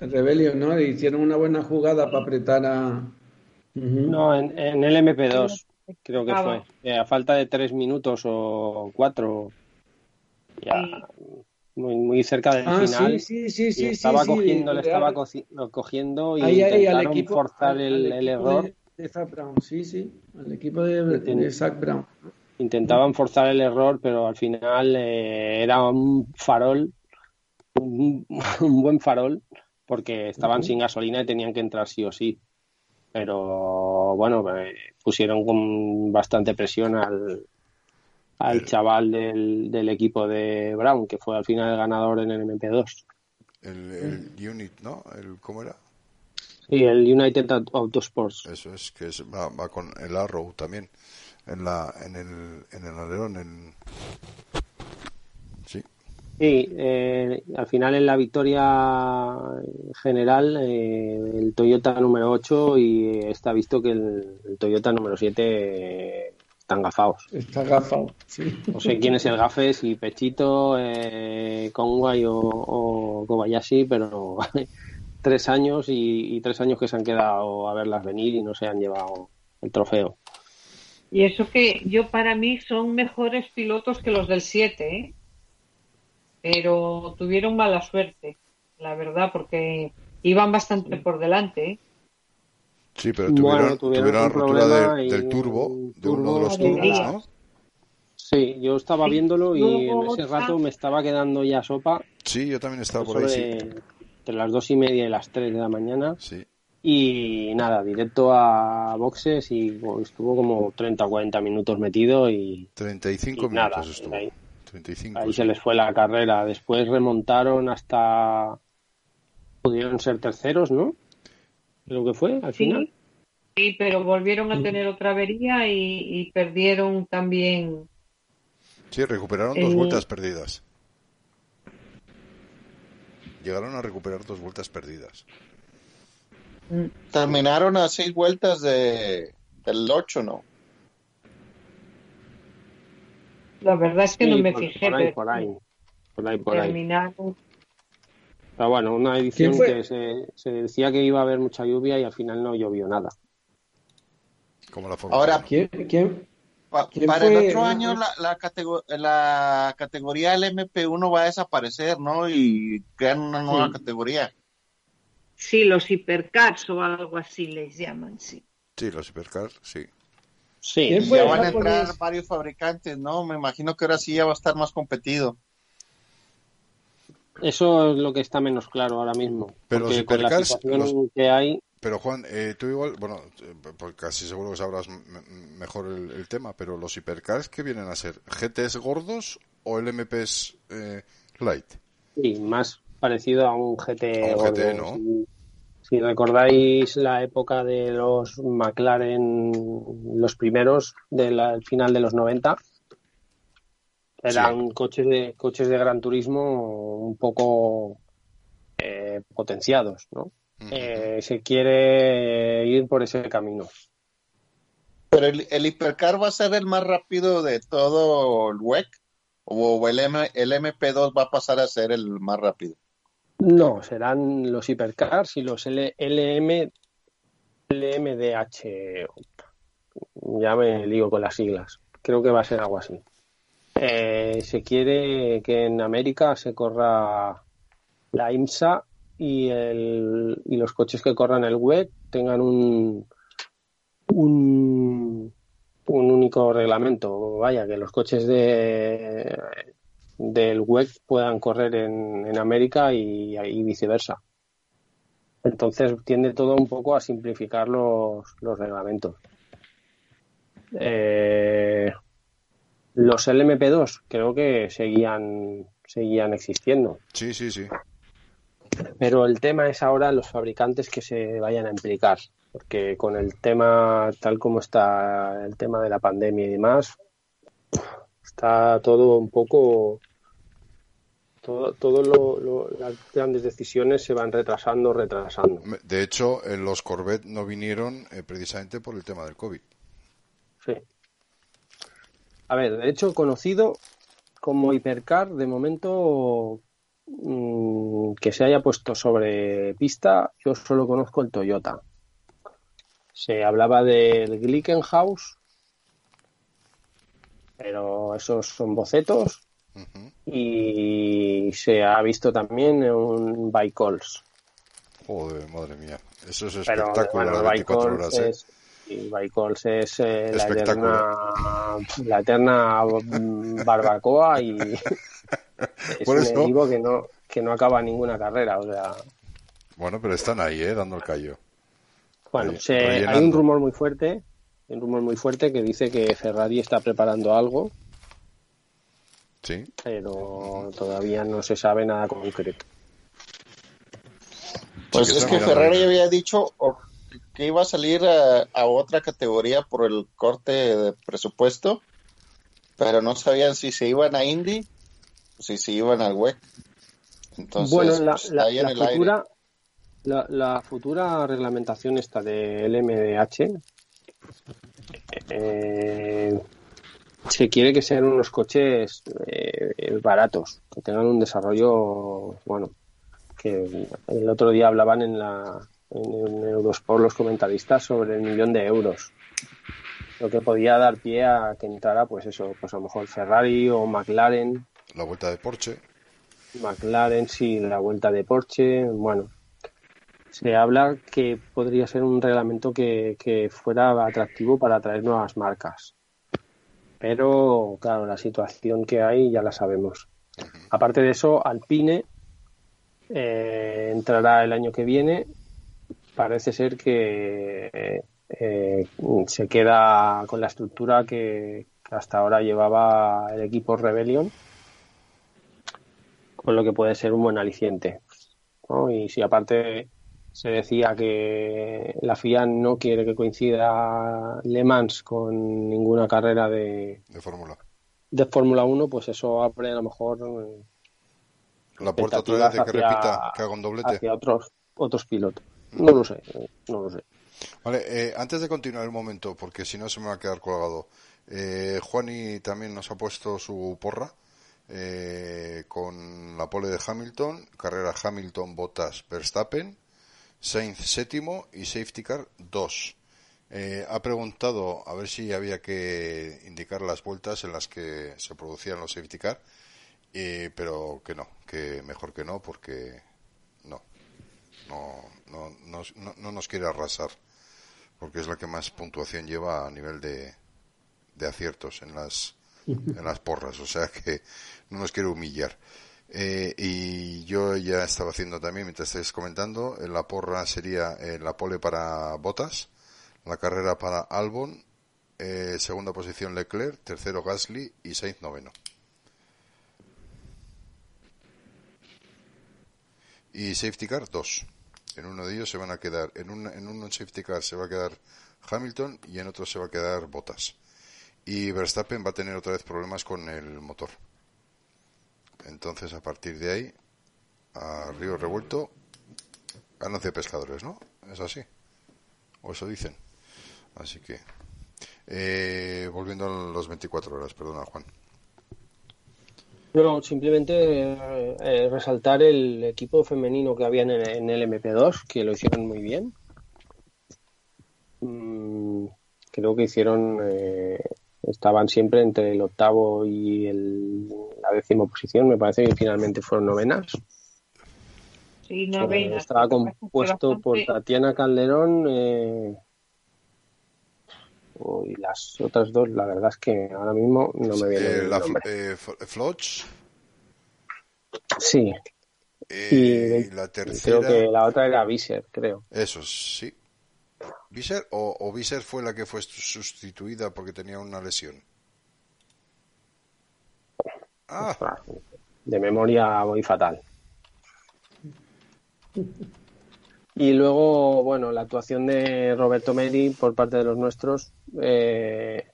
el Rebellion, ¿no? Hicieron una buena jugada para apretar a... No, en, en el MP2 creo que Ah, fue. Eh, a falta de tres minutos o cuatro, ya muy, muy cerca del Ah, final. sí, sí, sí, y estaba cogiendo, le estaba coci- cogiendo y Ahí, ahí, al intentaron equipo, forzar el, al el equipo error. De, de Zach Brown, sí, sí, al equipo de, de Zach Brown. Intentaban forzar el error, pero al final eh, era un farol, un, *laughs* un buen farol, porque estaban sin gasolina y tenían que entrar sí o sí. Pero bueno, eh, pusieron con bastante presión al, al Pero- chaval del, del equipo de Brown, que fue al final el ganador en el MP2. El, el unit, ¿no? El, ¿Cómo era? Y el United Autosports. Eso es, que es, va, va con el Arrow también. En, la, en, el, en el alerón. En... Sí. Sí, eh, al final en la victoria general eh, el Toyota número 8 y está visto que el, el Toyota número 7 eh, están gafados. Está gafado, sí. No sé quién es el gafe, si Pechito, eh, Conway o, o Kobayashi, pero *laughs* tres años y, y tres años que se han quedado a verlas venir y no se han llevado el trofeo. Y eso que yo para mí son mejores pilotos que los del 7, ¿eh? pero tuvieron mala suerte, la verdad, porque iban bastante por delante. ¿eh? Sí, pero Bueno, tuvieron, tuvieron tuvieron la un rotura de- del turbo, de uno de los turbo turbos, ¿no? Sí, yo estaba viéndolo y en ese rato me estaba quedando ya sopa Sí, yo también estaba por ahí, sí. entre las dos y media y las tres de la mañana Sí. y nada, directo a boxes y bueno, estuvo como 30 o 40 minutos metido y, 35 y nada, minutos estuvo. ahí, 35. ahí sí. se les fue la carrera. Después remontaron hasta... pudieron ser terceros, ¿no? Creo que fue al final. Sí, sí, pero volvieron a tener otra avería y, y perdieron también. Sí, recuperaron dos Eh, vueltas perdidas. Llegaron a recuperar dos vueltas perdidas. Terminaron a seis vueltas de, del 8, ¿no? La verdad es que Sí, no me por- fijé. Por ahí, pero por ahí. Por ahí, por ahí. terminaron. Pero bueno, una edición que se, se decía que iba a haber mucha lluvia y al final no llovió nada. Como la Fórmula Ahora, 1. ¿Quién, quién? Pa- ¿Quién para el otro año la, la, catego- la categoría LMP1 va a desaparecer, ¿no? Y crean una nueva Sí. categoría. Sí, los hipercars o algo así les llaman, sí. Sí, los hipercars, sí. Sí, ¿Quién Y fue ya van a entrar varios fabricantes, ¿no? Me imagino que ahora sí ya va a estar más competido. Eso es lo que está menos claro ahora mismo. Pero los con la hipercars, los- que hay, Pero Juan, eh, tú igual, bueno, eh, pues casi seguro que sabrás mejor el, el tema, pero los hipercars, ¿qué vienen a ser? ¿GTs gordos o LMPs eh, light? sí, más parecido a un GT. A un gordo. GT, ¿no? Si, si recordáis la época de los McLaren, los primeros del final de los 90, eran coches de coches de gran turismo un poco eh, potenciados, ¿no? Eh, se quiere ir por ese camino. Pero el, el hipercar va a ser el más rápido de todo el WEC o el, M- el MP2 va a pasar a ser el más rápido. No, serán los hipercars y los L- LM, LMDH. Ya me lío con las siglas. Creo que va a ser algo así. Eh, se quiere que en América se corra la IMSA y, el, y los coches que corran el web tengan un, un, un único reglamento. Vaya, que los coches de, del WEC puedan correr en, en América y, y viceversa. Entonces tiende todo un poco a simplificar los, los reglamentos. Eh, los LMP2 creo que seguían, seguían existiendo. Sí, sí, sí. Pero el tema es ahora los fabricantes que se vayan a implicar, porque con el tema tal como está el tema de la pandemia y demás, está todo un poco todo, todo lo, lo- las grandes decisiones se van retrasando, retrasando. De hecho, eh, los Corvette no vinieron eh, precisamente por el tema del COVID. Sí. A ver, de hecho, conocido como hipercar, de momento mm, que se haya puesto sobre pista, yo solo conozco el Toyota. Se hablaba del Glickenhaus, pero esos son bocetos y se ha visto también un Bicols. Joder, madre mía. Eso es Pero espectáculo bueno, las 24 Bicols horas, ¿eh? es, y Bicols es eh, la eterna, la eterna barbacoa y *laughs* es un eso- equipo que no, que no acaba ninguna carrera. O sea, Bueno, pero están ahí, ¿eh? Dando el callo. bueno, se- hay un rumor muy fuerte, un rumor muy fuerte que dice que Ferrari está preparando algo, Sí. pero todavía no se sabe nada concreto. Pues Sí, es que Ferrari había dicho que iba a salir a, a otra categoría por el corte de presupuesto, pero no sabían si se iban a Indy o si se iban al WEC. Entonces, bueno, la, pues, la- ahí en la futura, la, la futura reglamentación esta de LMDH eh, se quiere que sean unos coches eh, baratos, que tengan un desarrollo, bueno, que el otro día hablaban en la en, en Eurosport los comentaristas sobre el millón de euros lo que podía dar pie a que entrara pues eso pues a lo mejor Ferrari o McLaren La vuelta de Porsche. McLaren, sí, la vuelta de Porsche, bueno, se habla que podría ser un reglamento que, que fuera atractivo para atraer nuevas marcas. Pero, claro, la situación que hay ya la sabemos. Aparte de eso, Alpine eh, entrará el año que viene. Parece ser que eh, se queda con la estructura que, que hasta ahora llevaba el equipo Rebellion con lo que puede ser un buen aliciente. ¿no? Y si aparte se decía que la FIA no quiere que coincida Le Mans con ninguna carrera de, de Fórmula. de Fórmula 1, pues eso abre a lo mejor eh, La puerta otra vez de que repita, que haga un doblete. hacia otros, otros pilotos. No lo sé, no lo sé. Vale, eh, antes de continuar un momento, porque si no se me va a quedar colgado, eh, Juani también nos ha puesto su porra eh, con la pole de Hamilton, carrera Hamilton, Bottas, Verstappen, Sainz séptimo y Safety Car 2. Eh, ha preguntado a ver si había que indicar las vueltas en las que se producían los safety car, eh, pero que no, que mejor que no, porque no, no, no, no nos quiere arrasar, porque es la que más puntuación lleva a nivel de, de aciertos en las, en las porras, o sea que no nos quiere humillar. Eh, y yo ya estaba haciendo también, mientras estáis comentando, en la porra sería eh, la pole para Botas, la carrera para Albon, eh, segunda posición Leclerc, tercero Gasly y Sainz noveno. Y safety car dos. En uno de ellos se van a quedar, en un, en un safety car se va a quedar Hamilton y en otro se va a quedar Bottas. Y Verstappen va a tener otra vez problemas con el motor. Entonces, a partir de ahí, a río revuelto, ganancia de pescadores, ¿no? Es así. O eso dicen. Así que, eh, volviendo a los 24 horas, perdona, Juan. No, simplemente eh, resaltar el equipo femenino que había en el, en el MP2, que lo hicieron muy bien. Mm, creo que hicieron, eh, estaban siempre entre el octavo y el, la décima posición, me parece que finalmente fueron novenas. Sí, Eh, novena. estaba compuesto por Tatiana Calderón eh, y las otras dos, la verdad es que ahora mismo no me viene Eh, el la nombre. eh, Fl- Floch, Sí, eh, y y la creo tercera, que la otra era Viser, creo. eso sí. ¿Viser o, o Viser fue la que fue sustituida porque tenía una lesión? Ah, De memoria voy fatal. Y luego, bueno, la actuación de Roberto Meri por parte de los nuestros, eh,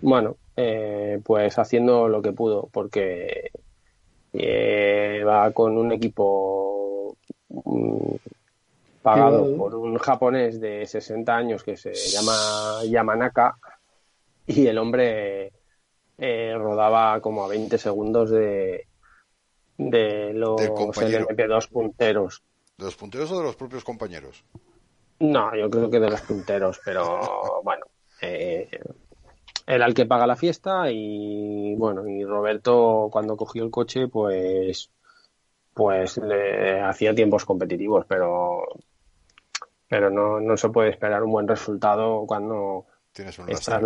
bueno, eh, pues haciendo lo que pudo, porque eh, va con un equipo mm, pagado por un japonés de 60 años que se llama Yamanaka y el hombre eh, rodaba como a 20 segundos de, de los Del compañero. LMP2 punteros. ¿De los punteros o de los propios compañeros? No, yo creo que de los punteros, pero *laughs* bueno, eh, era el que paga la fiesta y bueno, y Roberto cuando cogió el coche, pues, pues le hacía tiempos competitivos, pero, pero no, no se puede esperar un buen resultado cuando Tienes un estás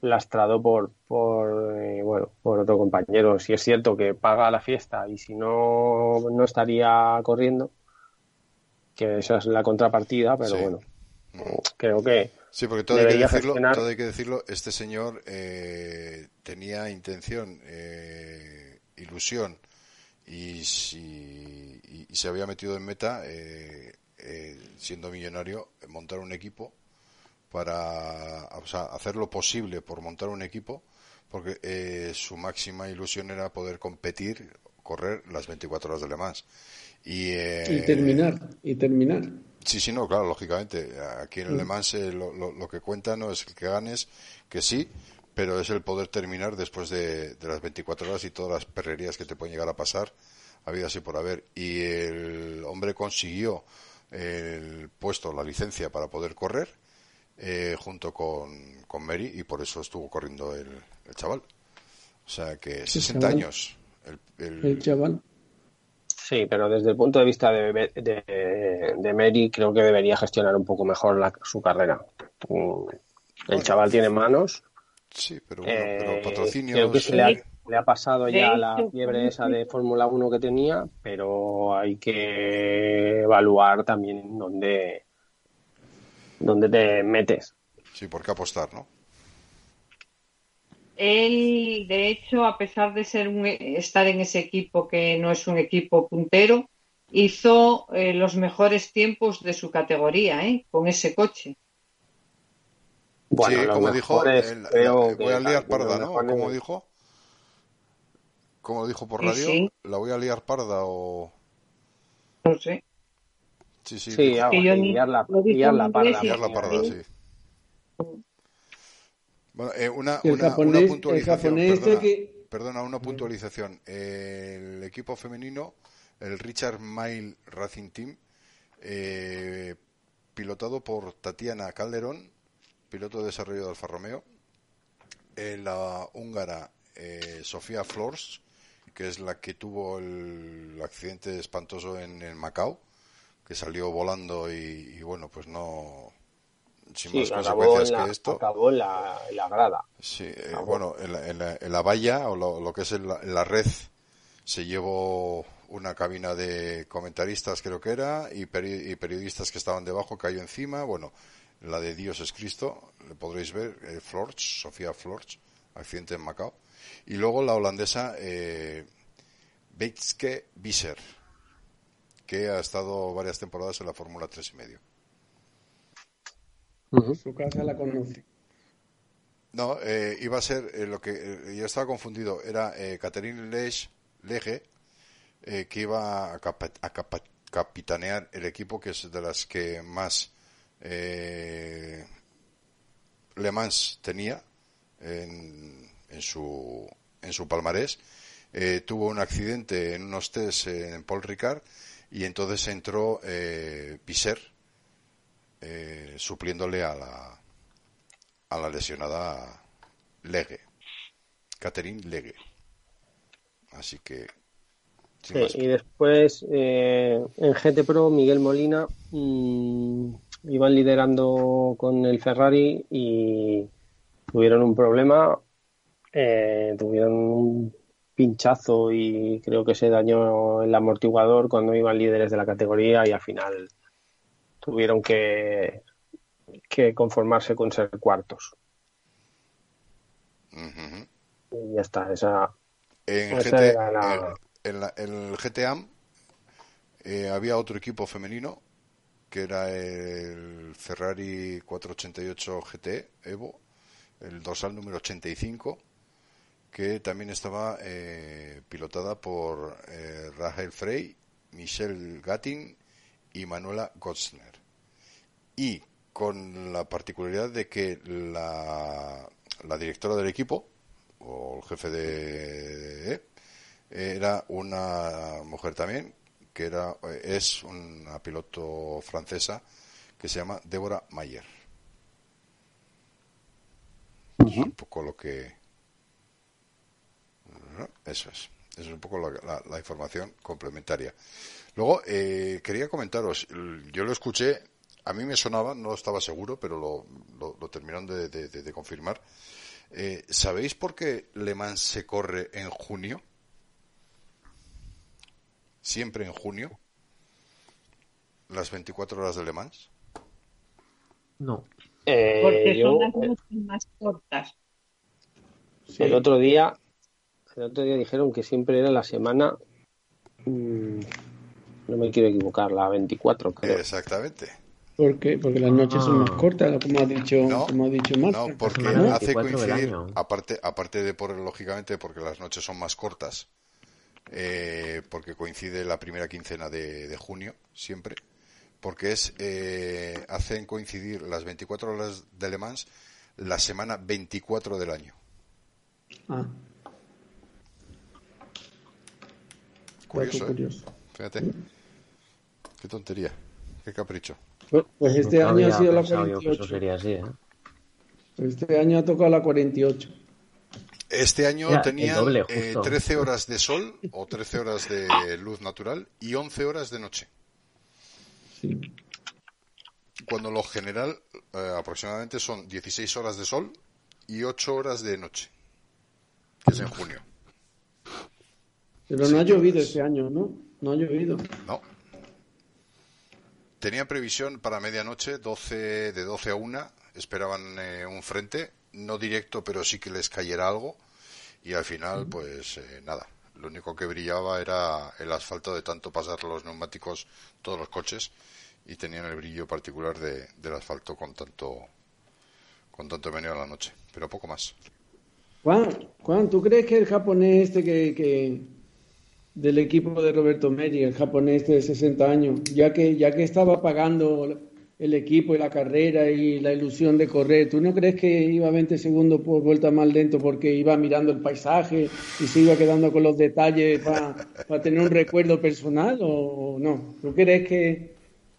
lastrado por, por eh, bueno, por otro compañero. Si es cierto que paga la fiesta y si no, no estaría corriendo, que esa es la contrapartida, pero Sí. bueno, creo que Sí, porque todo hay, que decirlo, gestionar- todo hay que decirlo, este señor eh, tenía intención, eh, ilusión y, si, y, y se había metido en meta, eh, eh, siendo millonario, montar un equipo para o sea, hacer lo posible por montar un equipo, porque eh, su máxima ilusión era poder competir, correr las 24 horas de Le Mans. Y, eh, Y terminar, y terminar. Sí, sí, no, claro, lógicamente. Aquí en el Le Mans eh, lo, lo- lo que cuenta no es el que ganes, que sí, pero es el poder terminar después de, de las 24 horas y todas las perrerías que te pueden llegar a pasar, habido así por haber. Y el hombre consiguió el puesto, la licencia para poder correr, eh, junto con, con Mary, y por eso estuvo corriendo el, el chaval. O sea que 60 chaval. años. El, el- El chaval. Sí, pero desde el punto de vista de, de, de Mary, creo que debería gestionar un poco mejor la- su carrera. Mm, El chaval tiene manos. sí, pero bueno, eh, pero patrocinios. creo que se le ha, le ha pasado ya la fiebre esa de Fórmula 1 que tenía, pero hay que evaluar también dónde, dónde te metes. Sí, por qué apostar, ¿no? Él, de hecho, a pesar de ser un, estar en ese equipo que no es un equipo puntero, hizo eh, los mejores tiempos de su categoría, ¿eh? Con ese coche. Bueno, sí, como dijo, el- voy a liar parda, ¿no? Como dijo, como dijo por radio, sí. la voy a liar parda o No sé. Sí, sí. Sí, yo ni- liar la, liar parda. Liar la parda, Sí. sí. Bueno, eh, una, El una, japonés- una el puntualización. este perdona, que- perdona, una puntualización. El equipo femenino, el Richard Mille Racing Team, eh, pilotado por Tatiana Calderón, piloto de desarrollo de Alfa Romeo, eh, la húngara eh, Sofía Flors, que es la que tuvo el accidente espantoso en, en Macao, que salió volando y, y bueno, pues no, sin Sí, más acabó en, consecuencias la, que esto. acabó en la, en la grada. Sí, eh, bueno, en la, en la- en la valla o lo, lo que es en la, en la red se llevó una cabina de comentaristas, creo que era, y, peri- y periodistas que estaban debajo cayó encima. Bueno, la de Dios es Cristo, le podréis ver, eh, Florch, Sofía Florch, accidente en Macao. Y luego la holandesa eh, Beitske Visser, que ha estado varias temporadas en la Fórmula 3 y medio. Su casa la conoce. No, eh, iba a ser eh, lo que eh, yo estaba confundido. Era eh, Catherine Lege, Lege eh, que iba a, capa- a capa- capitanear el equipo, que es de las que más eh, Le Mans tenía en, en su en su palmarés. Eh, tuvo un accidente en unos test en Paul Ricard y entonces entró eh, Visser eh, supliéndole a la a la lesionada Lege, Catherine Lege. Así que, Sí, más. y después eh, en GT Pro Miguel Molina mm, iban liderando con el Ferrari y tuvieron un problema, eh, tuvieron un pinchazo y creo que se dañó el amortiguador cuando iban líderes de la categoría y al final tuvieron que, que conformarse con ser cuartos. Y ya está, esa, En, Esa GT, era la- en, en la- en el GTAM eh, había otro equipo femenino que era el Ferrari 488 GT Evo, el dorsal número 85, que también estaba eh, pilotada por eh, Rahel Frey, Michelle Gattin y Manuela Gotzner. Y con la particularidad de que la, la directora del equipo, o el jefe de, era una mujer también que era es una piloto francesa que se llama Débora Mayer. Es un poco lo que eso es. Eso es un poco la, la- la información complementaria luego eh, quería comentaros yo lo escuché a mí me sonaba no estaba seguro pero lo, lo, lo terminaron de, de- de- de confirmar eh, ¿Sabéis por qué Le Mans se corre en junio? Siempre en junio. Las 24 horas de Le Mans. No. eh, Porque yo, son las noches más cortas. El otro día, el otro día dijeron que siempre era la semana, mm, no me quiero equivocar, la 24, creo. Exactamente. ¿Por qué? Porque las noches son más cortas, como ha dicho, No, como ha dicho Marta. No, porque hace 24 del coincidir, aparte, aparte de por, lógicamente, porque las noches son más cortas, eh, porque coincide la primera quincena de, de junio, siempre, porque es, eh, hacen coincidir las 24 horas de Le Mans la semana 24 del año. Ah, Curioso, ¿eh? curioso. Fíjate. Qué tontería. Qué capricho. Pues, pues este Nunca año ha sido la pensado yo que eso 48. sería así, ¿eh? Este año ha tocado la 48. Este año Ya, el tenían doble, eh, justo. 13 horas de sol o 13 horas de luz natural y 11 horas de noche. Sí. Cuando lo general eh, aproximadamente son 16 horas de sol y 8 horas de noche. Que es en junio. Pero no ha llovido este año, ¿no? No ha llovido. No. Tenía previsión para medianoche, 12, de 12 a 1. Esperaban eh, un frente, no directo, pero sí que les cayera algo. Y al final, pues eh, nada. Lo único que brillaba era el asfalto de tanto pasar los neumáticos, todos los coches, y tenían el brillo particular de, del asfalto con tanto, con tanto meneo a la noche. Pero poco más. Juan, Juan, ¿tú crees que el japonés este que, que, del equipo de Roberto Meri, el japonés de 60 años, ya que, ya que estaba pagando el equipo y la carrera y la ilusión de correr, ¿tú no crees que iba 20 segundos por vuelta más lento porque iba mirando el paisaje y se iba quedando con los detalles para tener un recuerdo personal o no? ¿Tú crees que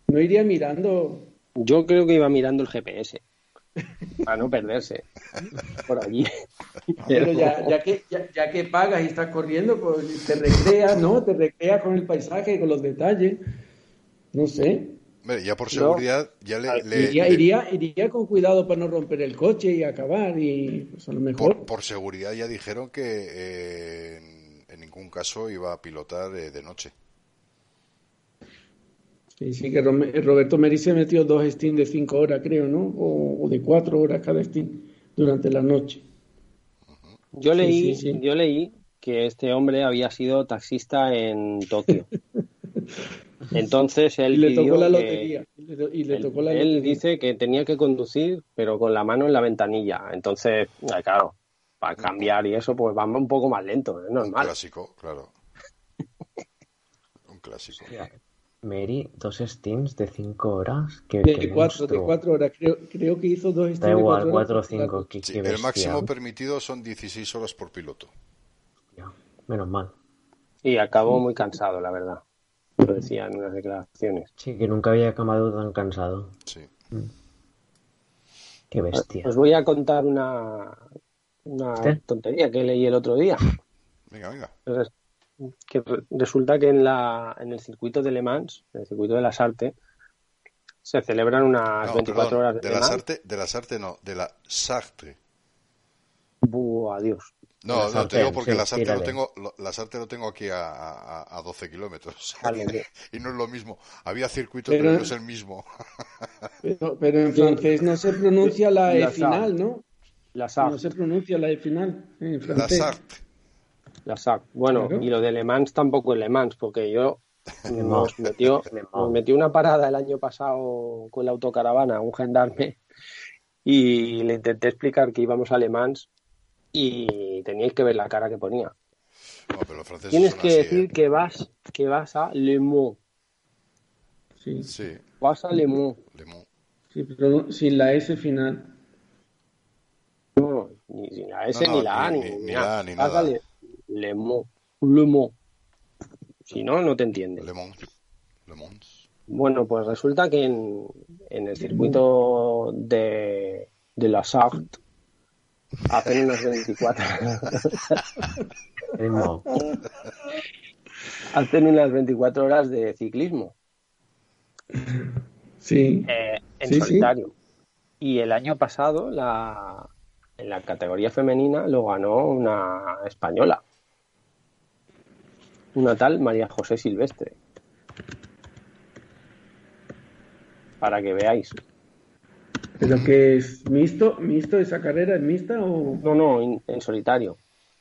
no iría mirando? Yo creo que iba mirando el GPS *laughs* para no perderse por allí. *laughs* Pero ya, ya, que, ya, que pagas y estás corriendo, pues te recreas, ¿no? Te recreas con el paisaje, con los detalles. No sé. Ya por seguridad, ya le, iría, iría, con cuidado para no romper el coche y acabar, y pues a lo mejor. Por, seguridad ya dijeron que eh, en, ningún caso iba a pilotar eh, de noche. Sí, sí, que Roberto Meri se metió dos Steam de cinco horas, creo, ¿no? O, de cuatro horas cada Steam durante la noche. Yo leí, yo leí que este hombre había sido taxista en Tokio. *laughs* Entonces él le tocó la lotería. y le tocó la él dice que tenía que conducir, pero con la mano en la ventanilla. Entonces, claro, para cambiar y eso, pues va un poco más lento, es normal. *laughs* Un clásico, claro. un clásico. Mary, dos Steams de 5 horas. Que, de 4 de cuatro horas. Creo, creo, que hizo dos Steams. Da igual, 4 o 5. el máximo permitido son 16 horas por piloto. menos mal. Y acabó muy cansado, la verdad. Lo decía en unas declaraciones. Sí, que nunca había acabado tan cansado. Sí. Mm. Qué bestia. Os voy a contar una, una tontería que leí el otro día. Venga, venga que resulta que en, la, en el circuito de Le Mans, en el circuito de las Artes, se celebran unas 24 horas de, de las Artes, de las Artes no, de la Sartre. Buah, adiós. No, no te digo porque las artes lo tengo, las artes lo tengo aquí a, a, a 12 kilómetros. *laughs* y no es lo mismo. Había circuito, pero, no es el mismo. *laughs* pero, pero, en francés no se pronuncia la E final, ¿no? La No se pronuncia la E final en francés. La Sartre. La SAC. Bueno, y lo de Le Mans tampoco es Le Mans, porque yo *laughs* nos metió, nos metió una parada el año pasado con la autocaravana, un gendarme, *laughs* y le intenté explicar que íbamos a Le Mans y teníais que ver la cara que ponía. Tienes que decir ¿eh? que vas que vas a Le Mans. Sí. sí. Vas a Le Mans. Le Mans. Sí, pero sin la S final. No, ni sin la S ni la A ni, ni, nada. Ni nada. Le Mans. Le Mans. Si no, no te entiende. Le Mans. Le Mans. Bueno, pues resulta que en, en el circuito de, de la Sarthe hacen *laughs* unas 24 hacen unas 24 horas de ciclismo. Sí. Eh, en solitario. Y el año pasado, la, en la categoría femenina, lo ganó una española una tal María José Silvestre. Para que veáis. ¿Pero que es mixto? ¿Mixto esa carrera? ¿Es mixta o...? No, no, en, solitario.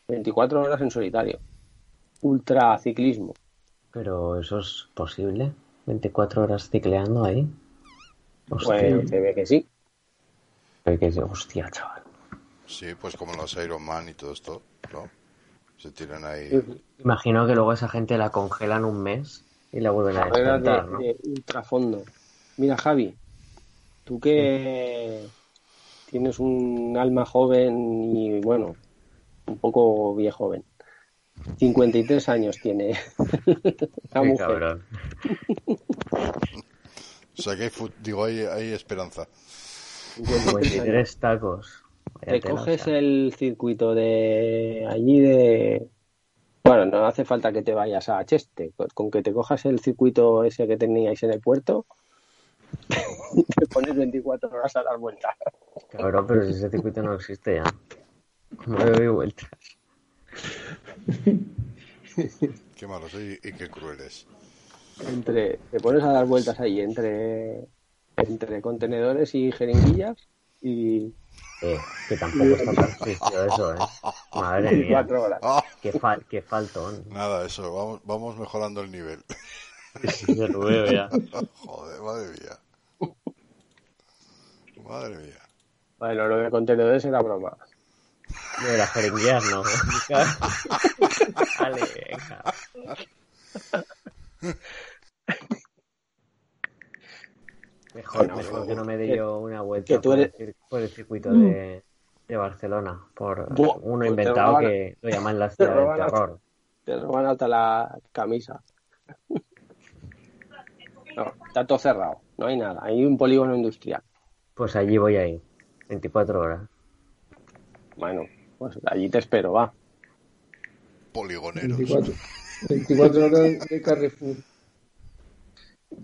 24 horas en solitario. Ultraciclismo. ¿Pero eso es posible? ¿24 horas cicleando ahí? Pues se ve que sí. Se que hostia, chaval. Sí, pues como los Ironman y todo esto, ¿no? Se tiran ahí. Imagino que luego esa gente la congelan un mes y la vuelven a despertar, ¿no? de ultrafondo. Mira, Javi, tú que tienes un alma joven y, bueno, un poco viejo joven. 53 años tiene *laughs* la mujer. o sea que hay, digo, hay, hay esperanza. 53 tacos te coges el circuito de allí de... Bueno, no hace falta que te vayas a Cheste, con que te cojas el circuito ese que teníais en el puerto, *laughs* te pones 24 horas a dar vueltas. Cabrón, pero si ese circuito no existe ya. ¿Cómo le doy vueltas? *laughs* Qué malos y, y qué crueles. Entre, te pones a dar vueltas ahí entre, entre contenedores y jeringuillas y, eh, que tampoco está tan sucio eso, ¿eh? Madre mía. horas. Qué, fal qué faltón. Nada, eso, vamos, vamos mejorando el nivel. Ya lo veo ya. Joder, madre mía. Madre mía. Bueno, lo de contenedores era broma. De la jeringuear, ¿no? *laughs* vale, venga. *laughs* Mejor, mejor que no me dé yo una vuelta que tú por, el, cir- por el circuito de, de Barcelona, por Buah, uno pues inventado roban- que lo llaman la *laughs* te ciudad del terror. Te roban hasta la camisa. No, está todo cerrado. No hay nada. Hay un polígono industrial. Pues allí voy a ir, 24 horas. Bueno, pues allí te espero, va. Poligoneros. 24, 24 horas de Carrefour.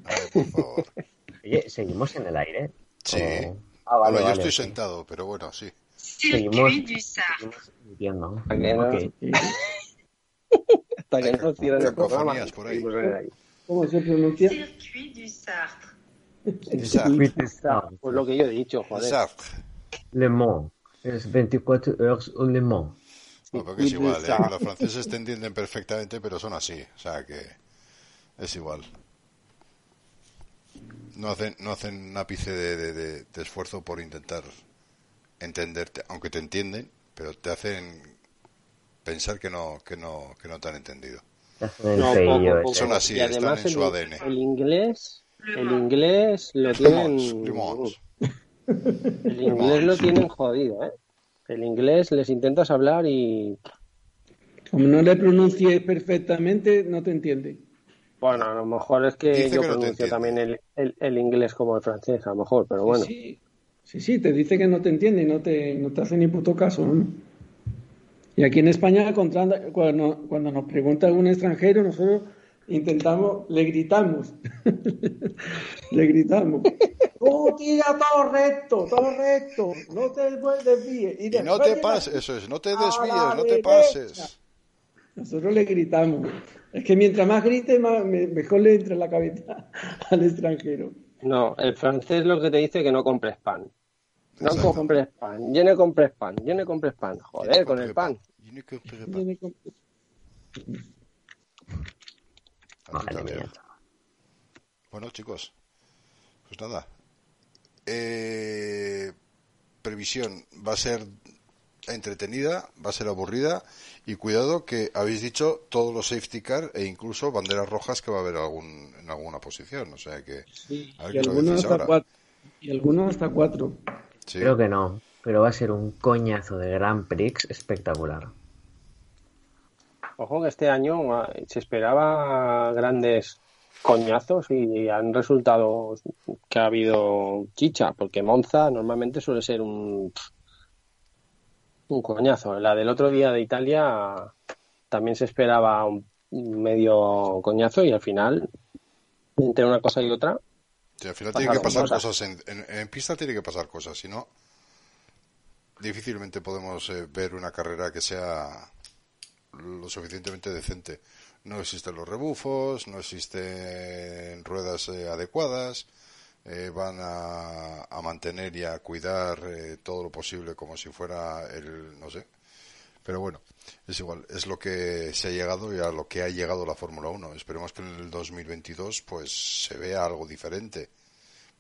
A ver, por favor. *laughs* Oye, ¿seguimos en el aire? Sí. O- Ah, Bueno, vale, yo vale, estoy sí. sentado, pero bueno, sí. Seguimos, Circuit du Sar. seguimos emitiendo. ¿A que no? Ok. Y- *laughs* Hasta que no cierren el programa. cacofonías por ahí. seguimos el. ¿Cómo se pronuncia? Circuit du Sartre. Circuit de Sar. Pues lo que yo he dicho, joder. Sartre. Le Mans. Es 24 horas au Le Mans. No, porque es igual, ¿eh? Sartre. Los franceses te entienden perfectamente, pero son así. O sea que es igual. No hacen, no hacen un ápice de, de- de- de esfuerzo por intentar entenderte, aunque te entienden, pero te hacen pensar que no, que no, que no te han entendido. No, poco, poco. Son así, y están en el, su ADN. el inglés, el inglés lo tienen, *laughs* el inglés lo tienen jodido, ¿eh? El inglés les intentas hablar y Como no le pronuncies perfectamente, no te entiende. Bueno, a lo mejor es que Dice yo que no te pronuncio también el, el, el inglés como el francés, a lo mejor, pero bueno. Sí, sí, sí, te dice que no te entiende y no te, no te hace ni puto caso. ¿no? Y aquí en España, cuando, cuando nos pregunta algún extranjero, nosotros intentamos, le gritamos. *laughs* le gritamos. *laughs* ¡Oh, tira todo recto, todo recto! No te desvíes. Y después no te pases, eso es, no te desvíes, no te derecha. pases. Nosotros le gritamos. Es que mientras más grite, más, me- mejor le entra en la cabeza *laughs* al extranjero. No, el francés lo que te dice es que no compres pan. No Exacto. compres pan, yo no compres pan, yo no compres pan. Joder, con el pan. Y no compres pan. Mía. Leo. Bueno, chicos, pues nada. Eh, previsión va a ser entretenida, va a ser aburrida y cuidado que habéis dicho todos los safety car e incluso banderas rojas que va a haber algún, en alguna posición. O sea que, Sí, a ver y algunos hasta ahora. cuatro. Y algunos hasta cuatro. Sí. Creo que no, pero va a ser un coñazo de Grand Prix espectacular. Ojo que este año ah, se esperaba grandes coñazos y han resultado que ha habido chicha, porque Monza normalmente suele ser un un coñazo. La del otro día de Italia también se esperaba un medio coñazo y al final entre una cosa y otra Sí, al final tiene que pasar cosas. cosas, en, en- en pista tiene que pasar cosas, si no, difícilmente podemos eh, ver una carrera que sea lo suficientemente decente. No existen los rebufos, no existen ruedas eh, adecuadas, eh, van a, mantener y a cuidar eh, todo lo posible como si fuera el, no sé. Pero bueno, es igual, es lo que se ha llegado y a lo que ha llegado la Fórmula 1. Esperemos que en el 2022 pues se vea algo diferente.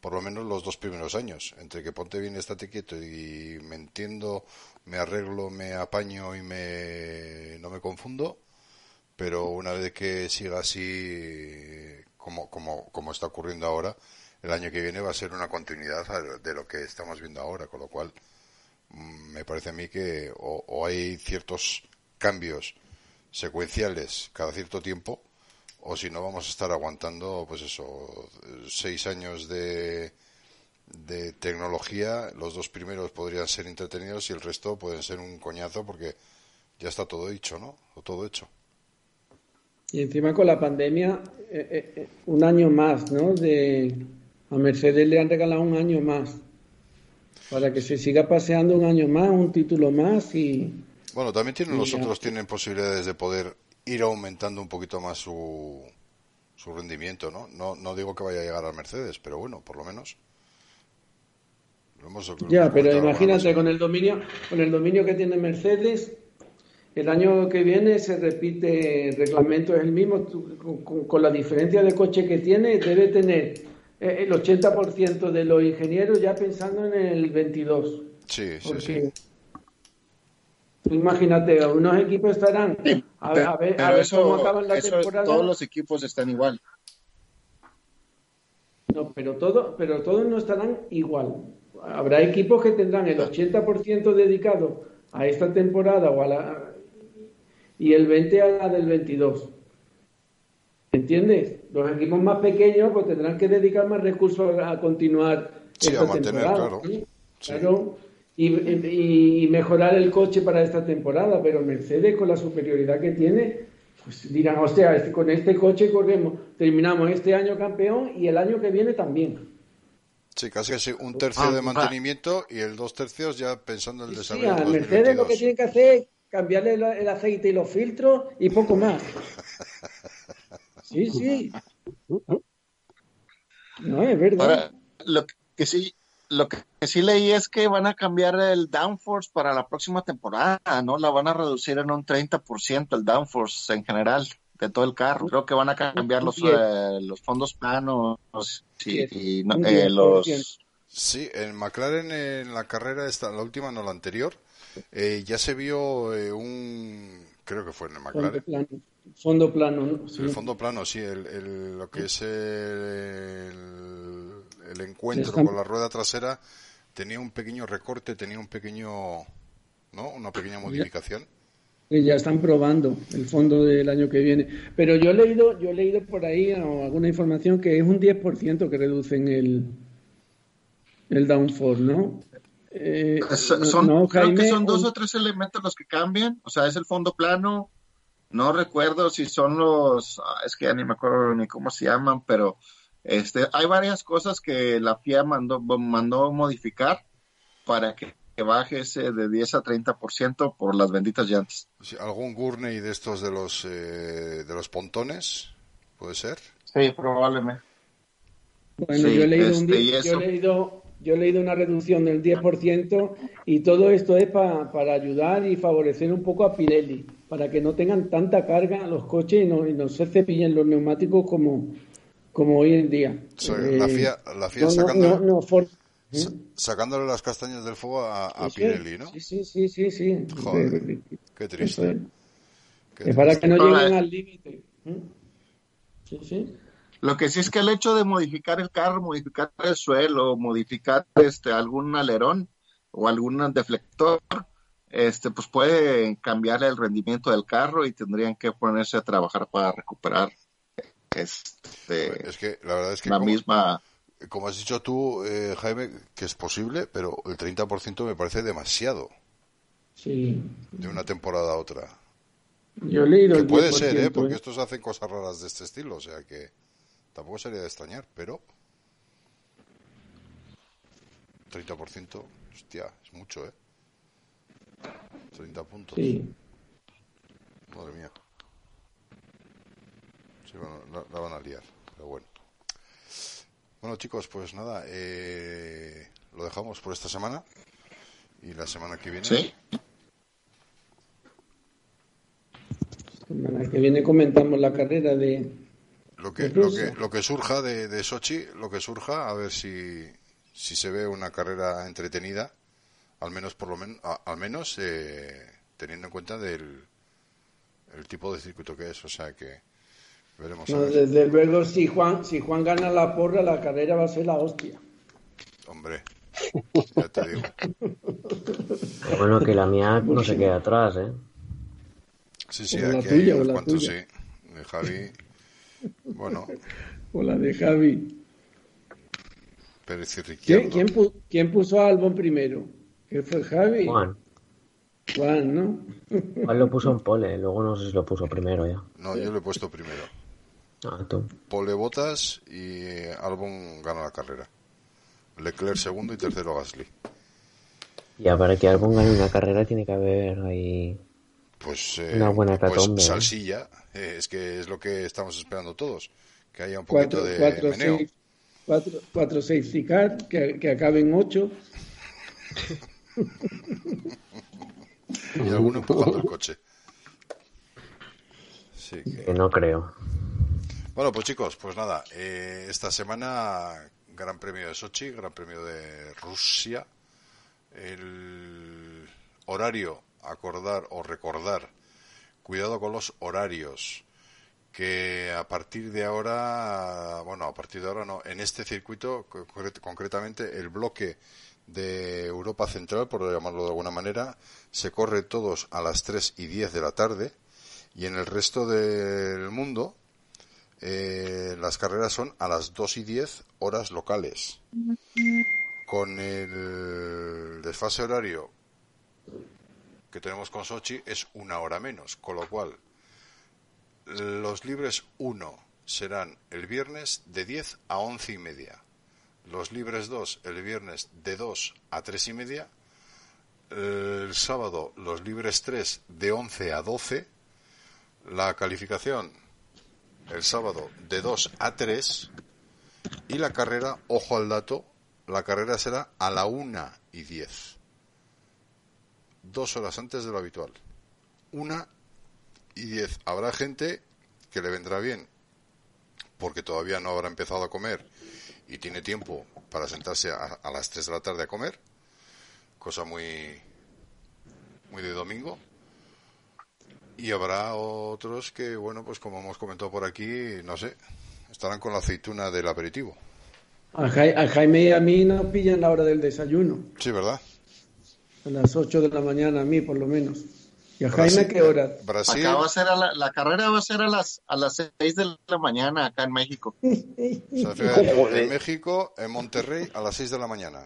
Por lo menos los dos primeros años. Entre que ponte bien, estate quieto y me entiendo, me arreglo, me apaño y me no me confundo. Pero una vez que siga así como, como, como está ocurriendo ahora, el año que viene va a ser una continuidad de lo que estamos viendo ahora. Con lo cual, mm, me parece a mí que o, hay ciertos cambios secuenciales cada cierto tiempo o si no vamos a estar aguantando pues eso seis años de de tecnología los dos primeros podrían ser entretenidos y el resto pueden ser un coñazo porque ya está todo dicho no o todo hecho Y encima con la pandemia, eh, eh, eh, un año más, ¿no? De, a Mercedes le han regalado un año más. Para que se siga paseando un año más, un título más y... bueno también tienen los otros tienen posibilidades de poder ir aumentando un poquito más su su rendimiento no no no digo que vaya a llegar al Mercedes pero bueno por lo menos. Lo hemos- lo hemos Ya, pero imagínate, con el dominio, con el dominio que tiene Mercedes, el año que viene se repite, el reglamento es el mismo, con, con- con la diferencia de coche que tiene, debe tener el 80% de los ingenieros ya pensando en el 22. sí sí sí Imagínate, unos equipos estarán a ver, a ver, a ver cómo acaban la temporada. todos los equipos están igual. No, pero, todo, pero todos no estarán igual. Habrá equipos que tendrán el 80% dedicado a esta temporada o a la, y el 20% a la del 22. ¿Entiendes? Los equipos más pequeños pues tendrán que dedicar más recursos a, continuar sí, esta a mantener, temporada. claro. Claro. Y, y- mejorar el coche para esta temporada, pero Mercedes con la superioridad que tiene, pues dirán, hostia, este- con este coche corremos, terminamos este año campeón y el año que viene también. Sí, casi casi un tercio Ah, de va. mantenimiento y el dos tercios ya pensando en el Sí, desarrollo a del Mercedes lo que 2022. tienen que hacer es cambiarle el aceite y los filtros y poco más. *laughs* Sí, sí. No, es verdad. Ahora, lo que sí, lo que sí leí es que van a cambiar el downforce para la próxima temporada, ¿no? La van a reducir en un 30% el downforce en general de todo el carro. Creo que van a cambiar los, eh, los fondos planos y no- eh, los... Sí, en McLaren en la carrera esta, la última, no la anterior, eh, ya se vio eh, un, creo que fue en el McLaren. Fondo plano, ¿no? Sí. el fondo plano, sí, el, el- lo que es el, el encuentro con la rueda trasera tenía un pequeño recorte, tenía un pequeño, ¿no? Una pequeña modificación. que ya están probando el fondo del año que viene. Pero yo he leído, yo he leído por ahí o alguna información que es un 10% que reducen el, el downforce, ¿no? Eh, Son, creo que son dos o tres elementos los que cambian. O sea, es el fondo plano. No recuerdo si son los, ah, es que ya ni me acuerdo ni cómo se llaman, pero este, hay varias cosas que la FIA mandó, mandó modificar para que, que baje ese de 10 a 30% por las benditas llantas. Algún Gurney de estos de los, eh, de los pontones, puede ser. Sí, probablemente. Bueno, Sí, yo he leído un este, yo he leído yo he leído una reducción del 10% y todo esto es pa- para ayudar y favorecer un poco a Pirelli, para que no tengan tanta carga los coches y no, y no se cepillen los neumáticos como, como hoy en día. O sea, la Eh, FIA, la FIA no, no, sacando, no, no, for- sa- sacándole las castañas del fuego a, a Sí, Pirelli, ¿no? Sí, sí, sí, sí, sí. Joder, Eh, Qué triste. es. qué Es para triste. que no lleguen al límite. ¿Mm? Sí, sí. Lo que sí es que el hecho de modificar el carro, modificar el suelo, modificar este algún alerón o algún deflector, este pues puede cambiar el rendimiento del carro y tendrían que ponerse a trabajar para recuperar este Es que la verdad es que la como, misma como has dicho tú, eh, Jaime, que es posible, pero el 30% me parece demasiado Sí. de una temporada a otra. Yo he leído Que el puede ser, 10%, ¿eh? Porque ¿eh? estos hacen cosas raras de este estilo, o sea que tampoco sería de extrañar, pero 30%, hostia, es mucho, ¿eh? 30 puntos. Sí. Madre mía. Sí, bueno, la, la van a liar, pero bueno. Bueno, chicos, pues nada, eh, lo dejamos por esta semana. Y la semana que viene. sí Semana que viene comentamos la carrera de. Lo que, de lo que, lo que surja de, de Sochi, lo que surja, a ver si, si se ve una carrera entretenida, al menos por lo menos, al menos eh, teniendo en cuenta del el tipo de circuito que es, o sea que veremos. a No, ver. desde luego, si Juan, si Juan gana la porra, la carrera va a ser la hostia. Hombre, ya te digo. Pero bueno, que la mía no se quede atrás, ¿eh? Sí, sí, O la aquí tuya, hay o la cuantos, tuya. sí. De Javi, bueno, O la de Javi. Pérez y ¿Quién, Ricciardo. quién, pu- quién puso a Albon primero? ¿Qué fue Javi? Juan. Juan, ¿no? Juan lo puso en pole, luego no sé si lo puso primero ya. No, yo lo he puesto primero. Ah, tú. Pole Botas y Albon gana la carrera. Leclerc segundo y tercero Gasly. Ya para que Albon gane una carrera tiene que haber ahí... Pues, eh, Una buena pues hecatombe, ¿eh? salsilla, eh, es que es lo que estamos esperando todos, que haya un poquito Cuatro, de cuatro, meneo. seis, cuatro, cuatro, seis que, que acaben ocho. *laughs* y alguno empujando el coche. Que no creo. Bueno, pues chicos, pues nada, eh, esta semana Gran Premio de Sochi, Gran Premio de Rusia. El horario acordar o recordar, cuidado con los horarios, que a partir de ahora, bueno, a partir de ahora no, en este circuito, concretamente el bloque de Europa Central, por llamarlo de alguna manera, se corre todos a las 3 y 10 de la tarde. Y en el resto del mundo eh, las carreras son a las 2 y 10 horas locales. Con el desfase horario que tenemos con Sochi es una hora menos, con lo cual los libres 1 serán el viernes de 10 a 11 y media los libres 2 el viernes de 2 a 3 y media, el sábado los libres 3 de 11 a 12, la calificación el sábado de 2 a 3 y la carrera, ojo al dato, la carrera será a la 1 y 10. Dos horas antes de lo habitual. 1 y 10. Habrá gente que le vendrá bien porque todavía no habrá empezado a comer y tiene tiempo para sentarse a, las 3 de la tarde a comer, cosa muy, muy de domingo. Y habrá otros que, bueno, pues como hemos comentado por aquí, no sé, estarán con la aceituna del aperitivo. A, Jaime y a mí nos pillan la hora del desayuno. Sí, ¿verdad? A las 8 de la mañana, a mí por lo menos. ¿Y a Jaime qué hora? Brasil. va a ser la, carrera va a ser a las a las 6 de la mañana acá en México. *laughs* en México, en Monterrey, a las 6 de la mañana.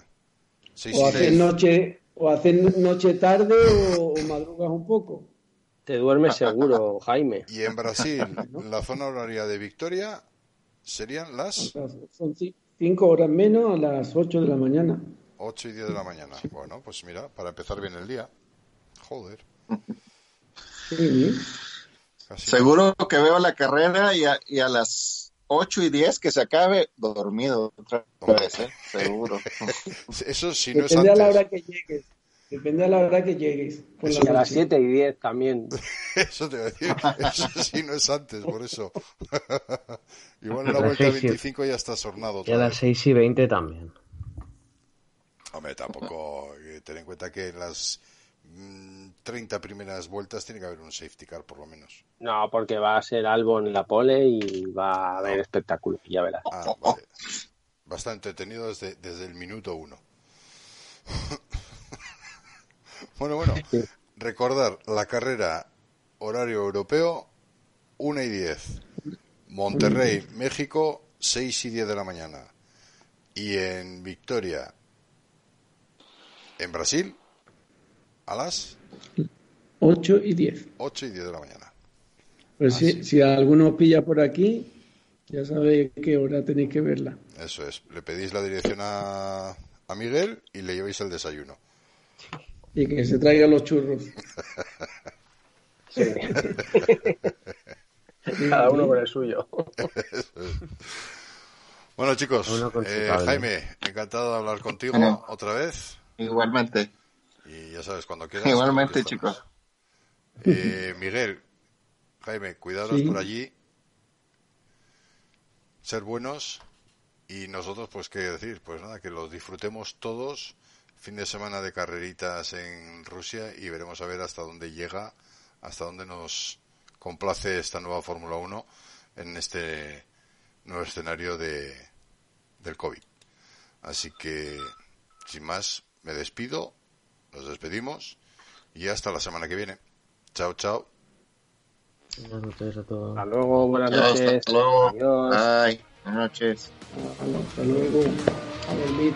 o hacen noche, o hacen noche tarde o, madrugas un poco. Te duermes seguro, *laughs* Jaime. Y en Brasil, *laughs* la zona horaria de Victoria serían las... Son 5 horas menos a las 8 de la mañana. 8 y 10 de la mañana. Bueno, pues mira, para empezar bien el día. Joder. Seguro que veo la carrera y a, y a, las 8 y 10 que se acabe dormido otra vez, ¿eh? seguro. *laughs* Eso sí no Depende es antes. a la hora que llegues. Depende a la hora que llegues. y a las 7 y 10 también. *laughs* Eso te voy a decir. Eso sí no es antes, por eso. *laughs* Igual en la vuelta 25 ya estás hornado. Y a las 6 y 20 también. Hombre, tampoco. Eh, ten en cuenta que en las 30 primeras vueltas tiene que haber un safety car por lo menos. No, porque va a ser Albon en la pole y va a haber espectáculo, ya verás. Ah, vale. Bastante entretenido desde, desde el minuto uno. *laughs* bueno, bueno, recordar la carrera horario europeo 1 y 10. Monterrey, México, 6 y 10 de la mañana. Y en Victoria, en Brasil, a las 8 y 10. 8 y 10 de la mañana. Pues si, si, alguno pilla por aquí, ya sabe qué hora tenéis que verla. Eso es. Le pedís la dirección a, a Miguel y le lleváis el desayuno. Y que se traiga los churros. *laughs* Cada uno con el suyo. bueno, chicos, eh, Jaime, encantado de hablar contigo otra vez. Igualmente. Y ya sabes, cuando quieras. Igualmente, chicos. Eh, Miguel, Jaime, cuidaros por allí. Ser buenos. Y nosotros, pues, ¿qué decir? Pues nada, que los disfrutemos todos. Fin de semana de carreritas en Rusia y veremos a ver hasta dónde llega, hasta dónde nos complace esta nueva Fórmula 1 en este nuevo escenario de, del COVID. Así que, sin más, me despido nos despedimos y hasta la semana que viene. Chao, chao. Buenas noches a todos. Hasta luego, buenas noches. Hasta luego. Adiós. Bye. Buenas noches. Hasta luego. A dormir.